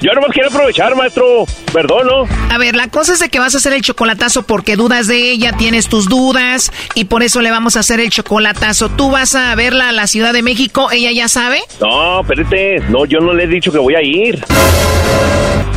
Speaker 20: yo nomás quiero aprovechar, maestro. Perdón, ¿no?
Speaker 9: A ver, la cosa es de que vas a hacer el chocolatazo porque dudas de ella, tienes tus dudas y por eso le vamos a hacer el chocolatazo. ¿Tú vas a verla a la Ciudad de México? ¿Ella ya sabe?
Speaker 20: No, espérate. No, yo no le he dicho que voy a ir.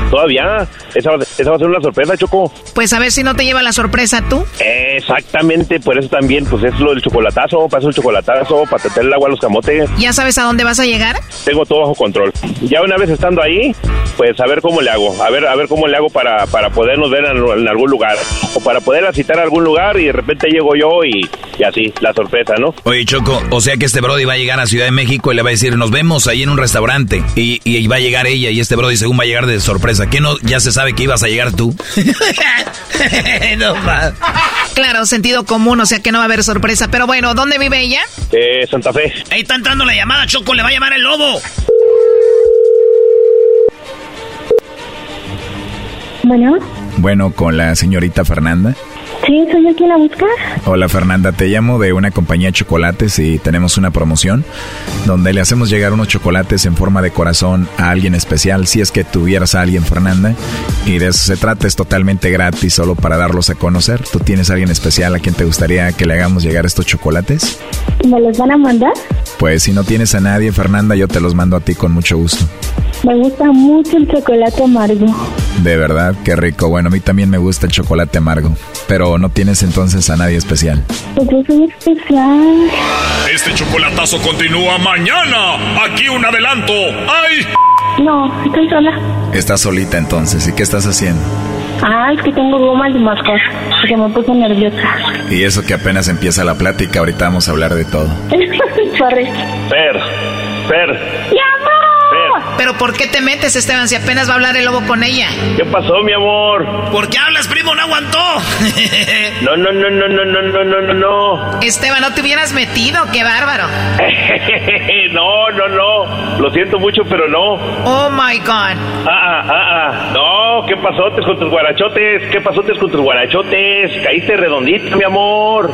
Speaker 20: Todavía. Esa, esa va a ser una sorpresa, Choco.
Speaker 9: Pues a ver si no te lleva la sorpresa tú.
Speaker 20: Exactamente, por eso también, pues es lo del chocolatazo, para el chocolatazo, para tener el agua a los camotes.
Speaker 9: ¿Ya sabes a dónde vas a llegar?
Speaker 20: Tengo todo bajo control. Ya una vez estando ahí, pues a ver cómo le hago, a ver, a ver cómo le hago para, para podernos ver en, algún lugar, o para poder citar a algún lugar y de repente llego yo y, y así, la sorpresa, ¿no?
Speaker 2: Oye, Choco, o sea que este Brody va a llegar a Ciudad de México y le va a decir, nos vemos ahí en un restaurante, y, y va a llegar ella y este Brody según va a llegar de sorpresa. ¿Qué no? Ya se sabe que ibas a llegar tú.
Speaker 9: no más. Claro, sentido común, o sea que no va a haber sorpresa. Pero bueno, ¿dónde vive ella?
Speaker 20: Eh, Santa Fe.
Speaker 4: Ahí está entrando la llamada, Choco, le va a llamar el lobo.
Speaker 21: Bueno.
Speaker 2: Bueno, con la señorita Fernanda.
Speaker 21: Sí, soy yo quien la busca.
Speaker 2: Hola Fernanda, te llamo de una compañía de chocolates y tenemos una promoción donde le hacemos llegar unos chocolates en forma de corazón a alguien especial, si es que tuvieras a alguien Fernanda. Y de eso se trata, es totalmente gratis, solo para darlos a conocer. ¿Tú tienes a alguien especial a quien te gustaría que le hagamos llegar estos chocolates?
Speaker 21: ¿Me los van a mandar?
Speaker 2: Pues si no tienes a nadie Fernanda, yo te los mando a ti con mucho gusto.
Speaker 21: Me gusta mucho el chocolate amargo.
Speaker 2: De verdad, qué rico. Bueno, a mí también me gusta el chocolate amargo. Pero no tienes entonces a nadie especial.
Speaker 21: Pues yo soy especial.
Speaker 5: Este chocolatazo continúa mañana. Aquí un adelanto. ¡Ay!
Speaker 21: No, estoy sola.
Speaker 2: Estás solita entonces. ¿Y qué estás haciendo?
Speaker 21: Ah, es que tengo gomas de mascar. Porque me puse nerviosa.
Speaker 2: Y eso que apenas empieza la plática. Ahorita vamos a hablar de todo.
Speaker 21: Sorry.
Speaker 20: Per, Per.
Speaker 9: Pero ¿por qué te metes, Esteban, si apenas va a hablar el lobo con ella?
Speaker 20: ¿Qué pasó, mi amor?
Speaker 4: ¿Por qué hablas, primo? No aguantó.
Speaker 20: no, no, no, no, no, no, no, no, no, no.
Speaker 9: Esteban, no te hubieras metido, qué bárbaro.
Speaker 20: no, no, no. Lo siento mucho, pero no.
Speaker 9: Oh my God.
Speaker 20: Ah, ah, ah, ah. No, ¿qué pasotes con tus guarachotes? ¿Qué pasotes con tus guarachotes? Caíste redondito, mi amor.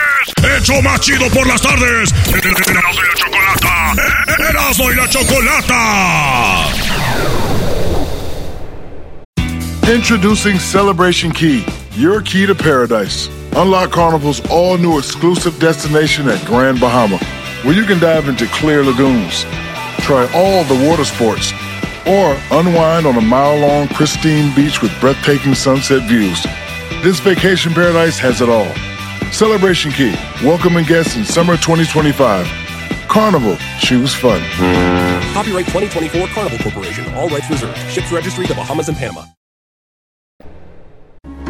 Speaker 5: ¡Hecho más chido por las tardes! ¡Erasno y la chocolata! ¡Erasno y la chocolata!
Speaker 15: Introducing Celebration Key, your key to paradise. Unlock Carnival's all new exclusive destination at Grand Bahama, where you can dive into clear lagoons, try all the water sports, or unwind on a mile long, pristine beach with breathtaking sunset views. This vacation paradise has it all. Celebration Key, welcoming guests in summer 2025. Carnival, choose fun.
Speaker 16: Copyright 2024 Carnival Corporation, all rights reserved. Ships registry the Bahamas and Panama.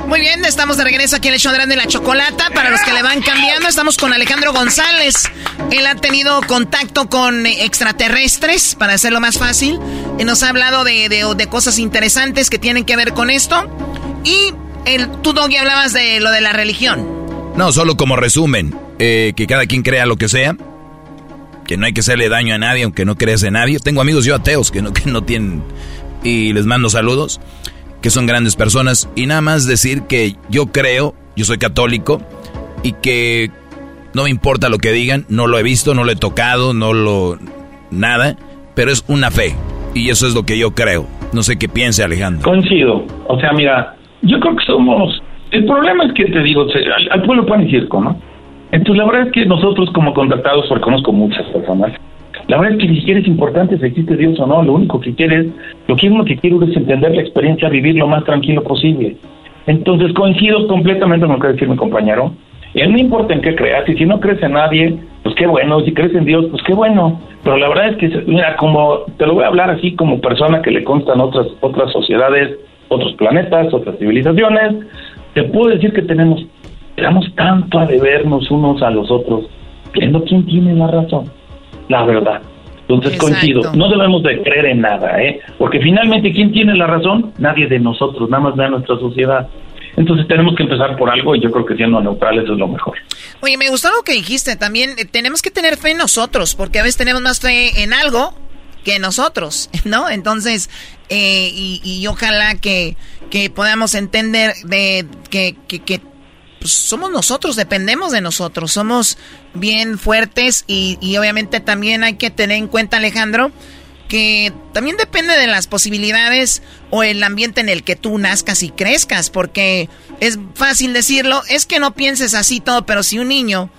Speaker 9: Muy bien, estamos de regreso aquí en el show de la chocolata. Para los que le van cambiando, estamos con Alejandro González. Él ha tenido contacto con extraterrestres, para hacerlo más fácil. Y nos ha hablado de, de, de cosas interesantes que tienen que ver con esto. Y el, tú, Doggy, hablabas de lo de la religión.
Speaker 2: No, solo como resumen, eh, que cada quien crea lo que sea. que no hay que hacerle daño a nadie aunque no creas en nadie. Tengo amigos yo ateos que no, que no tienen y les mando saludos, que son grandes personas y nada más decir que yo creo, yo soy católico y que no me importa lo que digan, no lo he visto, no lo he tocado, no lo nada, pero es una fe y eso es lo que yo creo. No sé qué piense Alejandro.
Speaker 17: Coincido. O sea, mira, yo creo que somos el problema es que te digo, al, pueblo pan y circo, ¿no? Entonces, la verdad es que nosotros, como contactados, porque conozco muchas personas, la verdad es que ni siquiera es importante si existe Dios o no. Lo único que quieres, lo que uno que quiero es entender la experiencia, vivir lo más tranquilo posible. Entonces, coincido completamente con lo que decir mi compañero. Y no importa en qué creas, y si no crees en nadie, pues qué bueno, si crees en Dios, pues qué bueno. Pero la verdad es que, mira, como te lo voy a hablar así como persona que le constan otras, otras sociedades, otros planetas, otras civilizaciones, te puedo decir que tenemos, tenemos tanto a debernos unos a los otros, creyendo quién tiene la razón, la verdad. Entonces coincido, no debemos de creer en nada, ¿eh? porque finalmente quién tiene la razón, nadie de nosotros, nada más de nuestra sociedad. Entonces tenemos que empezar por algo y yo creo que siendo neutrales es lo mejor.
Speaker 9: Oye, me gustó lo que dijiste también, eh, tenemos que tener fe en nosotros, porque a veces tenemos más fe en algo que nosotros, ¿no? Entonces, eh, y, ojalá que, que podamos entender de que, que, pues, somos nosotros, dependemos de nosotros, somos bien fuertes y, y obviamente también hay que tener en cuenta, Alejandro, que también depende de las posibilidades o el ambiente en el que tú nazcas y crezcas, porque es fácil decirlo, es que no pienses así todo, pero si un niño,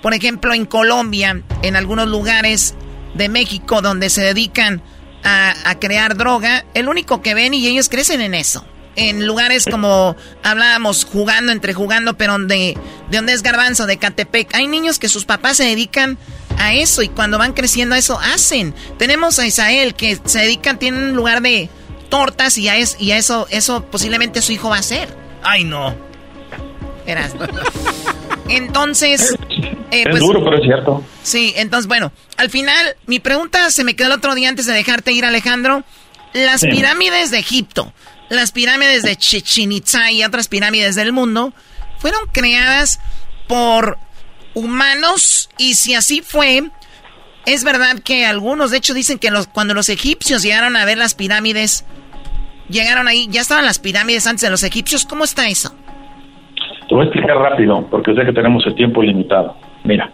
Speaker 9: por ejemplo en Colombia, en algunos lugares de México donde se dedican a, crear droga, el único que ven y ellos crecen en eso. En lugares como hablábamos, jugando, entre jugando, pero donde, de donde es Garbanzo, de Catepec, hay niños que sus papás se dedican a eso y cuando van creciendo a eso hacen. Tenemos a Isael que se dedican, tienen un lugar de tortas y a, y a eso, eso posiblemente su hijo va a hacer.
Speaker 4: Ay, no.
Speaker 9: Verás. Entonces.
Speaker 17: Eh, es pues, duro, pero es cierto.
Speaker 9: Sí, entonces, bueno, al final, mi pregunta se me quedó el otro día antes de dejarte ir, Alejandro. Las pirámides de Egipto, las pirámides de Chichen Itza y otras pirámides del mundo fueron creadas por humanos y si así fue, es verdad que algunos, de hecho, dicen que los, cuando los egipcios llegaron a ver las pirámides, llegaron ahí, ya estaban las pirámides antes de los egipcios. ¿Cómo está eso?
Speaker 17: Te voy a explicar rápido, porque sé que tenemos el tiempo limitado. Mira,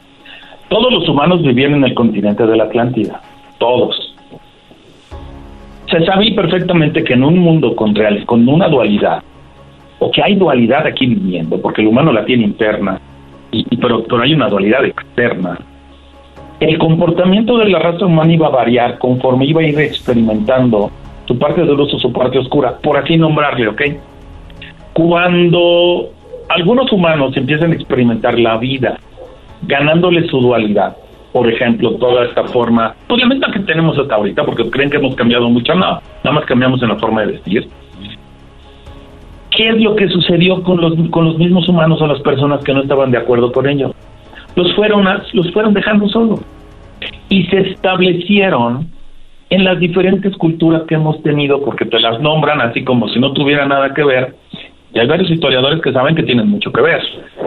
Speaker 17: todos los humanos vivían en el continente de la Atlántida, todos. Se sabe perfectamente que en un mundo con, real, con una dualidad, o que hay dualidad aquí viviendo, porque el humano la tiene interna, y, pero, pero hay una dualidad externa, el comportamiento de la raza humana iba a variar conforme iba a ir experimentando su parte de luz o su parte oscura, por así nombrarle, ¿ok? Cuando algunos humanos empiezan a experimentar la vida ganándole su dualidad. Por ejemplo, toda esta forma, pues la que tenemos hasta ahorita, porque creen que hemos cambiado mucho, nada, nada más cambiamos en la forma de vestir. ¿Qué es lo que sucedió con los, con los mismos humanos o las personas que no estaban de acuerdo con ellos? Los fueron, los fueron dejando solos y se establecieron en las diferentes culturas que hemos tenido, porque te las nombran así como si no tuviera nada que ver, y hay varios historiadores que saben que tienen mucho que ver.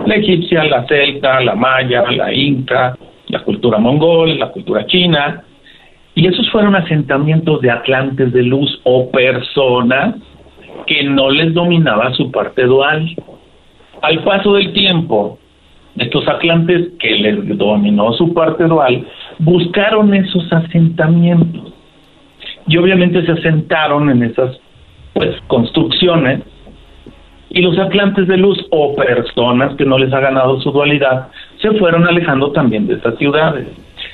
Speaker 17: La egipcia, la celta, la maya, la inca, la cultura mongol, la cultura china. Y esos fueron asentamientos de atlantes de luz o personas que no les dominaba su parte dual. Al paso del tiempo, estos atlantes que les dominó su parte dual, buscaron esos asentamientos. Y obviamente se asentaron en esas pues construcciones y los atlantes de luz o personas que no les ha ganado su dualidad se fueron alejando también de estas ciudades.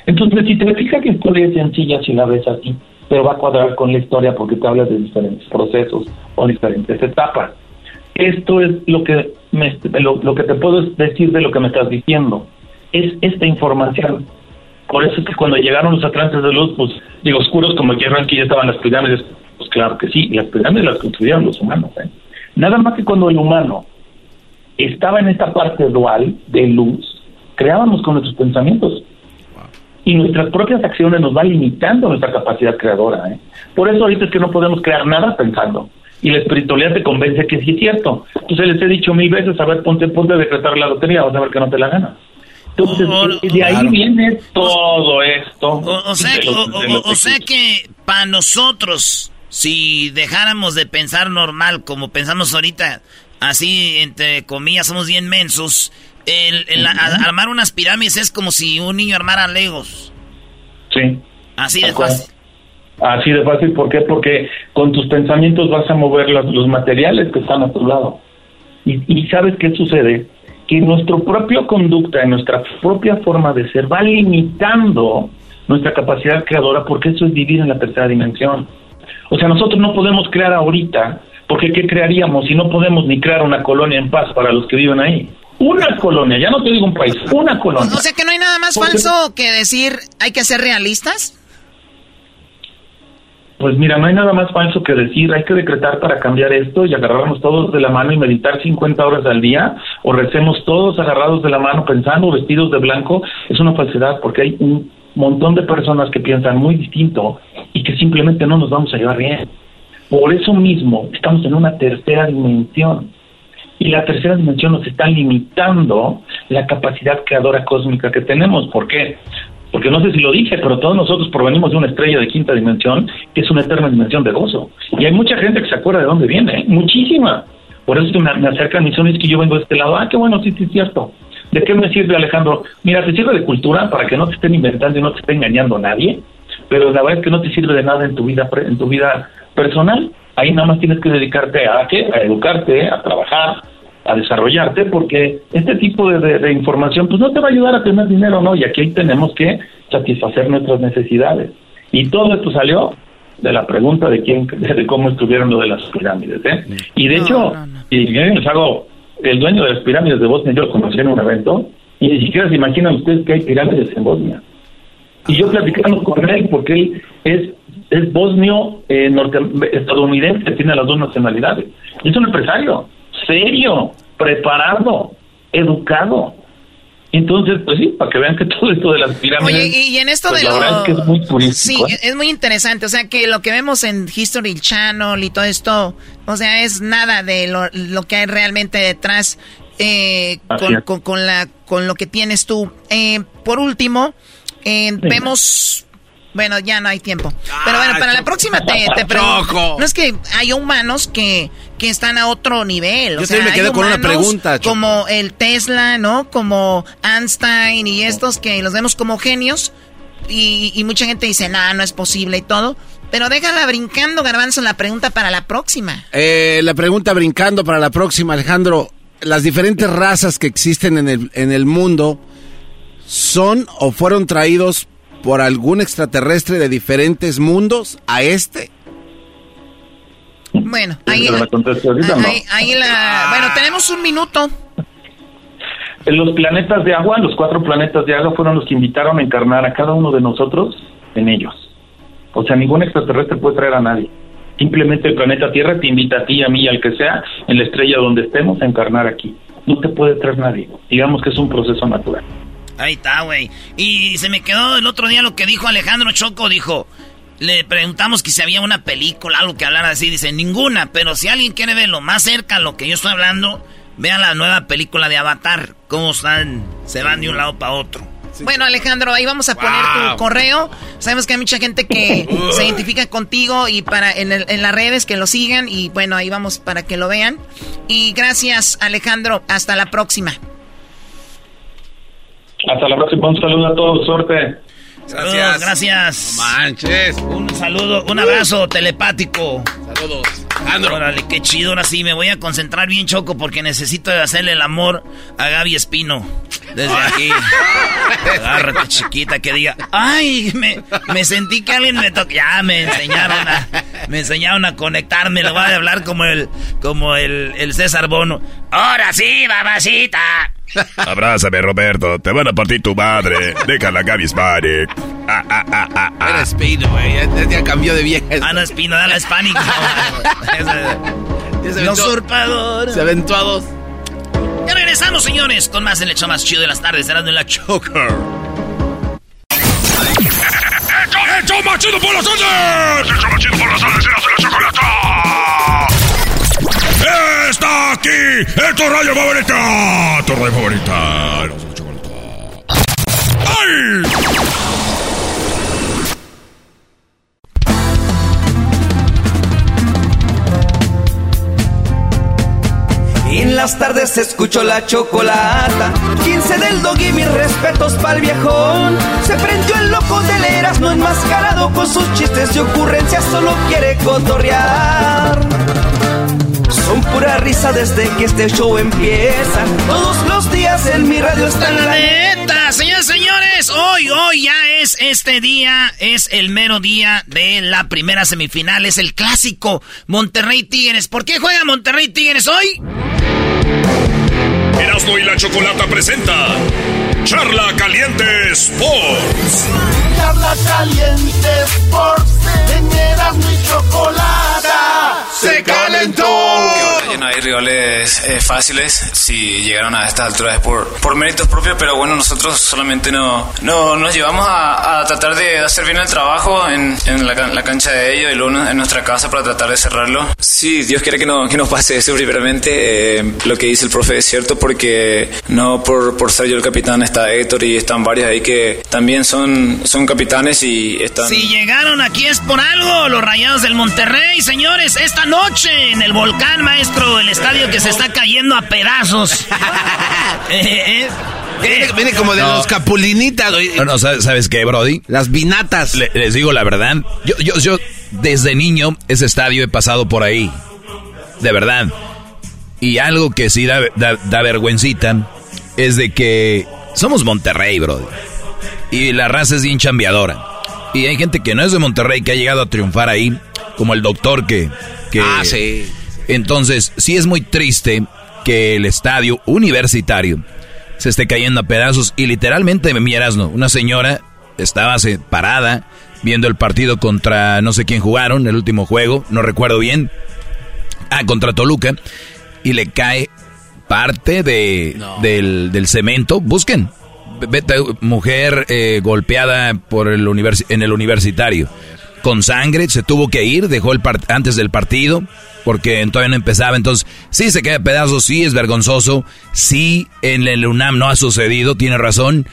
Speaker 17: Entonces, si te fijas que historia es sencilla si la ves así, pero va a cuadrar con la historia porque te hablas de diferentes procesos o diferentes etapas. Esto es lo que, me, lo, que te puedo decir de lo que me estás diciendo. Es esta información. Por eso es que cuando llegaron los atlantes de luz, pues digo, oscuros como el que ya estaban las pirámides, pues claro que sí, las pirámides las construyeron los humanos. ¿eh? Nada más que cuando el humano estaba en esta parte dual de luz, creábamos con nuestros pensamientos. Y nuestras propias acciones nos van limitando nuestra capacidad creadora. ¿eh? Por eso ahorita es que no podemos crear nada pensando. Y la espiritualidad te convence que sí es cierto. Entonces les he dicho mil veces, a ver, ponte, ponte a decretar la lotería, vas a ver que no te la ganas. Entonces, de ahí viene todo esto.
Speaker 4: O, sea, o sea que para nosotros, si dejáramos de pensar normal como pensamos ahorita, así entre comillas somos bien mensos, el, armar unas pirámides es como si un niño armara legos.
Speaker 17: Sí.
Speaker 4: Así de fácil.
Speaker 17: Así de fácil, ¿por qué? Porque con tus pensamientos vas a mover los, los materiales que están a tu lado. Y, y, ¿sabes qué sucede? Que nuestra propia conducta, nuestra propia forma de ser va limitando nuestra capacidad creadora porque eso es vivir en la tercera dimensión. O sea, nosotros no podemos crear ahorita, porque ¿qué crearíamos si no podemos ni crear una colonia en paz para los que viven ahí? Una colonia, ya no te digo un país, una colonia.
Speaker 9: O sea que no hay nada más falso que decir hay que ser realistas.
Speaker 17: Pues mira, no hay nada más falso que decir hay que decretar para cambiar esto y agarrarnos todos de la mano y meditar 50 horas al día o recemos todos agarrados de la mano pensando vestidos de blanco. Es una falsedad porque hay un montón de personas que piensan muy distinto y que simplemente no nos vamos a llevar bien. Por eso mismo estamos en una tercera dimensión y la tercera dimensión nos está limitando la capacidad creadora cósmica que tenemos. ¿Por qué? Porque no sé si lo dije, pero todos nosotros provenimos de una estrella de quinta dimensión, que es una eterna dimensión de gozo. Y hay mucha gente que se acuerda de dónde viene, muchísima. Por eso me, me acercan misiones que yo vengo de este lado. Ah, qué bueno, sí, sí, es cierto. ¿De qué me sirve, Alejandro? Mira, te sirve de cultura para que no te estén inventando y no te esté engañando a nadie, pero la verdad es que no te sirve de nada en tu vida, en tu vida personal. Ahí nada más tienes que dedicarte a qué? A educarte, a trabajar, a desarrollarte, porque este tipo de, información pues no te va a ayudar a tener dinero, ¿no? Y aquí tenemos que satisfacer nuestras necesidades. Y todo esto salió de la pregunta de quién, de cómo estuvieron lo de las pirámides, ¿eh? Y de hecho, y les hago, el dueño de las pirámides de Bosnia, yo lo conocí en un evento, y ni siquiera se imaginan ustedes que hay pirámides en Bosnia. Y yo platicando con él, porque él es bosnio eh, estadounidense, tiene las dos nacionalidades. Es un empresario serio, preparado, educado. Entonces, pues sí, para que vean que todo esto de las pirámides.
Speaker 9: Oye, y en esto
Speaker 17: pues
Speaker 9: de
Speaker 17: lo. es que es muy turístico,
Speaker 9: Sí,
Speaker 17: ¿eh?
Speaker 9: es muy interesante. O sea, que lo que vemos en History Channel y todo esto, o sea, es nada de lo, lo que hay realmente detrás eh, con, con, la, con lo que tienes tú. Eh, por último, eh, vemos bueno, ya no hay tiempo. Pero bueno, para la próxima te, te pregunto. No es que hay humanos que, que están a otro nivel.
Speaker 3: Yo o me quedé con una pregunta.
Speaker 9: Como el Tesla, ¿no? Como Einstein y estos que los vemos como genios. Y, y mucha gente dice, no, no es posible y todo. Pero déjala brincando, Garbanzo, la pregunta para la próxima.
Speaker 3: Eh, la pregunta brincando para la próxima, Alejandro. Las diferentes razas que existen en el, en el mundo son o fueron traídos por algún extraterrestre de diferentes mundos a este?
Speaker 9: Bueno, ahí, la, ahí, la, bueno, tenemos un minuto.
Speaker 17: En los planetas de agua, los cuatro planetas de agua fueron los que invitaron a encarnar a cada uno de nosotros en ellos. O sea, ningún extraterrestre puede traer a nadie. Simplemente el planeta Tierra te invita a ti, a mí, y al que sea, en la estrella donde estemos, a encarnar aquí. No te puede traer nadie. Digamos que es un proceso natural.
Speaker 4: Ahí está, güey. Y se me quedó el otro día lo que dijo Alejandro Choco. Dijo, le preguntamos que si había una película, algo que hablara así. Dice, ninguna. Pero si alguien quiere verlo más cerca a lo que yo estoy hablando, vea la nueva película de Avatar. Cómo están, se van de un lado para otro.
Speaker 9: Bueno, Alejandro, ahí vamos a poner tu correo. Sabemos que hay mucha gente que se identifica contigo y para en, en, las redes que lo sigan. Y bueno, ahí vamos para que lo vean. Y gracias, Alejandro. Hasta la próxima.
Speaker 17: Hasta la próxima. Un saludo a todos. Suerte.
Speaker 4: Gracias. gracias.
Speaker 3: manches.
Speaker 4: Un saludo, un abrazo telepático.
Speaker 3: Saludos.
Speaker 4: Órale, qué chido. Ahora sí, me voy a concentrar bien, Choco, porque necesito hacerle el amor a Gaby Espino. Desde aquí. Agárrate, chiquita, que diga. Ay, me, me sentí que alguien me tocó. Ya me enseñaron a. Me enseñaron a conectarme. Lo voy a hablar como el, como el, el César Bono. Ahora sí, babacita.
Speaker 5: Abrázame, Roberto. Te van a partir tu madre. Déjala, Gaby Spanik. Ah, ah, ah, ah, ah.
Speaker 3: Era Espino, güey. Ya, ya, cambió de vieja.
Speaker 4: Ana Espino, dale Hispánico.
Speaker 3: El usurpador. Se aventó a dos.
Speaker 4: Ya regresamos, señores, con más del hecho más chido de las tardes. Será de la Choker.
Speaker 5: ¡El show más chido por las tardes! ¡El show más chido por las tardes! ¡Será de la chocolata! Está aquí en tu radio favorita. Tu radio chocolate. ¡Ay!
Speaker 1: En las tardes se escuchó la chocolata. 15 del doggy, mis respetos pa'l viejón. Se prendió el loco del Erasmo enmascarado con sus chistes y ocurrencias, solo quiere cotorrear. Pura risa desde que este show empieza. Todos los días en mi radio está
Speaker 4: la neta. Señores, señores, hoy, hoy ya es este día, es el mero día de la primera semifinal, es el clásico Monterrey Tigres. ¿Por qué juega Monterrey Tigres hoy?
Speaker 22: Erasmo y la Chocolata presenta Charla Caliente Sports.
Speaker 13: Charla Caliente Sports. En Erasmo y Chocolata se calentó
Speaker 23: no hay rivales eh, fáciles. Si llegaron a estas alturas es por, por méritos propios, pero bueno, nosotros solamente no, no nos llevamos a, tratar de hacer bien el trabajo en, en la, cancha de ellos y luego en nuestra casa para tratar de cerrarlo. Sí, Dios quiere que no, que nos pase eso primeramente. Eh, lo que dice el profe es cierto porque no por, por ser yo el capitán está Héctor y están varios ahí que también son, son capitanes y están...
Speaker 4: Si llegaron aquí es por algo, los rayados del Monterrey, señores, esta noche en el volcán, maestro el estadio que se está cayendo a pedazos.
Speaker 3: Eh, eh. Viene, como de los capulinitas.
Speaker 2: No, no, ¿sabes qué, Brody?
Speaker 3: Las vinatas.
Speaker 2: les digo la verdad. Yo, yo, yo, desde niño, ese estadio he pasado por ahí. De verdad. Y algo que sí da, da, vergüencita es de que somos Monterrey, Brody. Y la raza es bien chambeadora. Y hay gente que no es de Monterrey que ha llegado a triunfar ahí, como el doctor que... que
Speaker 3: ah, sí
Speaker 2: entonces, sí es muy triste que el estadio universitario se esté cayendo a pedazos y literalmente me miras, no, una señora estaba parada viendo el partido contra no sé quién jugaron, el último juego, no recuerdo bien. Ah, contra Toluca y le cae parte de, del, cemento. Busquen. mujer eh, golpeada por el en el universitario con sangre, se tuvo que ir, dejó el antes del partido, porque todavía no empezaba. Entonces, sí se queda pedazos, sí es vergonzoso, sí en el UNAM no ha sucedido, tiene razón,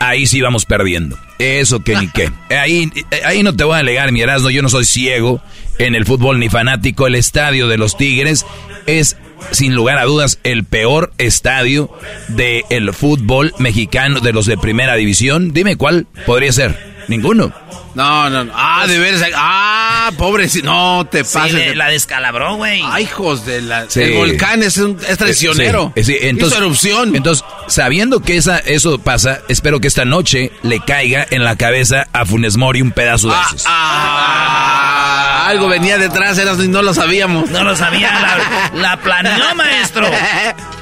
Speaker 2: ahí sí vamos perdiendo. Eso que ni qué. Ahí, ahí no te voy a alegar, mi Erasmo, yo no soy ciego en el fútbol ni fanático. El estadio de los Tigres es, sin lugar a dudas, el peor estadio del fútbol mexicano de los de primera división. Dime cuál podría ser. Ninguno.
Speaker 3: No, no, no. Ah, de veras. Ah, pobre. No te pases.
Speaker 4: la descalabró, güey.
Speaker 3: Ay, hijos de la. El volcán es, un, es traicionero.
Speaker 2: Sí, entonces, erupción. Entonces, sabiendo que esa, eso pasa, espero que esta noche le caiga en la cabeza a Funes Mori un pedazo de ah, esos.
Speaker 3: Ah, algo venía detrás, y no lo sabíamos.
Speaker 4: No lo sabía. La, la planeó, maestro.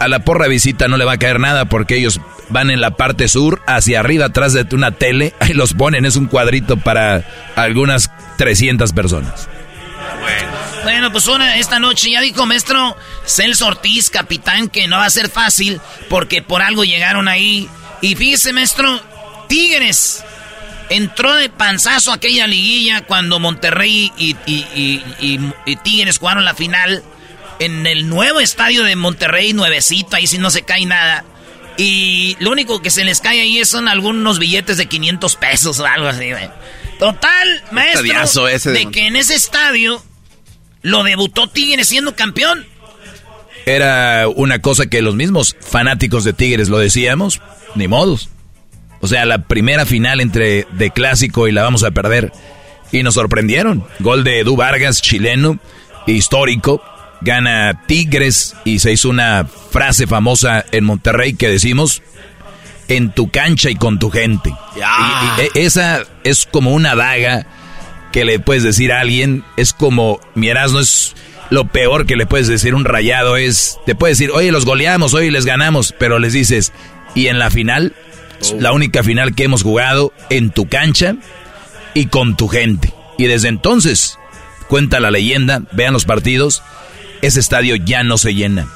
Speaker 2: a la porra visita no le va a caer nada porque ellos van en la parte sur, hacia arriba, atrás de una tele, ahí los ponen, es un cuadrito para algunas 300 personas.
Speaker 4: Bueno. pues una, esta noche ya dijo maestro Celso Ortiz, capitán, que no va a ser fácil porque por algo llegaron ahí. Y fíjese, maestro, Tigres entró de panzazo aquella liguilla cuando Monterrey y, y Tigres jugaron la final en el nuevo estadio de Monterrey, nuevecito, ahí sí no se cae nada. Y lo único que se les cae ahí son algunos billetes de 500 pesos o algo así, güey. Total, maestro, de, que en ese estadio lo debutó Tigres siendo campeón.
Speaker 2: Era una cosa que los mismos fanáticos de Tigres lo decíamos, ni modos. O sea, la primera final entre de clásico y la vamos a perder. Y nos sorprendieron. Gol de Edu Vargas, chileno, histórico gana Tigres y se hizo una frase famosa en Monterrey que decimos en tu cancha y con tu gente. Y, esa es como una daga que le puedes decir a alguien, es como mi no es lo peor que le puedes decir un rayado es te puedes decir, "Oye, los goleamos, hoy les ganamos", pero les dices, "Y en la final, la única final que hemos jugado en tu cancha y con tu gente." Y desde entonces cuenta la leyenda, vean los partidos, ese estadio ya no se llena.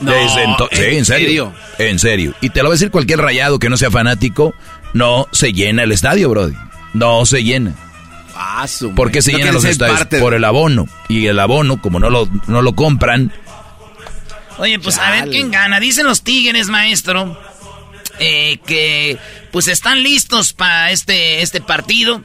Speaker 2: Desde entonces, sí, en serio, En serio. Y te lo va a decir cualquier rayado que no sea fanático, no se llena el estadio, Brody. No se llena.
Speaker 3: Ah,
Speaker 2: ¿Por qué se llenan los estadios? Por el abono. Y el abono, como no lo, no lo compran.
Speaker 4: Oye, pues a ver quién gana. Dicen los Tigres, maestro, eh, que pues están listos para este, este partido.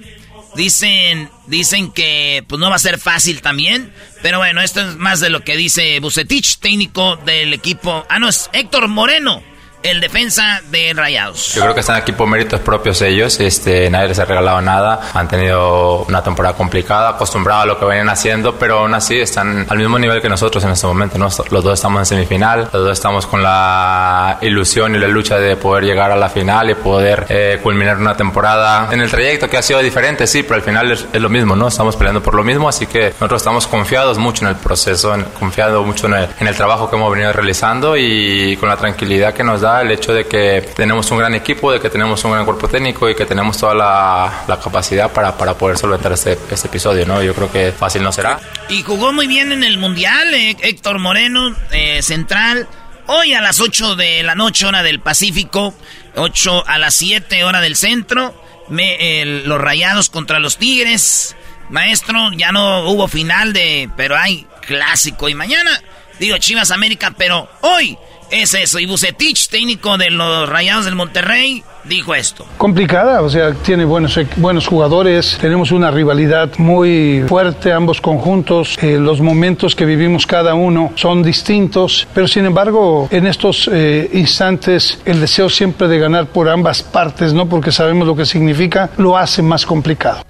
Speaker 4: Dicen Dicen que pues no va a ser fácil también. Pero bueno, esto es más de lo que dice Bucetich, técnico del equipo. Ah, no, es Héctor Moreno el defensa de Rayados.
Speaker 24: Yo creo que están aquí por méritos propios ellos. Este, nadie les ha regalado nada. Han tenido una temporada complicada, acostumbrados a lo que venían haciendo, pero aún así están al mismo nivel que nosotros en este momento. Los dos estamos en semifinal, los dos estamos con la ilusión y la lucha de poder llegar a la final y poder eh, culminar una temporada en el trayecto que ha sido diferente, sí, pero al final es, lo mismo, ¿no? Estamos peleando por lo mismo, así que nosotros estamos confiados mucho en el proceso, en, confiados mucho en el, en el trabajo que hemos venido realizando y con la tranquilidad que nos da el hecho de que tenemos un gran equipo, de que tenemos un gran cuerpo técnico y que tenemos toda la, capacidad para, para, poder solventar este, este, episodio, ¿no? Yo creo que fácil no será.
Speaker 4: Y jugó muy bien en el Mundial, eh, Héctor Moreno, eh, central. Hoy a las 8 de la noche, hora del Pacífico, 8 a las 7, hora del centro, me, los rayados contra los Tigres. Maestro, ya no hubo final de, pero hay clásico. Y mañana, digo Chivas América, pero hoy es eso. Y Bucetich, técnico de los Rayados del Monterrey, dijo esto.
Speaker 25: Complicada, o sea, tiene buenos, buenos jugadores, tenemos una rivalidad muy fuerte, ambos conjuntos, eh, los momentos que vivimos cada uno son distintos, pero sin embargo, en estos eh, instantes, el deseo siempre de ganar por ambas partes, ¿no? Porque sabemos lo que significa, lo hace más complicado.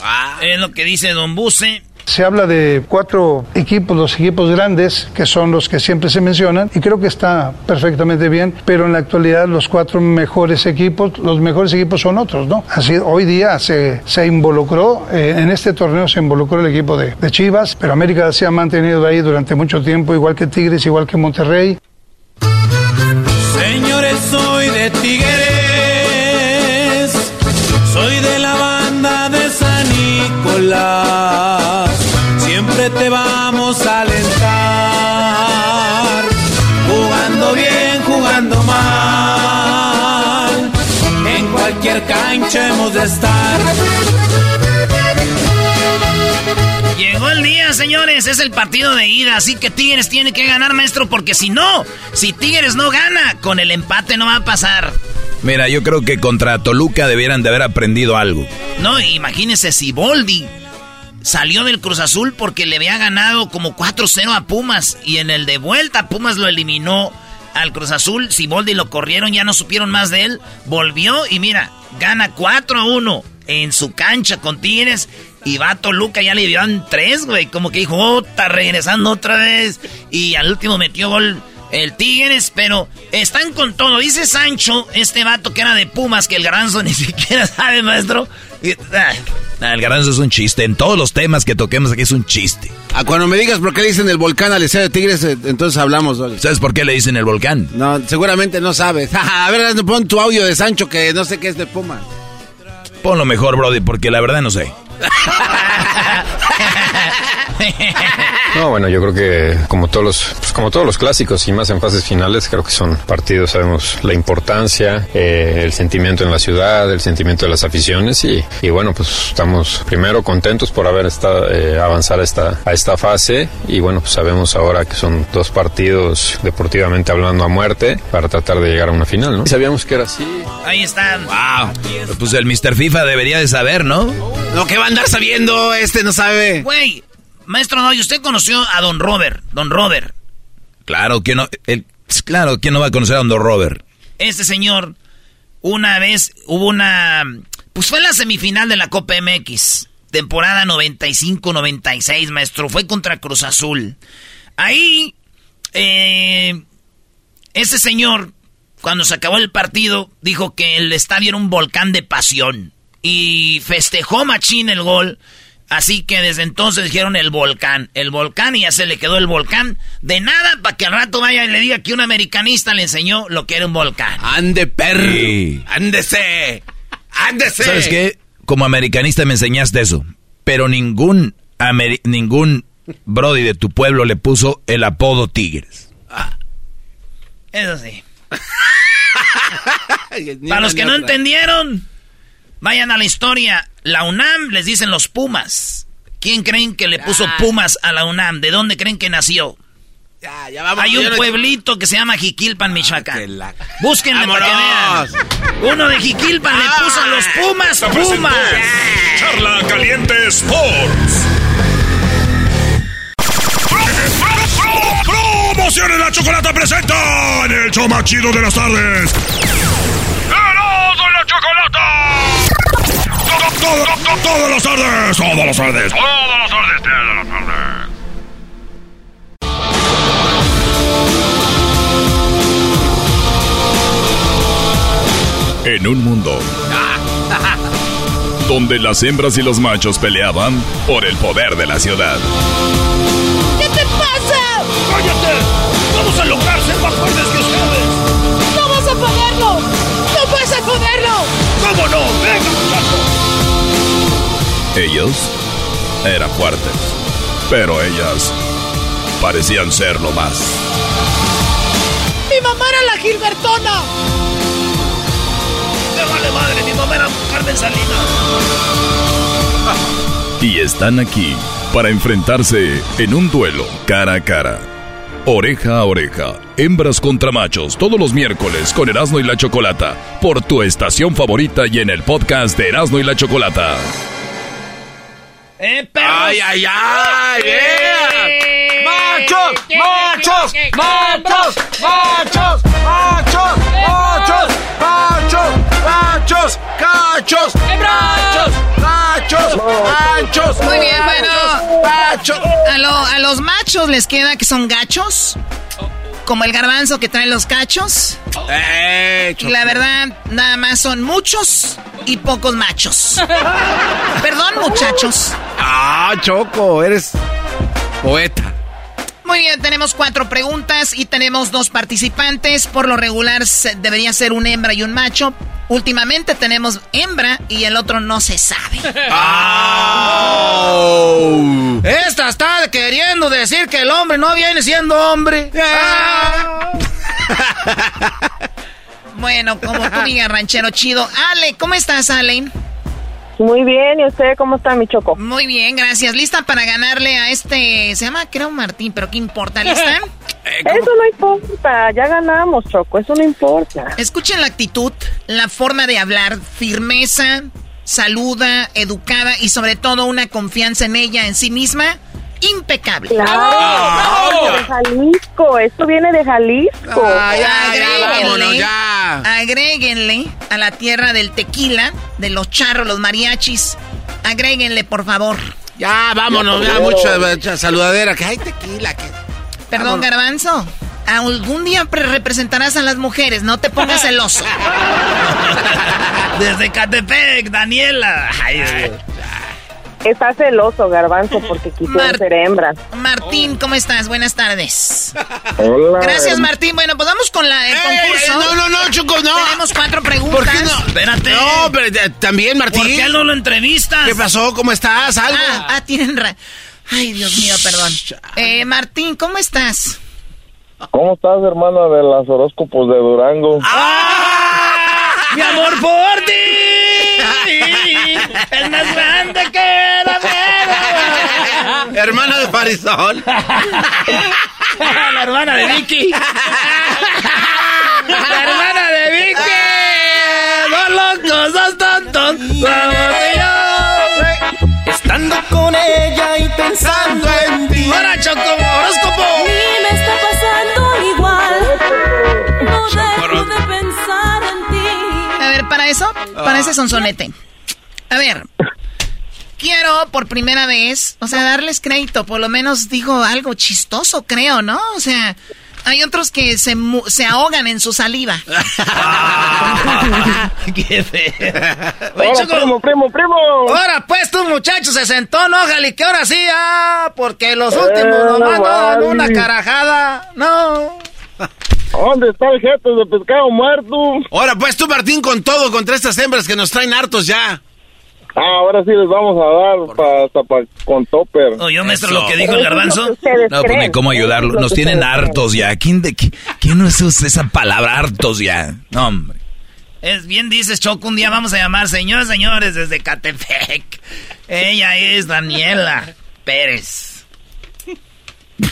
Speaker 4: Ah, es lo que dice Don Buce.
Speaker 25: Se habla de cuatro equipos, los equipos grandes, que son los que siempre se mencionan, y creo que está perfectamente bien, pero en la actualidad los cuatro mejores equipos, los mejores equipos son otros, ¿no? Así, hoy día se, se involucró, eh, en este torneo se involucró el equipo de, de Chivas, pero América se ha mantenido ahí durante mucho tiempo, igual que Tigres, igual que Monterrey.
Speaker 1: Señores, soy de Tigres, soy de la banda de San Nicolás cualquier cancha hemos de estar.
Speaker 4: Llegó el día, señores, es el partido de ida, así que Tigres tiene que ganar, maestro, porque si no, si Tigres no gana, con el empate no va a pasar.
Speaker 2: Mira, yo creo que contra Toluca debieran de haber aprendido algo.
Speaker 4: No, imagínese si Boldi salió del Cruz Azul porque le había ganado como 4-0 a Pumas. Y en el de vuelta, Pumas lo eliminó al Cruz Azul. Siboldi lo corrieron, ya no supieron más de él. Volvió y mira, gana 4-1 en su cancha con Tigres. Y va a ya le dieron 3, güey. Como que dijo, está regresando otra vez. Y al último metió gol el Tigres, pero están con todo. Dice Sancho, este vato que era de Pumas, que el garanzo ni siquiera sabe, maestro.
Speaker 2: Ah, el garanzo es un chiste. En todos los temas que toquemos aquí es un chiste.
Speaker 3: Ah, cuando me digas por qué le dicen el volcán al estadio de Tigres, eh, entonces hablamos.
Speaker 2: ¿Sabes por qué le dicen el volcán?
Speaker 3: No, seguramente no sabes. A ver, pon tu audio de Sancho que no sé qué es de Pumas.
Speaker 2: Ponlo mejor, Brody, porque la verdad no sé.
Speaker 24: No, bueno, yo creo que como todos los, pues, como todos los clásicos y más en fases finales, creo que son partidos, sabemos la importancia, eh, el sentimiento en la ciudad, el sentimiento de las aficiones y, y bueno, pues estamos primero contentos por haber estado, eh, avanzar a esta, a esta fase y bueno, pues sabemos ahora que son dos partidos deportivamente hablando a muerte para tratar de llegar a una final, ¿no? sabíamos que era así.
Speaker 4: Ahí están.
Speaker 2: Wow. Pues el Mr. FIFA debería de saber, ¿no?
Speaker 3: Lo que va a andar sabiendo, este no sabe.
Speaker 4: Güey, Maestro, no, y usted conoció a Don Robert. Don Robert.
Speaker 2: Claro, que no. claro, ¿quién no va a conocer a Don Robert?
Speaker 4: Este señor, una vez hubo una. Pues fue la semifinal de la Copa MX. Temporada 95-96, maestro. Fue contra Cruz Azul. Ahí. Eh, ese señor, cuando se acabó el partido, dijo que el estadio era un volcán de pasión. Y festejó Machín el gol. Así que desde entonces dijeron el volcán, el volcán y ya se le quedó el volcán. De nada para que al rato vaya y le diga que un americanista le enseñó lo que era un volcán.
Speaker 3: Ande perro, ándese, ándese.
Speaker 2: ¿Sabes qué? Como americanista me enseñaste eso, pero ningún ningún brody de tu pueblo le puso el apodo Tigres. Ah,
Speaker 4: eso sí. para los que no entendieron, vayan a la historia la UNAM les dicen los Pumas. ¿Quién creen que le puso ah. Pumas a la UNAM? ¿De dónde creen que nació?
Speaker 3: Ya, ya vamos.
Speaker 4: Hay un
Speaker 3: no-
Speaker 4: pueblito que se llama Jiquilpan, Michoacán. Búsquenle para que
Speaker 3: ¡Vámonos!
Speaker 4: vean. Uno de Jiquilpan le puso a los Pumas, Pumas.
Speaker 5: Charla Caliente Sports. Promociones la chocolata presenta en el show más chido de las tardes. ¡Erasmo la chocolata! Todo, todo, todo, todas las tardes, todas las tardes, todas las tardes, todas las tardes.
Speaker 2: En un mundo donde las hembras y los machos peleaban por el poder de la ciudad.
Speaker 26: ¿Qué te pasa?
Speaker 5: ¡Cállate! ¡Vamos a lograr ser más fuertes que
Speaker 2: Ellos eran fuertes, pero ellas parecían ser lo más.
Speaker 26: ¡Mi mamá era la Gilbertona!
Speaker 4: Me vale madre, mi mamá era Carmen Salinas.
Speaker 2: Y están aquí para enfrentarse en un duelo cara a cara. Oreja a oreja, hembras contra machos, todos los miércoles con Erasmo y la Chocolata, por tu estación favorita y en el podcast de Erasmo y la Chocolata.
Speaker 4: ¡Eh, perros!
Speaker 3: ¡Ay, ay, ay!
Speaker 4: ¡Eh!
Speaker 3: ¡Machos! ¡Machos! ¡Machos! ¡Machos! ¡Machos! ¡Machos! ¡Machos! ¡Machos! ¡Cachos! ¡Machos! ¡Machos! ¡Machos!
Speaker 9: Muy bien, bueno.
Speaker 3: ¡Machos!
Speaker 9: A, lo- a los machos les queda que son gachos. Como el garbanzo que trae los cachos.
Speaker 3: ¡Eh,
Speaker 9: Y la verdad, nada más son muchos y pocos machos. Perdón, muchachos.
Speaker 3: ¡Ah, Choco! Eres poeta.
Speaker 9: Muy bien, tenemos cuatro preguntas y tenemos dos participantes. Por lo regular se- debería ser un hembra y un macho. Últimamente tenemos hembra y el otro no se sabe.
Speaker 4: Esta está queriendo decir que el hombre no viene siendo hombre. Ah.
Speaker 9: Bueno, como tú digas, ranchero chido. Ale, ¿cómo estás, Ale?
Speaker 21: Muy bien, ¿y usted cómo está, mi Choco?
Speaker 9: Muy bien, gracias. ¿Lista para ganarle a este... Se llama, creo, Martín, pero ¿qué importa? ¿Lista?
Speaker 21: Eso no importa, ya ganamos, Choco, eso no importa.
Speaker 9: Escuchen la actitud, la forma de hablar, firmeza, saluda, educada y sobre todo una confianza en ella, en sí misma, impecable.
Speaker 21: Claro, de Jalisco, esto viene de Jalisco.
Speaker 3: Ah, ya, ya, vámonos,
Speaker 9: Agréguenle,
Speaker 3: ya.
Speaker 9: agréguenle a la tierra del tequila, de los charros, los mariachis. Agréguenle, por favor.
Speaker 3: Ya, vámonos, ya, mucha, mucha saludadera. Que hay tequila. Que...
Speaker 9: Perdón, Garbanzo. Algún día pre- representarás a las mujeres, no te pongas celoso.
Speaker 4: Desde Catepec, Daniela. Ay, ay,
Speaker 21: Está celoso, Garbanzo, porque quisiera
Speaker 9: Mar-
Speaker 21: ser hembra.
Speaker 9: Martín, ¿cómo estás? Buenas tardes.
Speaker 21: Hola.
Speaker 9: Gracias, Martín. Bueno, pues vamos con la, el concurso.
Speaker 3: ey, no, no, no, Choco, no.
Speaker 9: Tenemos cuatro preguntas.
Speaker 3: ¿Por qué no?
Speaker 4: Espérate.
Speaker 3: No, pero eh, también, Martín.
Speaker 4: ¿Por qué no lo entrevistas?
Speaker 3: ¿Qué pasó? ¿Cómo estás? ¿Algo?
Speaker 9: Ah, ah, tienen ra- Ay, Dios mío, perdón. Eh, Martín, ¿cómo estás?
Speaker 27: ¿Cómo estás, hermana de las horóscopos de Durango?
Speaker 4: ¡Mi amor por ti!
Speaker 3: Hermana de Parisol.
Speaker 4: La hermana de Vicky. La hermana de Vicky. Dos locos, dos tontos. Vamos y yo.
Speaker 26: Estando con ella y pensando en ti.
Speaker 4: Ahora, Choco, horóscopo.
Speaker 28: me está pasando igual. No dejo de pensar en ti.
Speaker 9: A ver, para eso, para ese sonsonete. A ver. Quiero por primera vez, o sea, darles crédito, por lo menos digo algo chistoso, creo, ¿no? O sea, hay otros que se, mu- se ahogan en su saliva.
Speaker 4: ¡Qué feo!
Speaker 27: Hola, primo, primo, primo.
Speaker 4: Ahora pues tu muchacho se sentó, no, Gali, que ahora sí, ah, porque los últimos
Speaker 27: Eh,
Speaker 4: nomás no dan una carajada, no.
Speaker 27: ¿Dónde está el jefe de pescado muerto?
Speaker 3: Ahora, pues tú, Martín, con todo contra estas hembras que nos traen hartos ya.
Speaker 27: Ah, ahora sí les vamos a dar pa- hasta pa- con topper.
Speaker 4: Oye, maestro,
Speaker 29: Eso.
Speaker 4: lo que dijo el garbanzo.
Speaker 2: No, pues ni cómo ayudarlo. Nos tienen hartos ya. ¿Quién, de, qui- quién no usa esa palabra hartos ya? No, hombre.
Speaker 4: Es bien dices, Choco, un día vamos a llamar, señores, señores, desde Catepec. Ella es Daniela Pérez.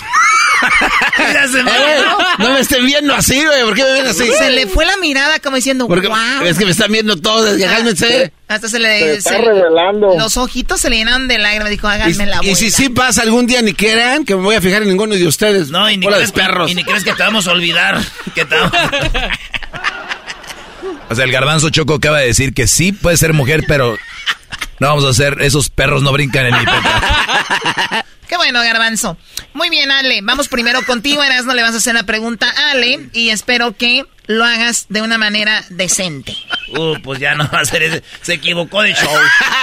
Speaker 3: Eh, no me estén viendo así, güey. ¿Por qué me ven así?
Speaker 9: Se le fue la mirada como diciendo,
Speaker 3: Porque
Speaker 9: wow.
Speaker 3: es que me están viendo todos, cálmense.
Speaker 9: Hasta se le...
Speaker 3: Se está
Speaker 9: se-
Speaker 3: revelando.
Speaker 9: Los ojitos se le llenaron de lágrimas. Dijo, háganme la
Speaker 3: Y si sí pasa algún día, ni quieran que me voy a fijar en ninguno de ustedes.
Speaker 4: No, y ni,
Speaker 3: Bola de
Speaker 4: crees que,
Speaker 3: perros.
Speaker 4: y ni crees que te vamos a olvidar. Que te vamos-
Speaker 2: O sea, el garbanzo Choco acaba de decir que sí puede ser mujer, pero no vamos a hacer, esos perros no brincan en mi pepa.
Speaker 9: Qué bueno, Garbanzo. Muy bien, Ale. Vamos primero contigo, Erasmo. Le vas a hacer la pregunta a Ale y espero que lo hagas de una manera decente.
Speaker 4: Uh, pues ya no va a ser ese. Se equivocó de show.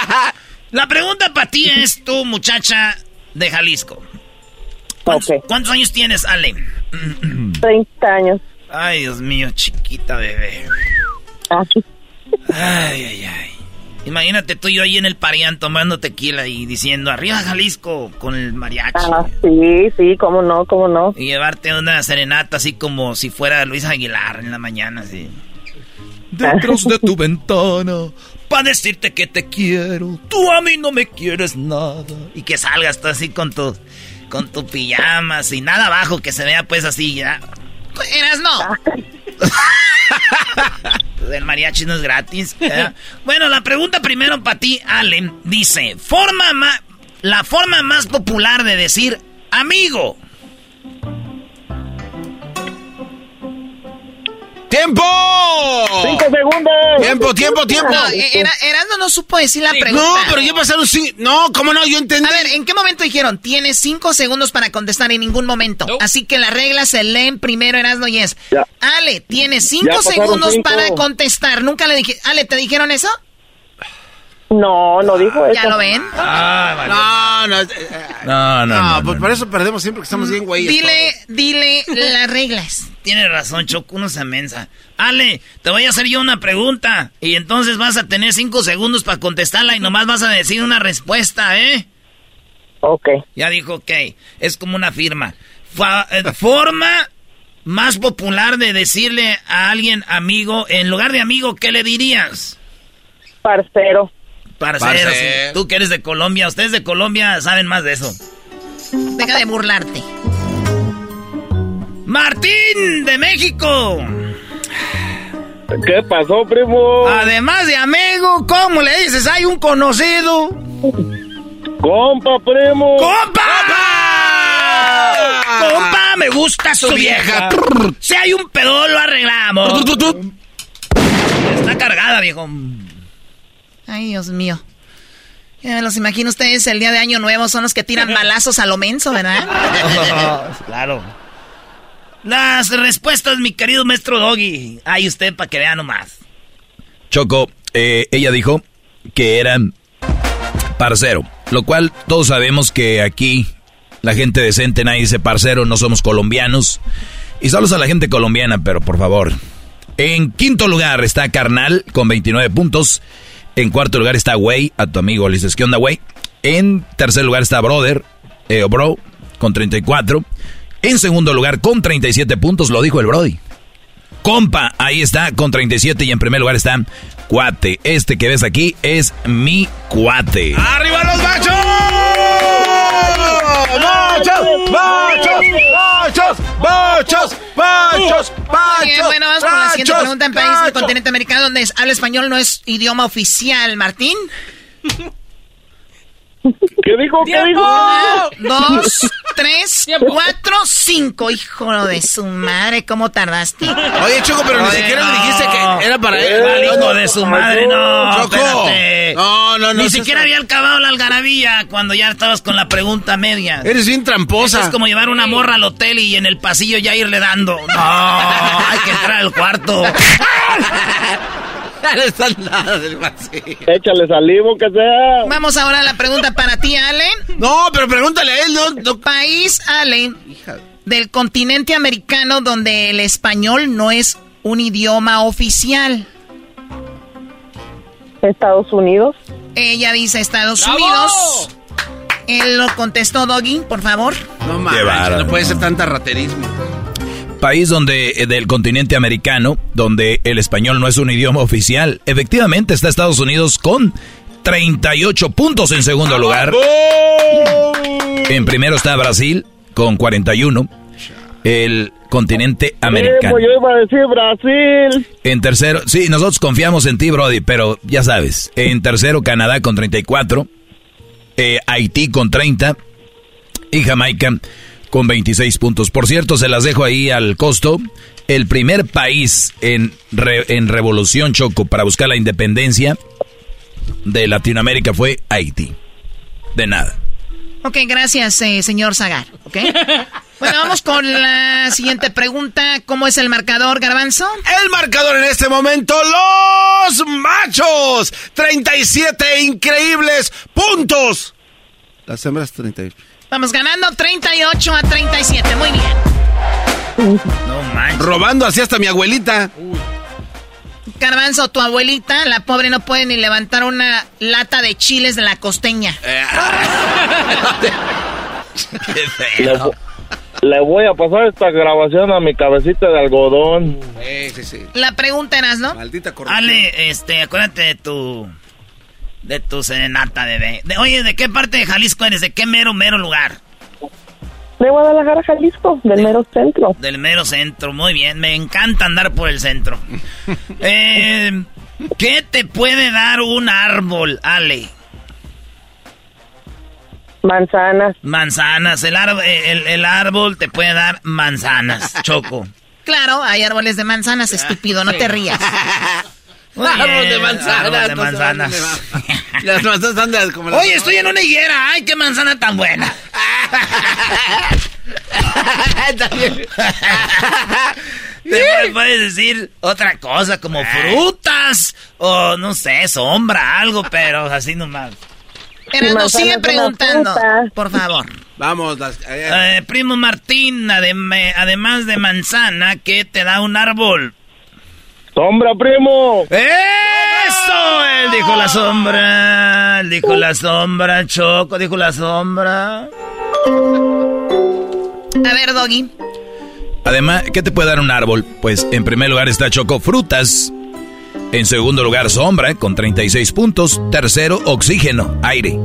Speaker 4: La pregunta para ti es tú, muchacha de Jalisco. ¿Cuántos, cuántos años tienes, Ale?
Speaker 21: 30 años.
Speaker 4: Ay, Dios mío, chiquita bebé. Ay, ay, ay. Imagínate tú y yo ahí en el Parián tomando tequila y diciendo arriba Jalisco con el mariachi.
Speaker 21: Ah, sí, sí, cómo no, cómo no.
Speaker 4: Y llevarte una serenata así como si fuera Luis Aguilar en la mañana, así. Detrás de tu ventana, para decirte que te quiero. Tú a mí no me quieres nada. Y que salgas tú así con tu, con tu pijama, sin nada abajo, que se vea pues así ya.
Speaker 9: Erasmo.
Speaker 4: El mariachi no es gratis. bueno, la pregunta primero para ti, Allen, dice, forma ma- la forma más popular de decir amigo.
Speaker 3: ¡Tiempo!
Speaker 27: ¡Cinco segundos!
Speaker 3: ¡Tiempo, tiempo, tiempo!
Speaker 9: No, eh, Era- Erasmo no supo decir la pregunta.
Speaker 3: No, pero ya pasaron cinco. No, ¿cómo no? Yo entendí.
Speaker 9: A ver, ¿en qué momento dijeron? Tienes cinco segundos para contestar en ningún momento. Así que las reglas se leen primero, Erasmo y es. Ale, tienes cinco segundos
Speaker 21: cinco.
Speaker 9: para contestar. ¿Nunca le dije, Ale, ¿te dijeron eso?
Speaker 21: No, no dijo eso.
Speaker 9: ¿Ya lo ven?
Speaker 3: No, no. eh,
Speaker 2: No, no, no.
Speaker 3: No, pues por eso perdemos siempre que estamos bien güeyes.
Speaker 9: Dile, dile las reglas.
Speaker 4: Tienes razón, Choco, uno se mensa. Ale, te voy a hacer yo una pregunta. Y entonces vas a tener cinco segundos para contestarla y nomás vas a decir una respuesta, ¿eh?
Speaker 21: Ok.
Speaker 4: Ya dijo, ok. Es como una firma. Fa- eh, forma más popular de decirle a alguien amigo, en lugar de amigo, ¿qué le dirías?
Speaker 21: Parcero.
Speaker 4: Parcero.
Speaker 9: Parcero.
Speaker 4: sí. Tú que eres de Colombia, ustedes de Colombia saben más de eso.
Speaker 9: Deja de burlarte.
Speaker 4: Martín de México.
Speaker 27: ¿Qué pasó, primo?
Speaker 4: Además de amigo, ¿cómo le dices? Hay un conocido.
Speaker 27: ¡Compa, primo!
Speaker 4: ¡Compa! ¡Compa! Me gusta su
Speaker 27: Su
Speaker 4: vieja.
Speaker 27: vieja.
Speaker 4: Si hay un pedo, lo arreglamos. Está cargada, viejo.
Speaker 9: Ay, Dios mío. Ya me los imagino ustedes el día de Año Nuevo son los que tiran balazos a lo menso, ¿verdad?
Speaker 4: claro. Las respuestas, mi querido maestro Doggy. Ahí usted para que vea nomás.
Speaker 2: Choco, eh, ella dijo que eran parcero, lo cual todos sabemos que aquí la gente decente nadie dice parcero, no somos colombianos. Y saludos a la gente colombiana, pero por favor. En quinto lugar está Carnal con 29 puntos. En cuarto lugar está Way, a tu amigo le dices, ¿qué onda, Way? En tercer lugar está Brother, eh, o Bro, con 34. En segundo lugar, con 37 puntos, lo dijo el Brody. Compa, ahí está, con 37. Y en primer lugar está Cuate. Este que ves aquí es mi cuate.
Speaker 22: ¡Arriba los machos!
Speaker 3: ¡Machos! ¡Machos! ¡Machos! ¡Machos! ¡Machos!
Speaker 9: Muy bien, bueno, vamos con la siguiente
Speaker 3: machos,
Speaker 9: pregunta. En países del continente americano donde es- habla español no es idioma oficial, Martín.
Speaker 27: ¿Qué dijo? ¿Qué dijo?
Speaker 9: Dos, tres, cuatro, cinco. Hijo de su madre, ¿cómo tardaste?
Speaker 3: Oye, Choco, pero ni siquiera le dijiste que era para él.
Speaker 4: Mal hijo de su madre, no.
Speaker 3: Choco.
Speaker 4: espérate.
Speaker 3: No, no, no.
Speaker 4: Ni siquiera había acabado la algarabía cuando ya estabas con la pregunta media.
Speaker 3: Eres bien tramposa.
Speaker 4: Eso es como llevar una morra al hotel y en el pasillo ya irle dando. No, hay que entrar al cuarto.
Speaker 3: No estás nada del vacío.
Speaker 27: Échale salivo, que sea.
Speaker 9: Vamos ahora a la pregunta para ti, Allen.
Speaker 3: No, pero pregúntale a él, no.
Speaker 9: País, Allen, del continente americano donde el español no es un idioma oficial.
Speaker 21: Estados Unidos.
Speaker 9: Ella dice Estados
Speaker 3: ¡Bravo!
Speaker 9: Unidos. Él lo contestó, Doggy, por favor.
Speaker 3: No
Speaker 2: bárbaro.
Speaker 3: no puede ser tanta raterismo.
Speaker 2: País donde eh, del continente americano, donde el español no es un idioma oficial. Efectivamente está Estados Unidos con 38 puntos en segundo lugar. En primero está Brasil, con 41. El continente americano.
Speaker 27: yo iba a decir Brasil.
Speaker 2: En tercero, sí, nosotros confiamos en ti, Brody, pero ya sabes. En tercero, Canadá con 34. Eh, Haití con 30. Y Jamaica con 26 puntos. Por cierto, se las dejo ahí al costo. El primer país en, en revolución choco para buscar la independencia de Latinoamérica fue Haití. De nada.
Speaker 9: Ok, gracias, eh, señor Zagar. Okay. Bueno, vamos con la siguiente pregunta. ¿Cómo es el marcador, Garbanzo?
Speaker 3: El marcador en este momento, los machos. 37 increíbles puntos. Las hembras 38.
Speaker 9: Vamos ganando 38 a 37. Muy bien.
Speaker 3: No manches. Robando así hasta mi abuelita.
Speaker 9: Garbanzo, tu abuelita, la pobre no puede ni levantar una lata de chiles de la costeña.
Speaker 27: Eh, Le, voy a pasar esta grabación a mi cabecita de algodón.
Speaker 9: Sí, sí, La pregunta eras, ¿no?
Speaker 4: Maldita corrupción. Ale, este, acuérdate de tu... De tu serenata, bebé. De, oye, ¿de qué parte de Jalisco eres? ¿De qué mero, mero lugar?
Speaker 21: De Guadalajara, Jalisco, del mero centro.
Speaker 4: Del mero centro, muy bien. Me encanta andar por el centro. eh, ¿Qué te puede dar un árbol, Ale?
Speaker 21: Manzanas.
Speaker 4: Manzanas. El, el, el árbol te puede dar manzanas, Choco.
Speaker 9: Claro, hay árboles de manzanas, estúpido, no te rías.
Speaker 3: Árbol de manzanas.
Speaker 4: de manzanas.
Speaker 3: Las manzanas están de como las
Speaker 4: Oye, estoy en una higuera. Ay, qué manzana tan buena. Te puedes decir otra cosa como frutas o no sé, sombra, algo, pero así nomás.
Speaker 9: Pero nos sigue preguntando, por favor.
Speaker 3: Vamos,
Speaker 4: eh, primo Martín, además de manzana, ¿qué te da un árbol?
Speaker 27: ¡Sombra, primo!
Speaker 4: ¡Eso! Él dijo la sombra. Él dijo la sombra, Choco, dijo la sombra.
Speaker 9: A ver, Doggy.
Speaker 2: Además, ¿qué te puede dar un árbol? Pues en primer lugar está Choco Frutas. En segundo lugar, sombra, con 36 puntos. Tercero, oxígeno, aire.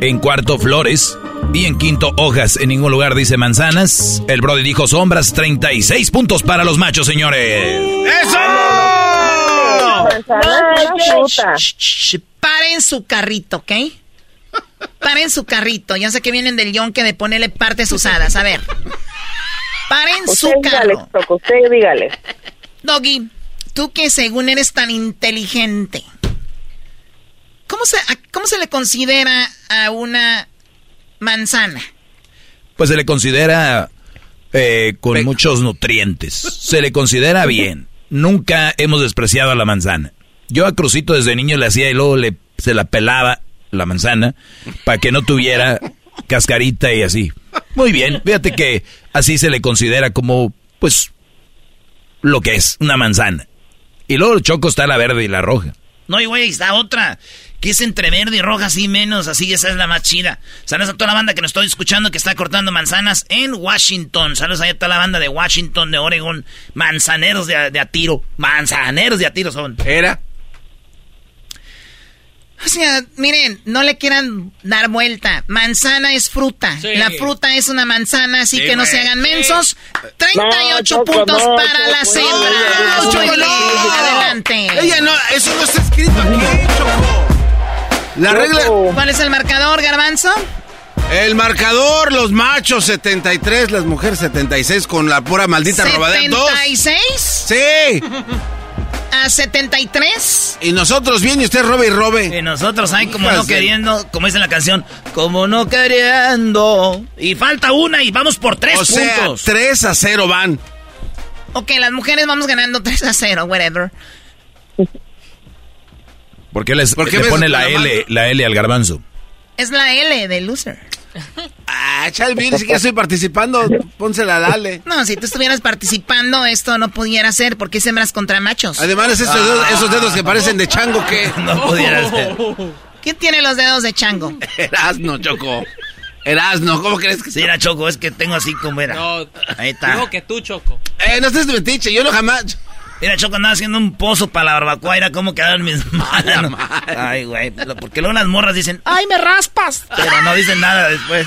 Speaker 2: En cuarto, flores. Y en quinto, hojas. En ningún lugar dice manzanas. El Brody dijo sombras. 36 puntos para los machos, señores.
Speaker 3: ¡Eso!
Speaker 9: Paren su carrito, ¿ok? Paren su carrito. Ya sé que vienen del yonque de ponerle partes usadas. A ver. Paren su carro.
Speaker 21: usted dígale.
Speaker 9: Doggy, tú que según eres tan inteligente. ¿Cómo se, ¿Cómo se le considera a una manzana?
Speaker 2: Pues se le considera eh, con muchos nutrientes. Se le considera bien. Nunca hemos despreciado a la manzana. Yo a Crucito desde niño le hacía y luego le, se la pelaba la manzana para que no tuviera cascarita y así. Muy bien, fíjate que así se le considera como, pues, lo que es una manzana. Y luego el choco está la verde y la roja.
Speaker 4: No, y güey, está otra que es entre verde y roja, así menos, así esa es la más chida. Saludos a toda la banda que nos estoy escuchando que está cortando manzanas en Washington. Saludos a toda la banda de Washington, de Oregon, manzaneros de, de a tiro, manzaneros de a tiro son.
Speaker 3: ¿Era?
Speaker 9: O sea, miren, no le quieran dar vuelta. Manzana es fruta. La fruta es una manzana, así que no se hagan mensos. 38 puntos para la hembras. Adelante.
Speaker 3: Ella no, eso no está escrito aquí, Choco. La regla.
Speaker 9: ¿Cuál es el marcador, Garbanzo?
Speaker 3: El marcador, los machos 73, las mujeres 76 con la pura maldita robadera.
Speaker 9: ¿76?
Speaker 3: Sí.
Speaker 9: a 73.
Speaker 3: Y nosotros bien y usted robe y robe.
Speaker 4: Y nosotros hay como no queriendo, como dice la canción, como no queriendo. Y falta una y vamos por tres
Speaker 3: o
Speaker 4: puntos.
Speaker 3: Sea, 3 a 0 van.
Speaker 9: Ok, las mujeres vamos ganando 3 a 0, whatever.
Speaker 2: ¿Por qué, les, ¿Por qué le pone la L, la L al garbanzo?
Speaker 9: Es la L de loser.
Speaker 3: Ah, Chalvin, si que estoy participando, pónsela dale.
Speaker 9: No, si tú estuvieras participando, esto no pudiera ser, porque sembras contra machos.
Speaker 3: Además, esos, dedos, esos dedos que parecen de chango, que
Speaker 4: no pudiera ser.
Speaker 9: ¿Quién tiene los dedos de chango?
Speaker 3: Erasno, Choco. Erasno, ¿cómo crees que
Speaker 4: Sí, era Choco, es que tengo así como era.
Speaker 30: No,
Speaker 4: Ahí está.
Speaker 30: Digo que tú, Choco.
Speaker 3: Eh, no estés metiche, yo no jamás.
Speaker 4: Mira, Choco andaba haciendo un pozo para la barbacoa. Era como quedaron mis manos. Ay, güey. Porque luego las morras dicen, ¡ay, me raspas! Pero no dicen nada después.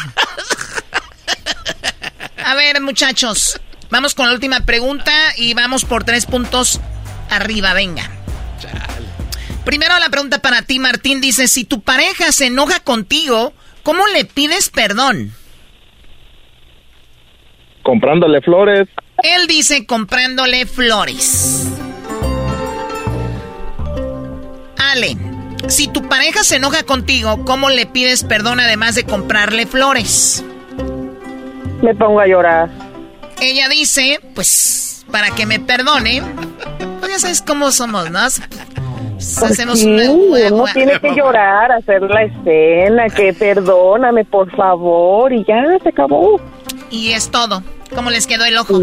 Speaker 9: A ver, muchachos, vamos con la última pregunta y vamos por tres puntos arriba, venga. Primero la pregunta para ti, Martín, dice, si tu pareja se enoja contigo, ¿cómo le pides perdón?
Speaker 27: Comprándole flores.
Speaker 9: Él dice comprándole flores. Ale, si tu pareja se enoja contigo, ¿cómo le pides perdón además de comprarle flores?
Speaker 21: Me pongo a llorar.
Speaker 9: Ella dice, pues, para que me perdone, pues ya sabes cómo somos, ¿no?
Speaker 21: Pues hacemos sí, uno tiene que llorar, hacer la escena, que perdóname, por favor, y ya se acabó.
Speaker 9: Y es todo. ¿Cómo les quedó el ojo?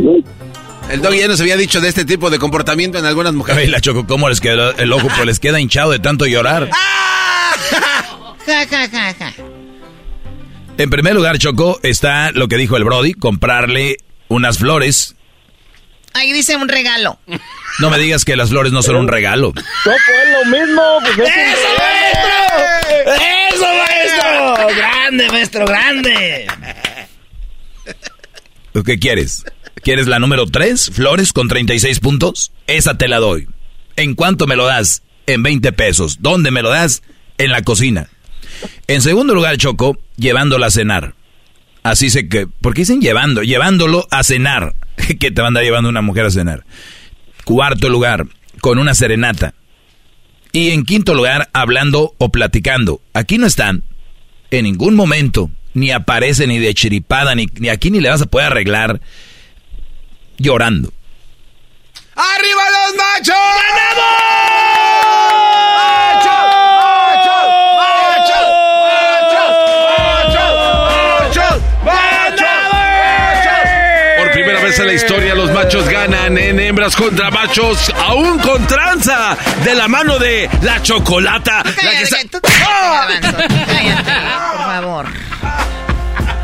Speaker 3: El dog ya nos había dicho de este tipo de comportamiento en algunas mujeres.
Speaker 2: Ay, la choco, ¿cómo les quedó el ojo? Pues les queda hinchado de tanto llorar.
Speaker 9: Ja, ja, ja, ja.
Speaker 2: En primer lugar, Choco, está lo que dijo el Brody, comprarle unas flores.
Speaker 9: Ahí dice un regalo.
Speaker 2: No me digas que las flores no son un regalo.
Speaker 27: No, pues lo mismo. Pues
Speaker 4: ¡Eso, maestro! ¡Eso, maestro! ¡Grande, maestro, grande!
Speaker 2: ¿Qué quieres? ¿Quieres la número 3? Flores con 36 puntos. Esa te la doy. ¿En cuánto me lo das? En 20 pesos. ¿Dónde me lo das? En la cocina. En segundo lugar, Choco, llevándola a cenar. Así sé que, ¿por qué dicen llevando? Llevándolo a cenar. que te manda llevando una mujer a cenar. Cuarto lugar, con una serenata. Y en quinto lugar, hablando o platicando. Aquí no están. En ningún momento. Ni aparece ni de chiripada, ni, ni aquí ni le vas a poder arreglar llorando.
Speaker 3: ¡Arriba los machos!
Speaker 30: en la historia los machos ganan en hembras contra machos, aún con tranza, de la mano de la chocolata.
Speaker 9: por favor.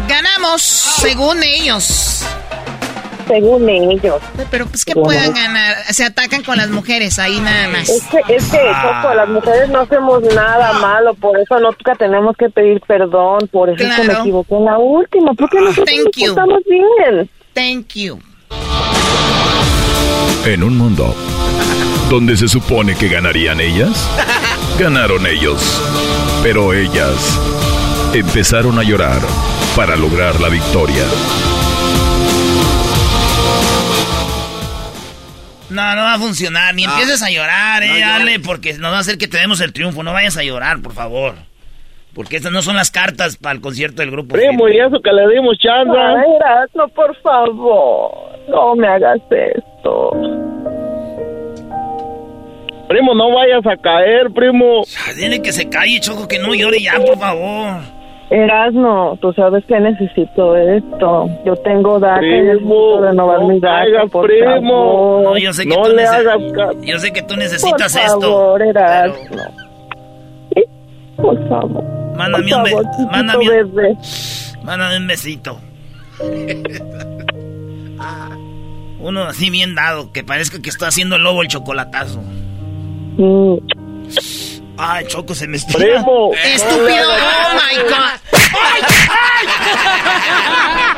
Speaker 9: Ganamos, según ellos.
Speaker 21: Según ellos.
Speaker 9: Pero pues que puedan ganar, se atacan con las mujeres ahí nada más.
Speaker 21: Es que, es que Choco, las mujeres no hacemos nada malo, por eso nunca tenemos que pedir perdón, por eso me equivoqué en la última, porque nosotros estamos bien.
Speaker 9: Thank you.
Speaker 5: En un mundo donde se supone que ganarían ellas, ganaron ellos. Pero ellas empezaron a llorar para lograr la victoria.
Speaker 4: No, no va a funcionar. Ni empieces a llorar, eh, dale, porque nos va a hacer que tenemos el triunfo. No vayas a llorar, por favor. Porque estas no son las cartas para el concierto del grupo.
Speaker 27: Primo, y eso que le dimos chance.
Speaker 21: Ay, no, por favor. No me hagas esto.
Speaker 27: Primo, no vayas a caer, primo.
Speaker 4: Dile que se calle, Choco, que no llore ya, por favor.
Speaker 21: Erasno, tú sabes que necesito esto. Yo tengo DACA y necesito renovar mi DACA, por
Speaker 27: primo.
Speaker 21: favor.
Speaker 4: No, yo sé que
Speaker 27: No
Speaker 4: tú
Speaker 27: le hagas
Speaker 4: Yo sé que tú necesitas
Speaker 21: por
Speaker 4: esto.
Speaker 21: favor, Erasno. Por favor.
Speaker 4: Mándame
Speaker 21: por
Speaker 4: un, be- mándame, un-
Speaker 21: bebé.
Speaker 4: mándame un besito. Uno así bien dado, que parezca que está haciendo el lobo el chocolatazo.
Speaker 21: Mm.
Speaker 4: Ay, Choco, se me estira.
Speaker 27: Primo.
Speaker 9: Estúpido, oh my god.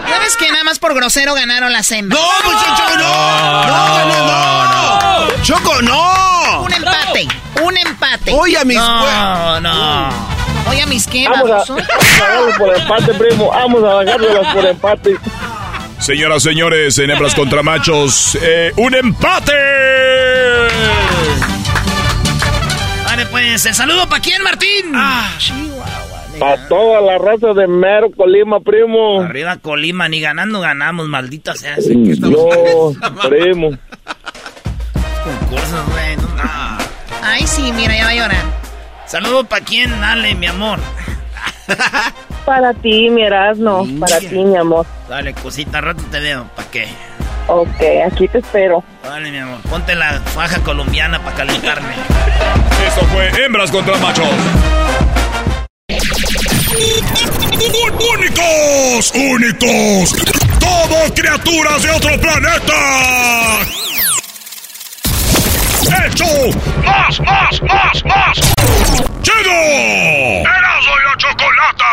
Speaker 9: ¿Sabes que nada más por grosero ganaron las hembras?
Speaker 3: ¡No, muchacho, no! ¡No, no, no! ¡Choco, no!
Speaker 9: Un empate, un empate.
Speaker 3: Oye, a mis
Speaker 4: No, no.
Speaker 9: Oye, a mis qué,
Speaker 27: Vamos a, a por empate, primo. Vamos a bajárselas por empate.
Speaker 5: Señoras, señores, en hembras contra machos, eh, ¡un empate!
Speaker 4: Vale, pues, ¿el saludo para quién, Martín?
Speaker 9: Ah,
Speaker 27: Para toda la raza de Mero, Colima, primo.
Speaker 4: Arriba Colima, ni ganando ganamos, maldita sea.
Speaker 27: Yo, primo.
Speaker 4: Concursos, güey. no, no.
Speaker 9: Ay, sí, mira, ya va a llorar.
Speaker 4: Saludo para quién, Ale, mi amor.
Speaker 21: Para ti, mi Erasno. Para ti, mi amor.
Speaker 4: Dale, cosita, rato te veo. ¿Para qué?
Speaker 21: Ok, aquí te espero.
Speaker 4: Dale, mi amor. Ponte la faja colombiana para calentarme.
Speaker 5: Esto fue hembras contra machos.
Speaker 22: ¡Únicos! ¡Únicos! ¡Somos criaturas de otro planeta! hecho más, más, más, más. ¡Chido! ¡Erasmo y la chocolata!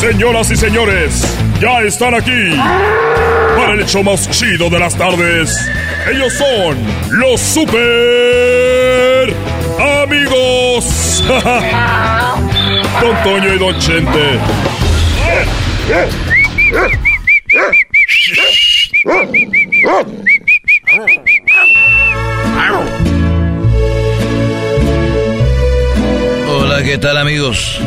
Speaker 22: Señoras y señores, ya están aquí para el hecho más chido de las tardes. Ellos son los super amigos. Don Toño y Don Chente.
Speaker 2: Hola, ¿qué tal amigos?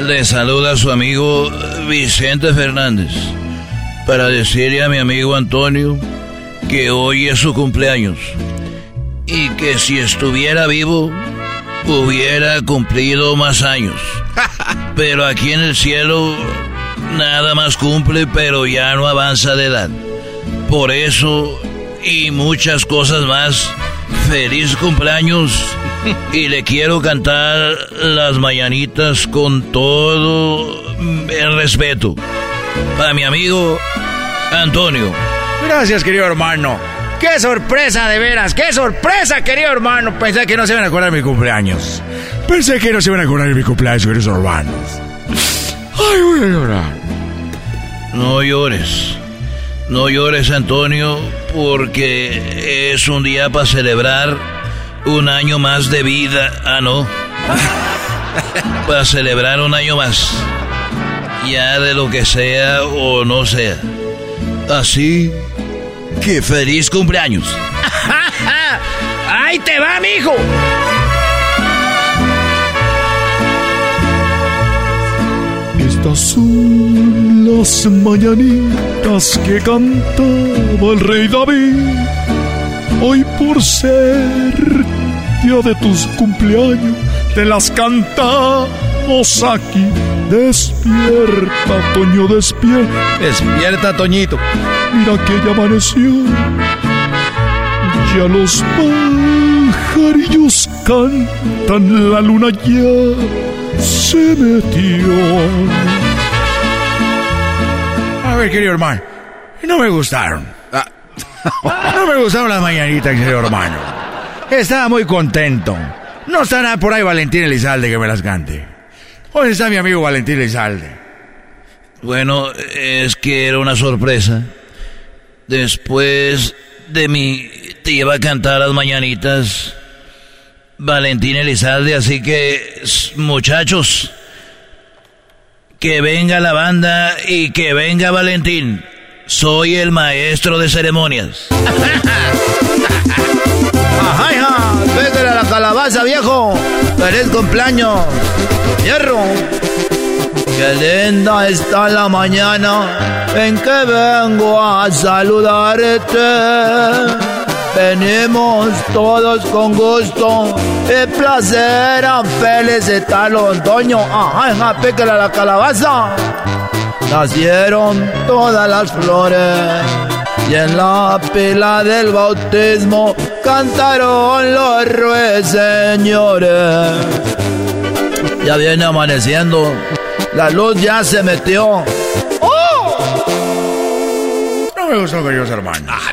Speaker 2: Le saluda su amigo Vicente Fernández para decirle a mi amigo Antonio que hoy es su cumpleaños y que si estuviera vivo hubiera cumplido más años. Pero aquí en el cielo nada más cumple, pero ya no avanza de edad. Por eso y muchas cosas más, feliz cumpleaños y le quiero cantar las mañanitas con todo el respeto. Para mi amigo Antonio.
Speaker 31: Gracias, querido hermano. ¡Qué sorpresa, de veras! ¡Qué sorpresa, querido hermano! Pensé que no se iban a acordar de mi cumpleaños. Pensé que no se iban a acordar de mi cumpleaños, queridos hermanos. ¡Ay, voy a llorar!
Speaker 2: No llores. No llores, Antonio, porque es un día para celebrar un año más de vida. Ah, no. para celebrar un año más. Ya de lo que sea o no sea. Así feliz cumpleaños.
Speaker 31: ¡Ahí te va, mijo!
Speaker 22: Estas son las mañanitas que cantaba el rey David. Hoy por ser día de tus cumpleaños, te las cantamos aquí. Despierta, Toño, despierta.
Speaker 31: Despierta, Toñito.
Speaker 22: Mira que ya amaneció. Ya los pajarillos cantan, la luna ya se metió.
Speaker 31: A ver, querido hermano, no me gustaron. No me gustaron las mañanitas, querido hermano. Estaba muy contento. No estará por ahí Valentín Elizalde que me las cante. ¿Dónde está mi amigo Valentín Elizalde?
Speaker 2: Bueno, es que era una sorpresa. Después de mi te iba a cantar las mañanitas Valentín Elizalde, así que muchachos, que venga la banda y que venga Valentín. Soy el maestro de ceremonias.
Speaker 31: ¡Ajá, hija! ¡Pégale a la calabaza, viejo! ¡Feliz cumpleaños! ¡Hierro! Qué linda está la mañana en que vengo a saludarte. Venimos todos con gusto y placer a felicitarlo, Antonio. Ajá, hija, pégale a la calabaza. Nacieron todas las flores y en la pila del bautismo cantaron los ruiseñores. Ya viene amaneciendo, la luz ya se metió. No me gustó, queridos hermanos.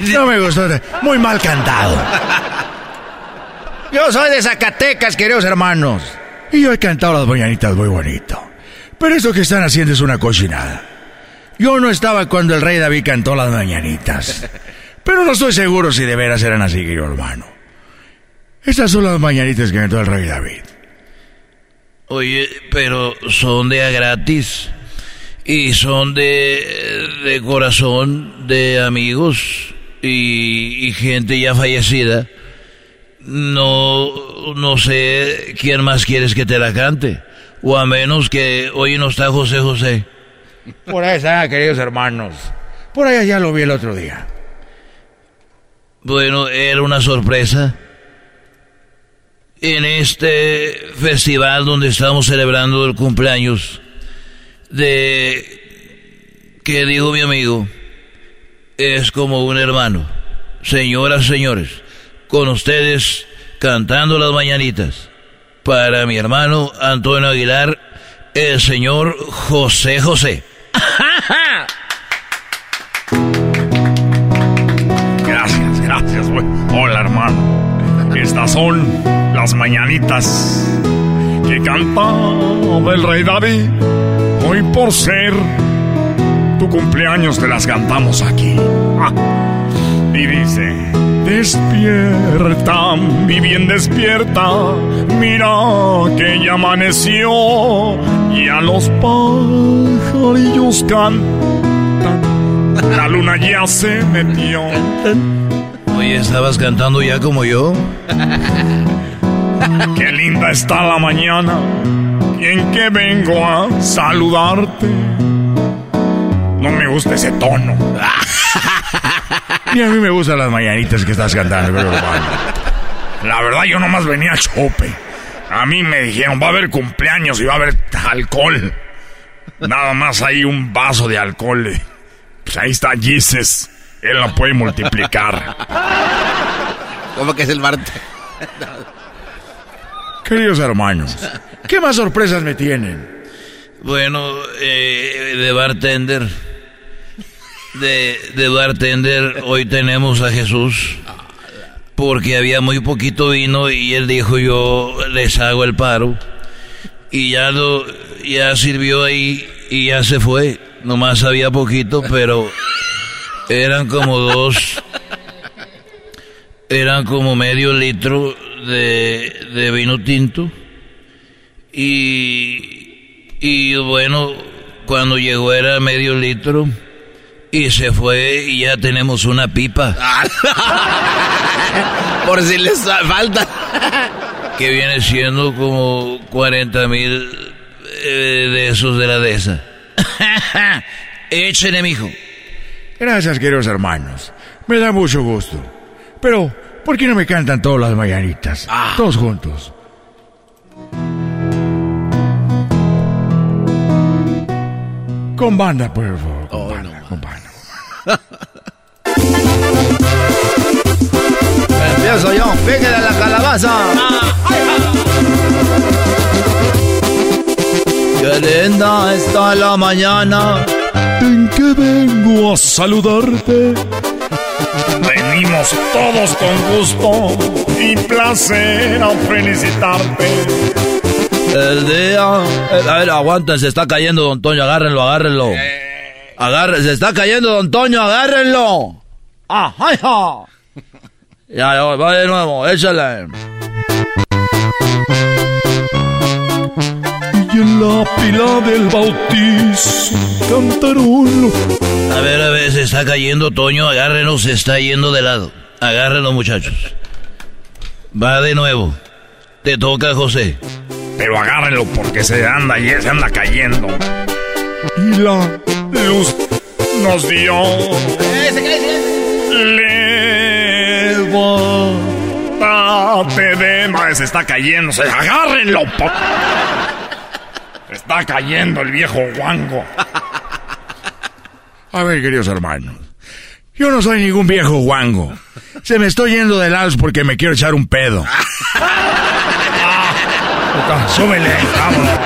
Speaker 31: No me gustó, muy mal cantado. Yo soy de Zacatecas, queridos hermanos. Y yo he cantado las mañanitas muy bonito. Pero eso que están haciendo es una cochinada. Yo no estaba cuando el rey David cantó las mañanitas. Pero no estoy seguro si de veras eran así, querido hermano. Estas son las mañanitas que cantó el rey David.
Speaker 2: Oye, pero son de a gratis. Y son de, de corazón, de amigos y, y gente ya fallecida. No, no sé quién más quieres que te la cante. O a menos que hoy no está José José.
Speaker 31: Por ahí queridos hermanos. Por allá ya lo vi el otro día.
Speaker 2: Bueno, era una sorpresa. En este festival donde estamos celebrando el cumpleaños de que digo mi amigo, es como un hermano. Señoras, señores, con ustedes cantando las mañanitas. Para mi hermano Antonio Aguilar, el señor José José.
Speaker 22: Gracias, gracias, güey. Hola, hermano. Estas son las mañanitas que cantaba el rey David. Hoy por ser tu cumpleaños te las cantamos aquí. Ah. Y dice, despierta, mi bien despierta, mira que ya amaneció y a los pajarillos cantan, la luna ya se metió.
Speaker 2: Oye, ¿estabas cantando ya como yo?
Speaker 22: Qué linda está la mañana y en que vengo a saludarte. No me gusta ese tono.
Speaker 31: Ni a mí me gustan las mañanitas que estás cantando, pero
Speaker 22: La verdad, yo nomás venía a chope. A mí me dijeron, va a haber cumpleaños y va a haber alcohol. Nada más hay un vaso de alcohol. Pues ahí está Jesus. Él la puede multiplicar.
Speaker 3: ¿Cómo que es el Bart?
Speaker 31: Queridos hermanos, ¿qué más sorpresas me tienen?
Speaker 2: Bueno, eh, de bartender. De, de bartender, hoy tenemos a Jesús. Porque había muy poquito vino y él dijo yo les hago el paro. Y ya lo, ya sirvió ahí y ya se fue. Nomás había poquito, pero eran como dos, eran como medio litro de, de vino tinto. Y, y bueno, cuando llegó era medio litro. Y se fue y ya tenemos una pipa.
Speaker 3: Por si les falta.
Speaker 2: que viene siendo como 40 mil eh, de esos de la de esa. Échale, mijo.
Speaker 31: Gracias, queridos hermanos. Me da mucho gusto. Pero, ¿por qué no me cantan todas las mañanitas?
Speaker 2: Ah.
Speaker 31: Todos juntos. Con banda, por favor. Banda.
Speaker 1: Empiezo yo, píquele a la calabaza. Qué linda está la mañana.
Speaker 22: En que vengo a saludarte. Venimos todos con gusto y placer a felicitarte.
Speaker 2: El día. eh, A ver, aguanten, se está cayendo, don Toño, agárrenlo, agárrenlo. Agarre, se está cayendo, don Toño, agárrenlo. ¡Ah, ay, ja! Ya, ya, va de nuevo, échale.
Speaker 22: Y en la pila del bautizo cantaron.
Speaker 2: A ver, a ver, se está cayendo, Toño, agárrenlo, se está yendo de lado. Agárrenlo, muchachos. Va de nuevo. Te toca, José.
Speaker 22: Pero agárrenlo porque se anda y se anda cayendo. Y la luz nos dio. Levántate de ma- se está cayendo, se agárrenlo. Se está cayendo el viejo guango.
Speaker 31: A ver, queridos hermanos. Yo no soy ningún viejo guango. Se me estoy yendo de lados porque me quiero echar un pedo.
Speaker 22: Súbele, vámonos.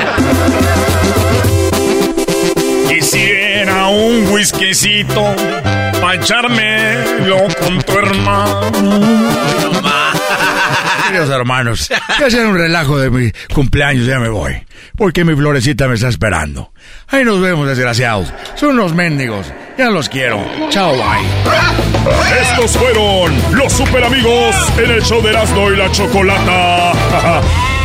Speaker 22: Quisiera un whiskycito pa' echármelo con tu hermano.
Speaker 31: Queridos hermanos, ya sea un relajo de mi cumpleaños, ya me voy. Porque mi florecita me está esperando. Ahí nos vemos, desgraciados. Son unos mendigos. Ya los quiero. Chao, bye.
Speaker 22: Estos fueron los super amigos en el show de Erasmo y la Chocolata.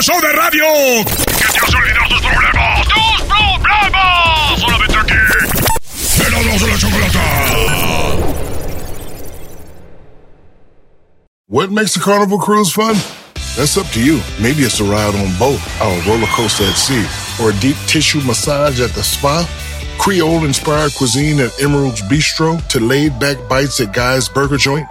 Speaker 22: Show de radio que te hace olvidar tus problemas. ¡Tus problemas! Solamente aquí. Y la Chocolata.
Speaker 15: What makes a carnival cruise fun? That's up to you. Maybe it's a ride on boat, or a roller coaster at sea, or a deep tissue massage at the spa. Creole inspired cuisine at Emerald's Bistro to laid back bites at Guy's Burger Joint.